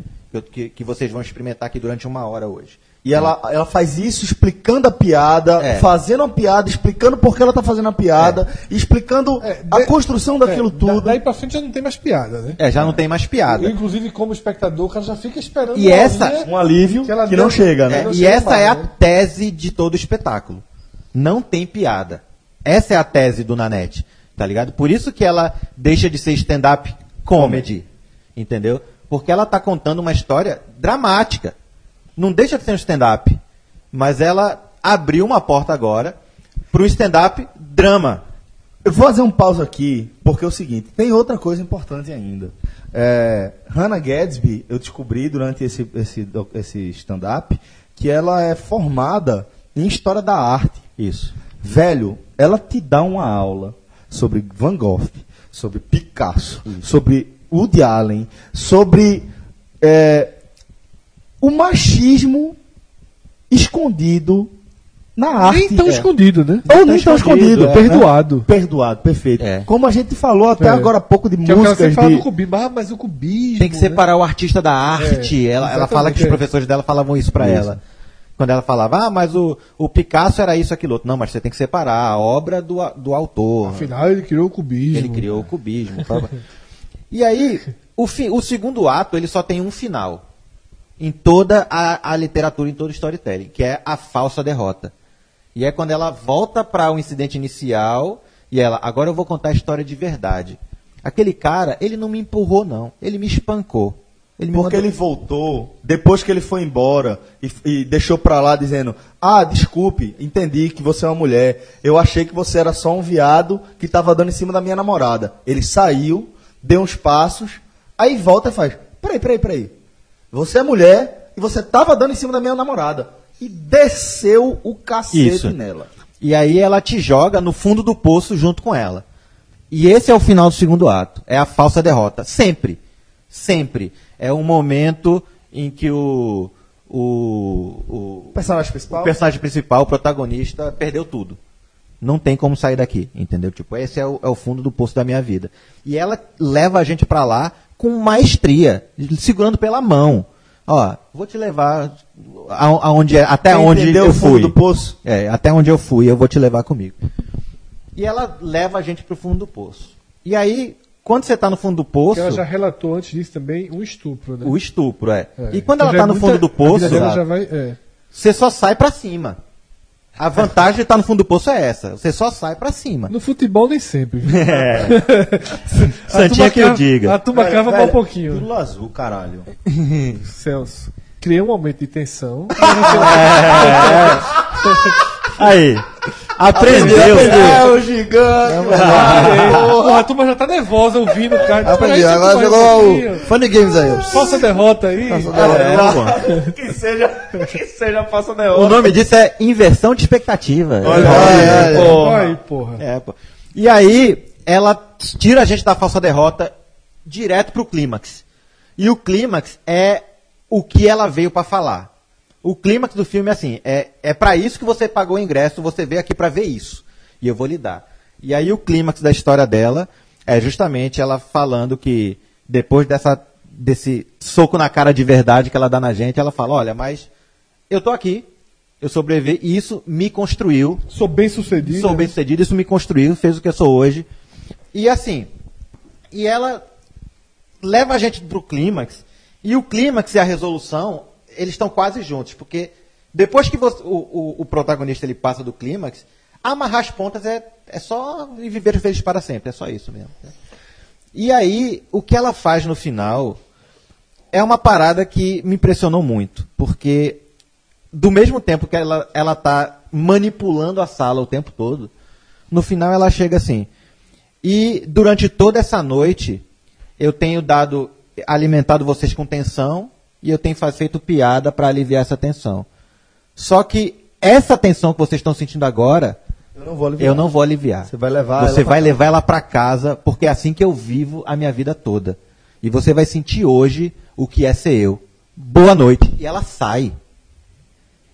Que, que vocês vão experimentar aqui durante uma hora hoje. E ela, ela faz isso explicando a piada, É. fazendo a piada, explicando por que ela tá fazendo a piada, e explicando É, a de- construção daquilo É, da- tudo. daí pra frente já não tem mais piada, né? É, já não tem mais piada. Eu, inclusive, como espectador, o cara já fica esperando E essa- Um alívio que ela que não chega, né? É, não e chega essa mais, é a né? tese de todo o espetáculo. Não tem piada. Essa é a tese do Nanete, tá ligado? Por isso que ela deixa de ser stand-up comedy, entendeu? Porque ela tá contando uma história dramática. Não deixa de ser um stand-up, mas ela abriu uma porta agora para um stand-up drama. Eu vou fazer um pausa aqui, porque é o seguinte, tem outra coisa importante ainda. É, Hannah Gadsby, eu descobri durante esse, esse, esse stand-up, que ela é formada em História da Arte. Isso. Velho, ela te dá uma aula sobre Van Gogh, sobre Picasso, sobre Woody Allen, sobre é, o machismo escondido na arte. Nem tão É. escondido, né? Ou nem tão escondido. é. Perdoado. Perdoado, perfeito. É. Como a gente falou até É. agora há pouco de Que é músicas sempre fala de... do cubismo. Ah, mas o cubismo. Tem que né? separar o artista da arte. É, ela, ela fala que os é. professores dela falavam isso pra Isso. ela. Quando ela falava, ah, mas o, o Picasso era isso, aquilo outro. Não, mas você tem que separar a obra do, do autor. Afinal, ele criou o cubismo. Ele criou o cubismo. e aí, o, fi- o segundo ato, ele só tem um final. Em toda a, a literatura, em todo o storytelling, que é a falsa derrota. E é quando ela volta para o incidente inicial e ela, agora eu vou contar a história de verdade. Aquele cara, ele não me empurrou, não. Ele me espancou. Ele me Porque mandou- ele voltou, depois que ele foi embora e, e deixou pra lá dizendo: Ah, desculpe, entendi que você é uma mulher. Eu achei que você era só um viado que tava dando em cima da minha namorada. Ele saiu, deu uns passos, aí volta e faz: Peraí, peraí, peraí. Você é mulher e você tava dando em cima da minha namorada. E desceu o cacete Isso. nela. E aí ela te joga no fundo do poço junto com ela. E esse é o final do segundo ato. É a falsa derrota. Sempre. Sempre. É um momento em que o, o, o, personagem principal? o personagem principal, o protagonista, perdeu tudo. Não tem como sair daqui, entendeu? Tipo, esse é o, é o fundo do poço da minha vida. E ela leva a gente pra lá com maestria, segurando pela mão. Ó, vou te levar a- aonde, é- até Quer onde eu o fundo fui. do poço? É, até onde eu fui, eu vou te levar comigo. E ela leva a gente pro fundo do poço. E aí, quando você tá no fundo do poço, ela já relatou antes disso também um estupro, né? o estupro é. É. E quando Então ela já tá é no muita- fundo do poço, já vai, é. você só sai pra cima. A vantagem de estar no fundo do poço é essa. Você só sai pra cima. No futebol nem sempre. viu? É. Santinha que eu diga. A turma crava mal um pouquinho. Pílula azul, caralho. Celso. Criei um momento de tensão. Aí. Aprendeu. É o gigante. Porra, a turma já tá nervosa ouvindo o cara. Aprendi, Peraí, agora jogou o. Funny Games aí. Falsa derrota aí. É, que seja, que seja faça O derrota. nome disso é inversão de expectativa. Olha aí, Olha aí, porra. É, pô. E aí, ela tira a gente da falsa derrota direto pro clímax. E o clímax é o que ela veio pra falar. O clímax do filme é assim, é, é para isso que você pagou o ingresso, você veio aqui pra ver isso. E eu vou lhe dar. E aí o clímax da história dela é justamente ela falando que depois dessa, desse soco na cara de verdade que ela dá na gente, ela fala, olha, mas eu tô aqui, eu sobrevivi, e isso me construiu, Sou bem sucedido. Sou bem sucedido, isso me construiu, fez o que eu sou hoje. E assim, e ela leva a gente pro clímax, e o clímax e a resolução, eles estão quase juntos, porque depois que você- o, o- o protagonista ele passa do clímax, amarrar as pontas é, é só viver felizes para sempre, é só isso mesmo. E aí, o que ela faz no final é uma parada que me impressionou muito, porque do mesmo tempo que ela, ela tá manipulando a sala o tempo todo, no final ela chega assim. E durante toda essa noite, eu tenho dado, alimentado vocês com tensão e eu tenho feito piada para aliviar essa tensão. Só que essa tensão que vocês estão sentindo agora, Eu não vou aliviar. eu não vou aliviar. Você vai levar Você ela pra vai casa. levar ela para casa, porque é assim que eu vivo a minha vida toda. E você vai sentir hoje o que é ser eu. Boa noite. E ela sai.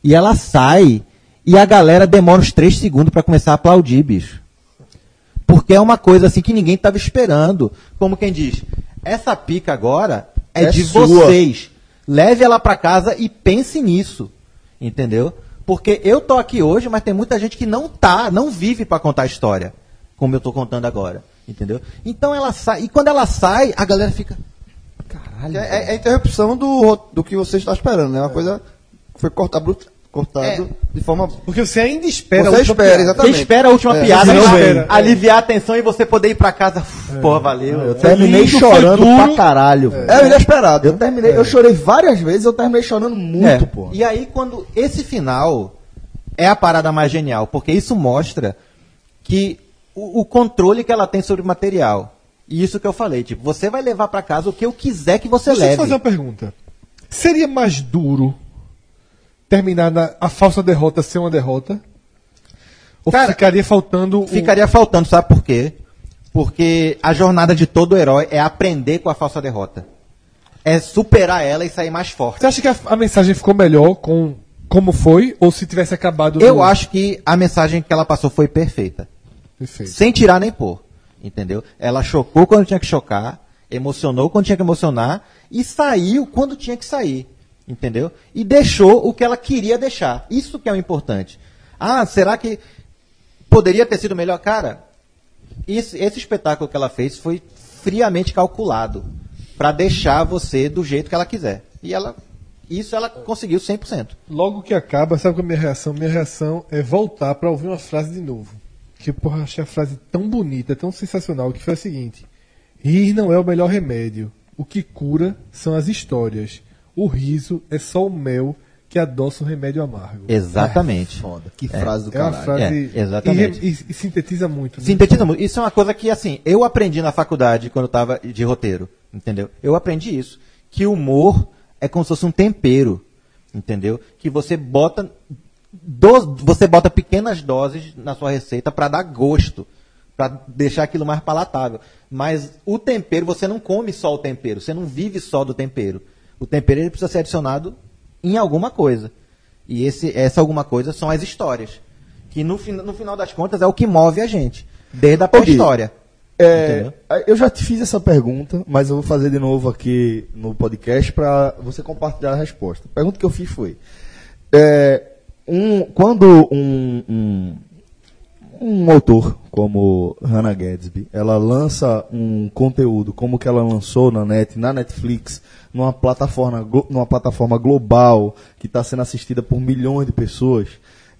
E ela sai. E a galera demora uns três segundos para começar a aplaudir, bicho. Porque é uma coisa assim que ninguém estava esperando. Como quem diz, essa pica agora é, É de sua. vocês. Leve ela para casa e pense nisso. Entendeu? Porque eu tô aqui hoje, mas tem muita gente que não tá, não vive para contar a história, como eu tô contando agora. Entendeu? Então ela sai. E quando ela sai, a galera fica. Caralho. É, é- é a interrupção do, do que você está esperando, né? Uma coisa que foi cortado, brut- cortado É. de forma. Porque você ainda espera Você a última espera, piada. exatamente. Você espera a última É, piada, espera. aliviar a tensão e você poder ir pra casa. Uf, Porra, valeu. Eu terminei lindo, chorando pra caralho. velho. É o inesperado. Eu terminei, eu chorei várias vezes, eu terminei chorando muito, É. pô. E aí, quando esse final é a parada mais genial, porque isso mostra que o, o controle que ela tem sobre o material. E isso que eu falei, tipo, você vai levar pra casa o que eu quiser que você Deixa eu te leve. fazer uma pergunta. Seria mais duro terminar na, a falsa derrota ser uma derrota? Ou Cara, ficaria faltando o- Ficaria faltando, sabe por quê? Porque a jornada de todo herói é aprender com a falsa derrota. É superar ela e sair mais forte. Você acha que a, a mensagem ficou melhor com como foi? Ou se tivesse acabado. Eu no- acho que a mensagem que ela passou foi perfeita. Perfeito. Sem tirar nem pôr. Entendeu? Ela chocou quando tinha que chocar, emocionou quando tinha que emocionar e saiu quando tinha que sair. Entendeu? E deixou o que ela queria deixar. Isso que é o importante. Ah, será que poderia ter sido melhor? Cara, esse, esse espetáculo que ela fez foi friamente calculado para deixar você do jeito que ela quiser. E ela, isso ela conseguiu 100%. Logo que acaba, sabe qual é a minha reação? Minha reação é voltar pra ouvir uma frase de novo. Que, porra, achei a frase tão bonita, tão sensacional, que foi a seguinte: Rir não é o melhor remédio. O que cura são as histórias. O riso é só o mel que adoça o remédio amargo. Exatamente. Foda, que frase do É uma frase. É, exatamente. E, e- e sintetiza muito. né? Sintetiza muito. Isso é uma coisa que, assim, eu aprendi na faculdade quando eu estava de roteiro, entendeu? Eu aprendi isso. Que o humor é como se fosse um tempero, entendeu? Que você bota do- você bota pequenas doses na sua receita para dar gosto, para deixar aquilo mais palatável. Mas o tempero, você não come só o tempero, você não vive só do tempero. O tempero ele precisa ser adicionado em alguma coisa. E esse, essa alguma coisa são as histórias. Que no, no final das contas é o que move a gente. Desde a pré-história. É, eu já te fiz essa pergunta, mas eu vou fazer de novo aqui no podcast para você compartilhar a resposta. A pergunta que eu fiz foi: é, um, quando um, um, um autor como Hannah Gadsby, ela lança um conteúdo como que ela lançou na net, na Netflix, numa plataforma, numa plataforma global que está sendo assistida por milhões de pessoas,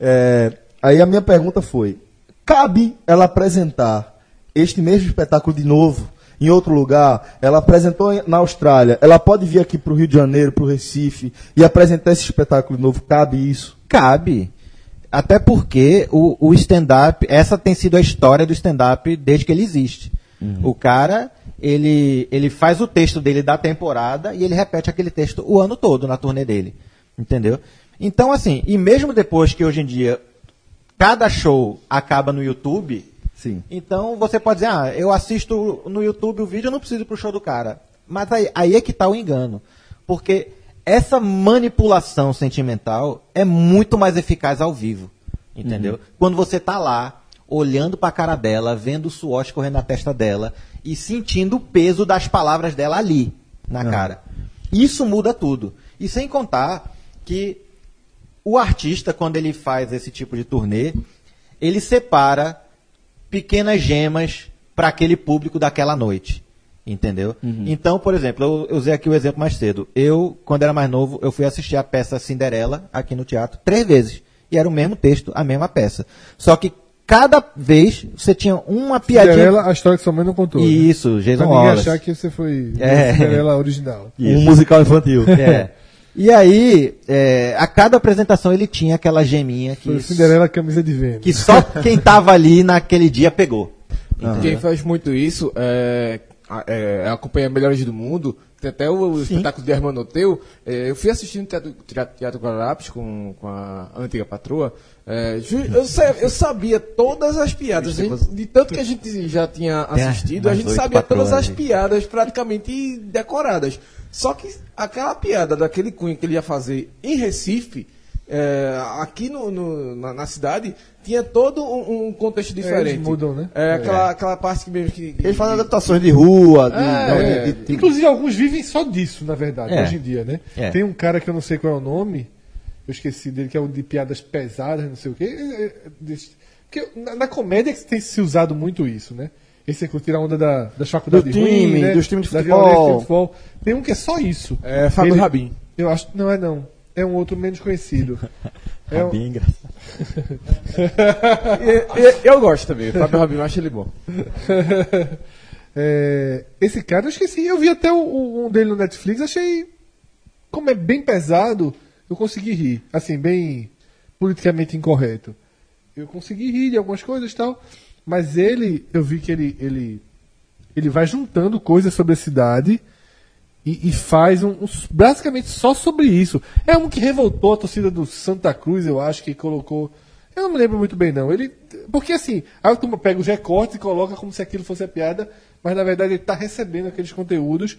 é, Aí a minha pergunta foi: cabe ela apresentar este mesmo espetáculo de novo em outro lugar? Ela apresentou na Austrália. Ela pode vir aqui para o Rio de Janeiro, para o Recife e apresentar esse espetáculo de novo? Cabe isso? Cabe. Até porque o, o stand-up, essa tem sido a história do stand-up desde que ele existe. O cara, ele, ele faz o texto dele da temporada e ele repete aquele texto o ano todo na turnê dele. Entendeu? Então, assim, e mesmo depois que hoje em dia cada show acaba no YouTube, Sim. então você pode dizer, ah, eu assisto no YouTube o vídeo, eu não preciso ir pro show do cara. Mas aí, aí é que tá o engano. Porque essa manipulação sentimental é muito mais eficaz ao vivo. Entendeu? Quando você tá lá, olhando pra cara dela, vendo o suor escorrendo na testa dela e sentindo o peso das palavras dela ali, na cara. Isso muda tudo. E sem contar que o artista, quando ele faz esse tipo de turnê, ele separa pequenas gemas para aquele público daquela noite. Entendeu? Então, por exemplo, eu, eu usei aqui o exemplo mais cedo. Eu, quando era mais novo, eu fui assistir a peça Cinderela aqui no teatro três vezes. E era o mesmo texto, a mesma peça. Só que cada vez você tinha uma piadinha. Cinderela, a história que sua mãe não contou. né? Isso, Pra Jason ninguém Wallace. achar que você foi É. Cinderela original. Um musical infantil. É. E aí, é, a cada apresentação ele tinha aquela geminha que, Foi Cinderela camisa de venda. que só quem tava ali naquele dia pegou. Quem faz muito isso é, é, acompanha Melhores do Mundo. Tem até o, o espetáculo de Hermano Teu. É, eu fui assistindo Teatro, teatro, teatro Guararapes com, com a antiga patroa. É, eu, eu sabia todas as piadas. Gente- de tanto que a gente já tinha assistido, a gente sabia todas as piadas praticamente decoradas. Só que aquela piada daquele cunho que ele ia fazer em Recife, é, aqui no, no- na, na cidade, tinha todo um, um contexto diferente. eles mudam, né? É, aquela, aquela parte que mesmo que. que- Eles fazem adaptações de rua, de, É, de- de- de- Inclusive, alguns vivem só disso, na verdade, É. hoje em dia, né? É. Tem um cara que eu não sei qual é o nome, eu esqueci dele, que é o de piadas pesadas, não sei o quê. É, é, Porque na, na comédia que tem se usado muito isso, né? Esse é que tira a onda da, das faculdades Do time, ruins, né? dos times de futebol. futebol. Tem um que é só isso. É Fábio Ele- Rabin. Eu acho, não é não. É um outro menos conhecido. É um- Bem engraçado. E- e- eu gosto também. Fábio Rabin, eu acho ele bom. É, esse cara, eu esqueci. Eu vi até o- um dele no Netflix, achei. Como é bem pesado, eu consegui rir. Assim, bem politicamente incorreto. Eu consegui rir de algumas coisas e tal. Mas ele, eu vi que ele, ele, ele vai juntando coisas sobre a cidade e, e faz um, um- basicamente só sobre isso. É um que revoltou a torcida do Santa Cruz, eu acho, que colocou. Eu não me lembro muito bem, não. Ele. Porque assim, a turma pega os recortes e coloca como se aquilo fosse a piada, mas na verdade ele está recebendo aqueles conteúdos.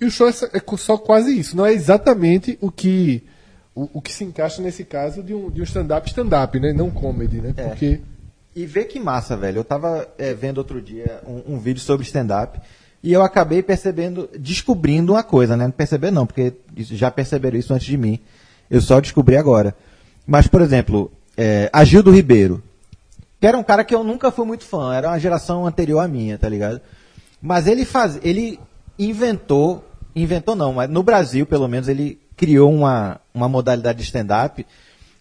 E o show é só- é só quase isso. Não é exatamente o que. O, o que se encaixa nesse caso de um, de um stand-up stand-up, né? Não comedy, né? É. Porque. E vê que massa, velho. Eu tava é, vendo outro dia um, um vídeo sobre stand-up e eu acabei percebendo, descobrindo uma coisa, né? Não perceber não, porque já perceberam isso antes de mim. Eu só descobri agora. Mas, por exemplo, é, Agildo Ribeiro, que era um cara que eu nunca fui muito fã, era uma geração anterior à minha, tá ligado? Mas ele faz, ele inventou, inventou não, mas no Brasil, pelo menos, ele criou uma, uma modalidade de stand-up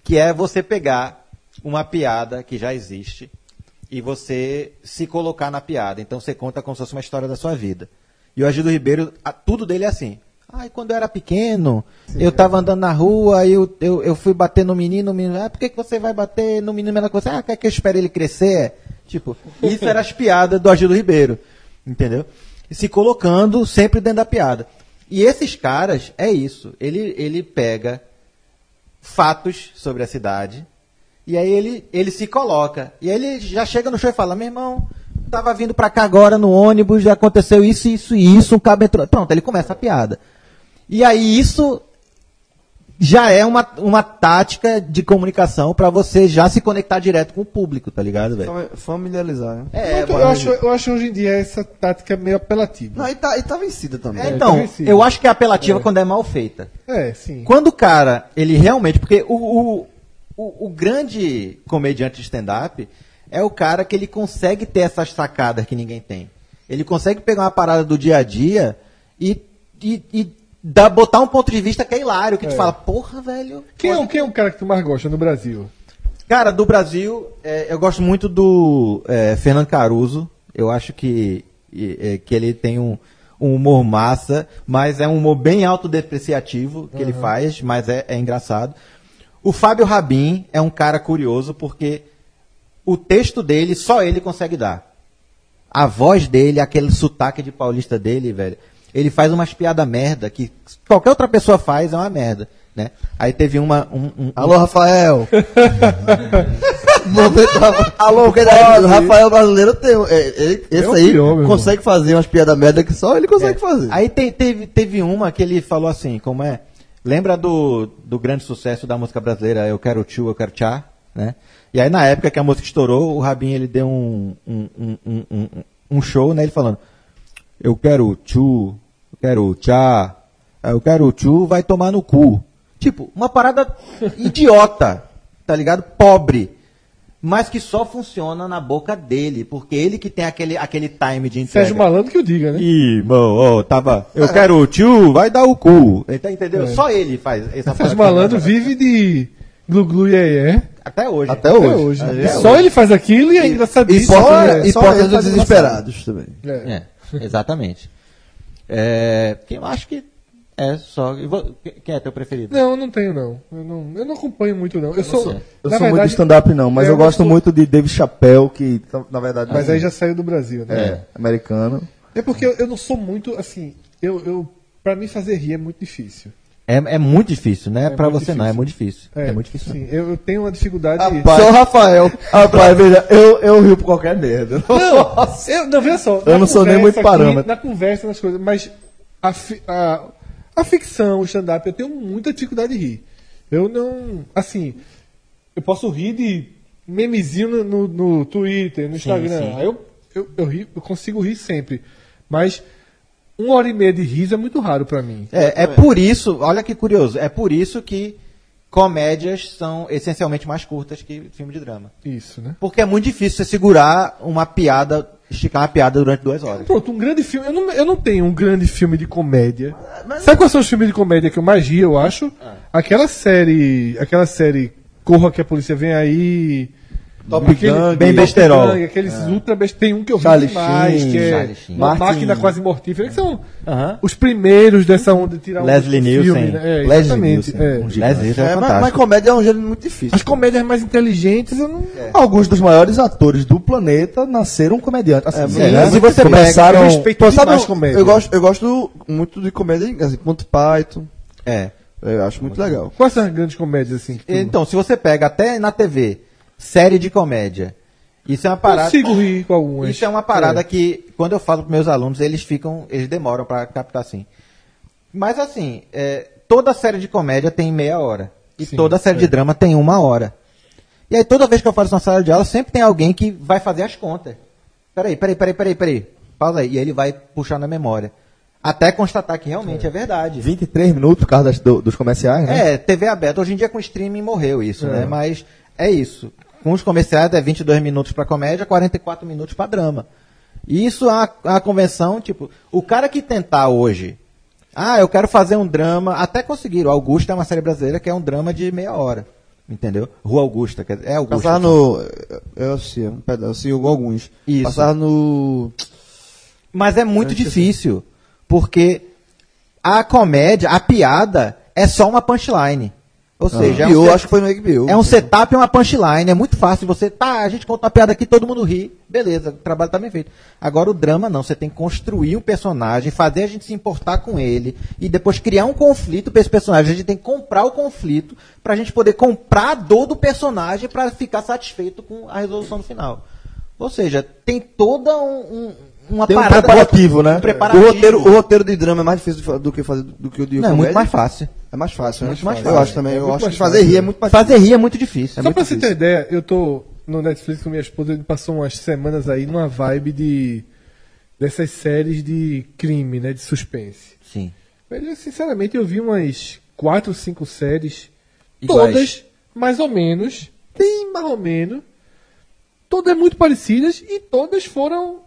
que é você pegar uma piada que já existe e você se colocar na piada. Então você conta como se fosse uma história da sua vida. E o Agildo Ribeiro, a- tudo dele é assim. Ai, quando eu era pequeno, eu tava andando na rua, aí eu, eu, eu fui bater no menino, o menino, ah, por que, que você vai bater no menino? Menina coisa, ah, quer que eu espere ele crescer? Tipo, isso era as piadas do Agildo Ribeiro. Entendeu? E se colocando sempre dentro da piada. E esses caras, é isso. Ele, ele pega fatos sobre a cidade. E aí ele, ele se coloca. E aí ele já chega no show e fala: Meu irmão, tava vindo pra cá agora no ônibus, já aconteceu isso, isso e isso, um cabo entrou. Pronto, ele começa a piada. E aí isso já é uma, uma tática de comunicação pra você já se conectar direto com o público, tá ligado, velho? Fam- Familiarizar, né? É, eu, acho, eu acho hoje em dia essa tática meio apelativa. Não, e tá, e tá vencida também. É, tá então, vencido. eu acho que é apelativa quando é mal feita. É, sim. Quando o cara, ele realmente. Porque o, o, o, o grande comediante de stand-up é o cara que ele consegue ter essas sacadas que ninguém tem. Ele consegue pegar uma parada do dia a dia e, e, e dar, botar um ponto de vista que é hilário, que tu fala, porra, velho. Quem é, o- quem é o cara que tu mais gosta no Brasil? Cara, do Brasil, é, eu gosto muito do é, Fernando Caruso. Eu acho que, é, que ele tem um, um humor massa, mas é um humor bem autodepreciativo que ele faz, mas é, é engraçado. O Fábio Rabin é um cara curioso porque o texto dele só ele consegue dar. A voz dele, aquele sotaque de paulista dele, velho. Ele faz umas piada merda que qualquer outra pessoa faz é uma merda, né? Aí teve uma um, um- Alô, Rafael. Momento, Alô, porque daí, o Rafael brasileiro tem. um- é, ele- esse o aí pior, consegue fazer umas piadas merda que só ele consegue fazer. Aí tem- teve, teve uma que ele falou assim, como é? Lembra do, do grande sucesso da música brasileira Eu Quero Tchu, Eu Quero Tchá, né? E aí na época que a música estourou, o Rabin ele deu um, um, um, um, um- um show, né? Ele falando Eu quero Tchu, Eu quero Tchá, Eu quero Tchu, vai tomar no cu. Tipo, uma parada idiota, tá ligado? Pobre. Mas que só funciona na boca dele, porque ele que tem aquele, aquele time de entrega. Sérgio Malandro que o diga, né? Ih, irmão, ó, tava. Eu quero o tio, vai dar o cu. Então, entendeu? Só ele faz essa Sérgio. Malandro vive de glu-glu e é Até hoje. Até até hoje. hoje. Até E hoje. só ele faz aquilo e é engraçadíssimo. Hipótese, É, só desesperados também. É. É, exatamente. É, eu acho que é só. Quem é teu preferido? Não, eu não tenho, não. Eu não, eu não acompanho muito, não. Eu sou. Eu na sou muito verdade, de stand-up, não, mas é, eu gosto sou- muito de Dave Chappelle, que na verdade. Mas aí já saiu do Brasil, né? é americano. É porque eu, eu não sou muito, assim. Eu, eu, pra mim fazer rir é muito difícil. É, é muito difícil, né? É pra muito você não, é difícil. muito difícil. É, muito difícil. Sim, eu, eu tenho uma dificuldade. Rapaz, Sou Rafael. Rapaz, veja, eu, eu rio por qualquer merda. Não, eu, não, veja só. Eu não sou nem muito aqui, parâmetro. Na conversa, nas coisas, mas a, a, a ficção, o stand-up, eu tenho muita dificuldade de rir. Eu não. Assim, eu posso rir de memezinho no, no, no Twitter, no Instagram. sim. Aí eu, eu, eu, ri- eu consigo rir sempre. Mas uma hora e meia de riso é muito raro pra mim. É, é por isso, olha que curioso, é por isso que comédias são essencialmente mais curtas que filme de drama. Isso, né? Porque é muito difícil você segurar uma piada, esticar uma piada durante duas horas. Pronto, um grande filme. Eu não, eu não tenho um grande filme de comédia. Sabe quais são os filmes de comédia que eu mais ri, eu acho? Aquela série. Aquela série Corra que a polícia vem aí. Top aquele- Gang, bem besterol. Gang, aqueles ultra best... Tem um que eu ri Charlie demais, Sheen, que é uma máquina quase mortífera, que são Aham. os primeiros dessa onda de tirar um Leslie filme, Nielsen. né? É, Leslie exatamente. Nielsen, é. um Leslie Nielsen é, É, mas, mas fantástico. comédia é um gênero muito difícil. As comédias mais inteligentes, eu não. Alguns dos maiores atores do planeta nasceram comediantes. Assim, sim, né? Se você começaram. eu sabe, comédia. Eu gosto, eu gosto muito de comédia, assim, Monty Python. É. Eu acho muito legal. Quais são as grandes comédias assim? tu- Então, se você pega até na TV, série de comédia, isso é uma parada. consigo rir com algumas. Isso é uma parada É. que, quando eu falo para meus alunos, eles ficam, eles demoram para captar assim. Mas assim, é, toda série de comédia tem meia hora. E Sim, toda série é. de drama tem uma hora. E aí toda vez que eu faço uma sala de aula, sempre tem alguém que vai fazer as contas. Peraí, peraí, peraí, peraí, peraí. Pausa aí. E aí ele vai puxar na memória. Até constatar que realmente é, verdade. 23 minutos por causa das- do- dos comerciais, né? É, TV aberta. Hoje em dia com streaming morreu isso, né? Mas é isso. Com os comerciais é 22 minutos pra comédia, 44 minutos pra drama. E isso é uma, uma convenção, tipo, o cara que tentar hoje, ah, eu quero fazer um drama, até conseguiram. Augusta é uma série brasileira que é um drama de meia hora. Entendeu? Rua Augusta, é Augusta. Passava no. Eu assisti um pedaço, alguns. Isso. Passava no. Mas é muito difícil, porque a comédia, a piada, é só uma punchline. Ou seja, é um eu acho que foi no HBO. É um setup e uma punchline. É muito fácil. Você, tá, a gente conta uma piada aqui, todo mundo ri. Beleza, o trabalho tá bem feito. Agora o drama não. Você tem que construir um personagem, fazer a gente se importar com ele e depois criar um conflito pra esse personagem. A gente tem que comprar o conflito pra gente poder comprar a dor do personagem pra ficar satisfeito com a resolução no final. Ou seja, tem toda um, um- uma Tem um parada. preparativo, né? Um preparativo. O, roteiro, o roteiro de drama é mais difícil do que fazer do que o de Não, é muito mais fácil. É mais fácil, né? Muito mais Eu fácil. acho também. É eu acho que fazer rir é muito mais Fazer rir é muito difícil. Só muito pra você ter ideia, eu tô no Netflix com minha esposa, ele passou umas semanas aí numa vibe de dessas séries de crime, né, de suspense. Sim. Velho, sinceramente, eu vi umas quatro, cinco séries, Iguais. todas mais ou menos, bem mais ou menos, todas muito parecidas e todas foram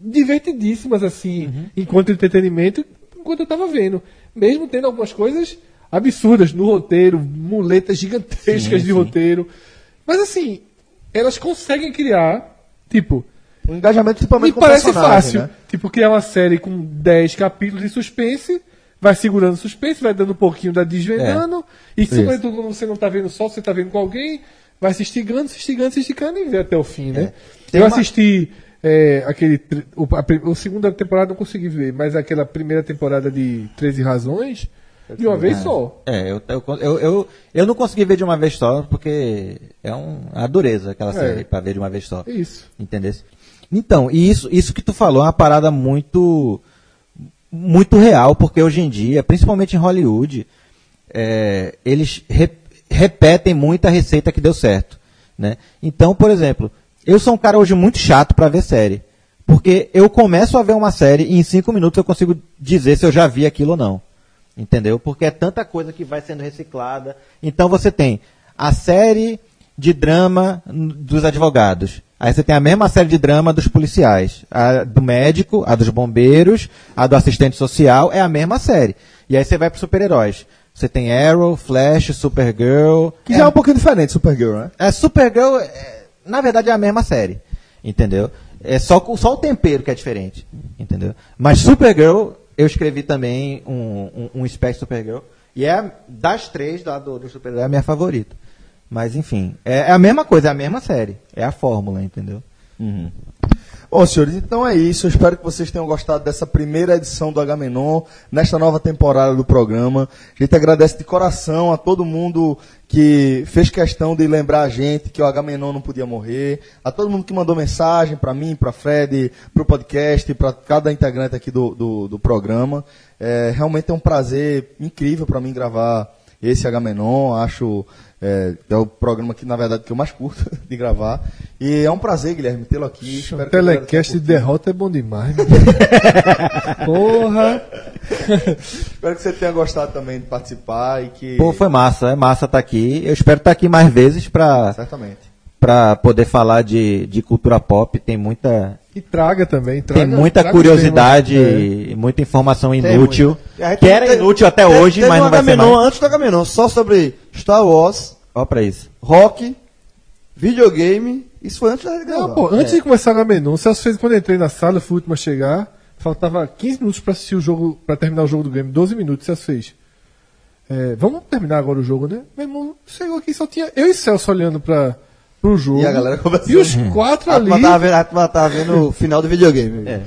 divertidíssimas assim, Uhum. enquanto entretenimento, enquanto eu tava vendo, mesmo tendo algumas coisas absurdas no roteiro, muletas gigantescas Sim, de sim. roteiro. Mas assim, elas conseguem criar, tipo, Um engajamento principalmente me parece personagem, fácil. né? Tipo, criar uma série com 10 capítulos de suspense, vai segurando o suspense, vai dando um pouquinho da desvendando, e se quando você não tá vendo só, você tá vendo com alguém, vai se estigando, se estigando, se esticando e vê até o fim, né? Tem Eu uma- assisti é, aquele. O, a, o segunda temporada não consegui ver, mas aquela primeira temporada de 13 Razões, de uma vez só. É, eu, eu, eu, eu, não consegui ver de uma vez só, porque é um, uma dureza aquela série pra ver de uma vez só. É isso. Entendeu? Então, e isso, isso que tu falou é uma parada muito muito real, porque hoje em dia, principalmente em Hollywood, é, eles re- repetem muito a receita que deu certo. Né? Então, por exemplo, eu sou um cara hoje muito chato para ver série. Porque eu começo a ver uma série e em cinco minutos eu consigo dizer se eu já vi aquilo ou não. Entendeu? Porque é tanta coisa que vai sendo reciclada. Então você tem a série de drama dos advogados. Aí você tem a mesma série de drama dos policiais. A do médico, a dos bombeiros, a do assistente social, é a mesma série. E aí você vai para super-heróis. Você tem Arrow, Flash, Supergirl. Que já é um pouquinho diferente, Supergirl, né? É, Supergirl, é, na verdade, é a mesma série. Entendeu? É só, só o tempero que é diferente. Entendeu? Mas Supergirl, eu escrevi também um, um, um spec Supergirl. E é, das três da, do, do Supergirl, é a minha favorita. Mas, enfim, é, é a mesma coisa, é a mesma série. É a fórmula, entendeu? Bom, senhores, então é isso. Eu espero que vocês tenham gostado dessa primeira edição do Agamenon, nesta nova temporada do programa. A gente agradece de coração a todo mundo que fez questão de lembrar a gente que o Agamenon não podia morrer, a todo mundo que mandou mensagem para mim, para Fred, para o podcast, para cada integrante aqui do, do, do programa. É, realmente é um prazer incrível para mim gravar esse Agamenon. Acho é, é o programa que, na verdade, que eu mais curto de gravar. E é um prazer, Guilherme, tê-lo aqui. Espero O que a galera telecast de derrota é bom demais. meu. Porra! Espero que você tenha gostado também de participar e que. Pô, foi massa, é massa estar aqui. Eu espero estar aqui mais vezes pra, Certamente. pra poder falar de, de cultura pop. Tem muita, E traga também. Traga, tem muita curiosidade tema. É. e muita informação inútil. E Que era inútil até teve- hoje, teve mas não vai ser Agamenon mais. antes do Agamenon, só sobre Star Wars, Ó pra isso. rock, videogame. Isso foi antes da Não, pô, antes de começar o Agamenon, o Celso fez quando eu entrei na sala, fui o último a chegar, faltava 15 minutos pra assistir o jogo, pra terminar o jogo do game, 12 minutos, o Celso fez. É, vamos terminar agora o jogo, né? Meu irmão, chegou aqui, só tinha eu e Celso olhando pra, pro jogo. E a galera conversando. E os quatro A ali. tava vendo, a turma tava vendo o final do videogame. É.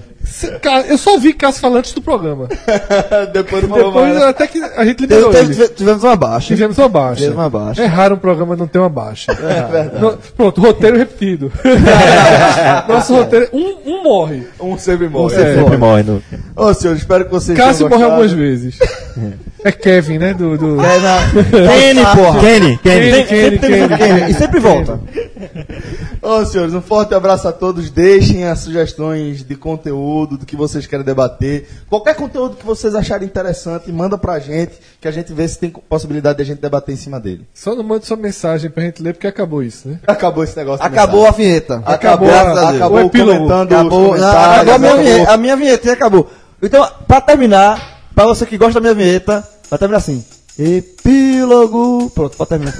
Eu só vi Cássio falando antes do programa. Depois não Depois mais. né? até que a gente Teve- liberou teve- ele. tivemos uma baixa. Tivemos uma baixa. Tivemos uma baixa. É raro um programa não ter uma baixa. É verdade. pronto, roteiro repetido. Nosso roteiro, um, um morre. Um sempre morre. É. Sempre morre no... Ô, senhor, espero que vocês Cássio gostado. algumas vezes. É Kevin, né? Do, do... É na... Kenny, porra. Kenny, Kenny. Kenny, Kenny, Kenny. Kenny. E sempre volta. Ô, senhores, um forte abraço a todos. Deixem as sugestões de conteúdo, do que vocês querem debater. Qualquer conteúdo que vocês acharem interessante, manda pra gente, que a gente vê se tem possibilidade de a gente debater em cima dele. Só não manda sua mensagem pra gente ler, porque acabou isso, né? Acabou esse negócio. Acabou a vinheta. Acabou, Graças a Deus. acabou O epílogo. comentando Acabou, os não, comentários. acabou a minha, acabou. vinheta, a minha vinhetinha acabou. Então, pra terminar, pra você que gosta da minha vinheta, vai terminar assim. Epílogo. Pronto, pode terminar.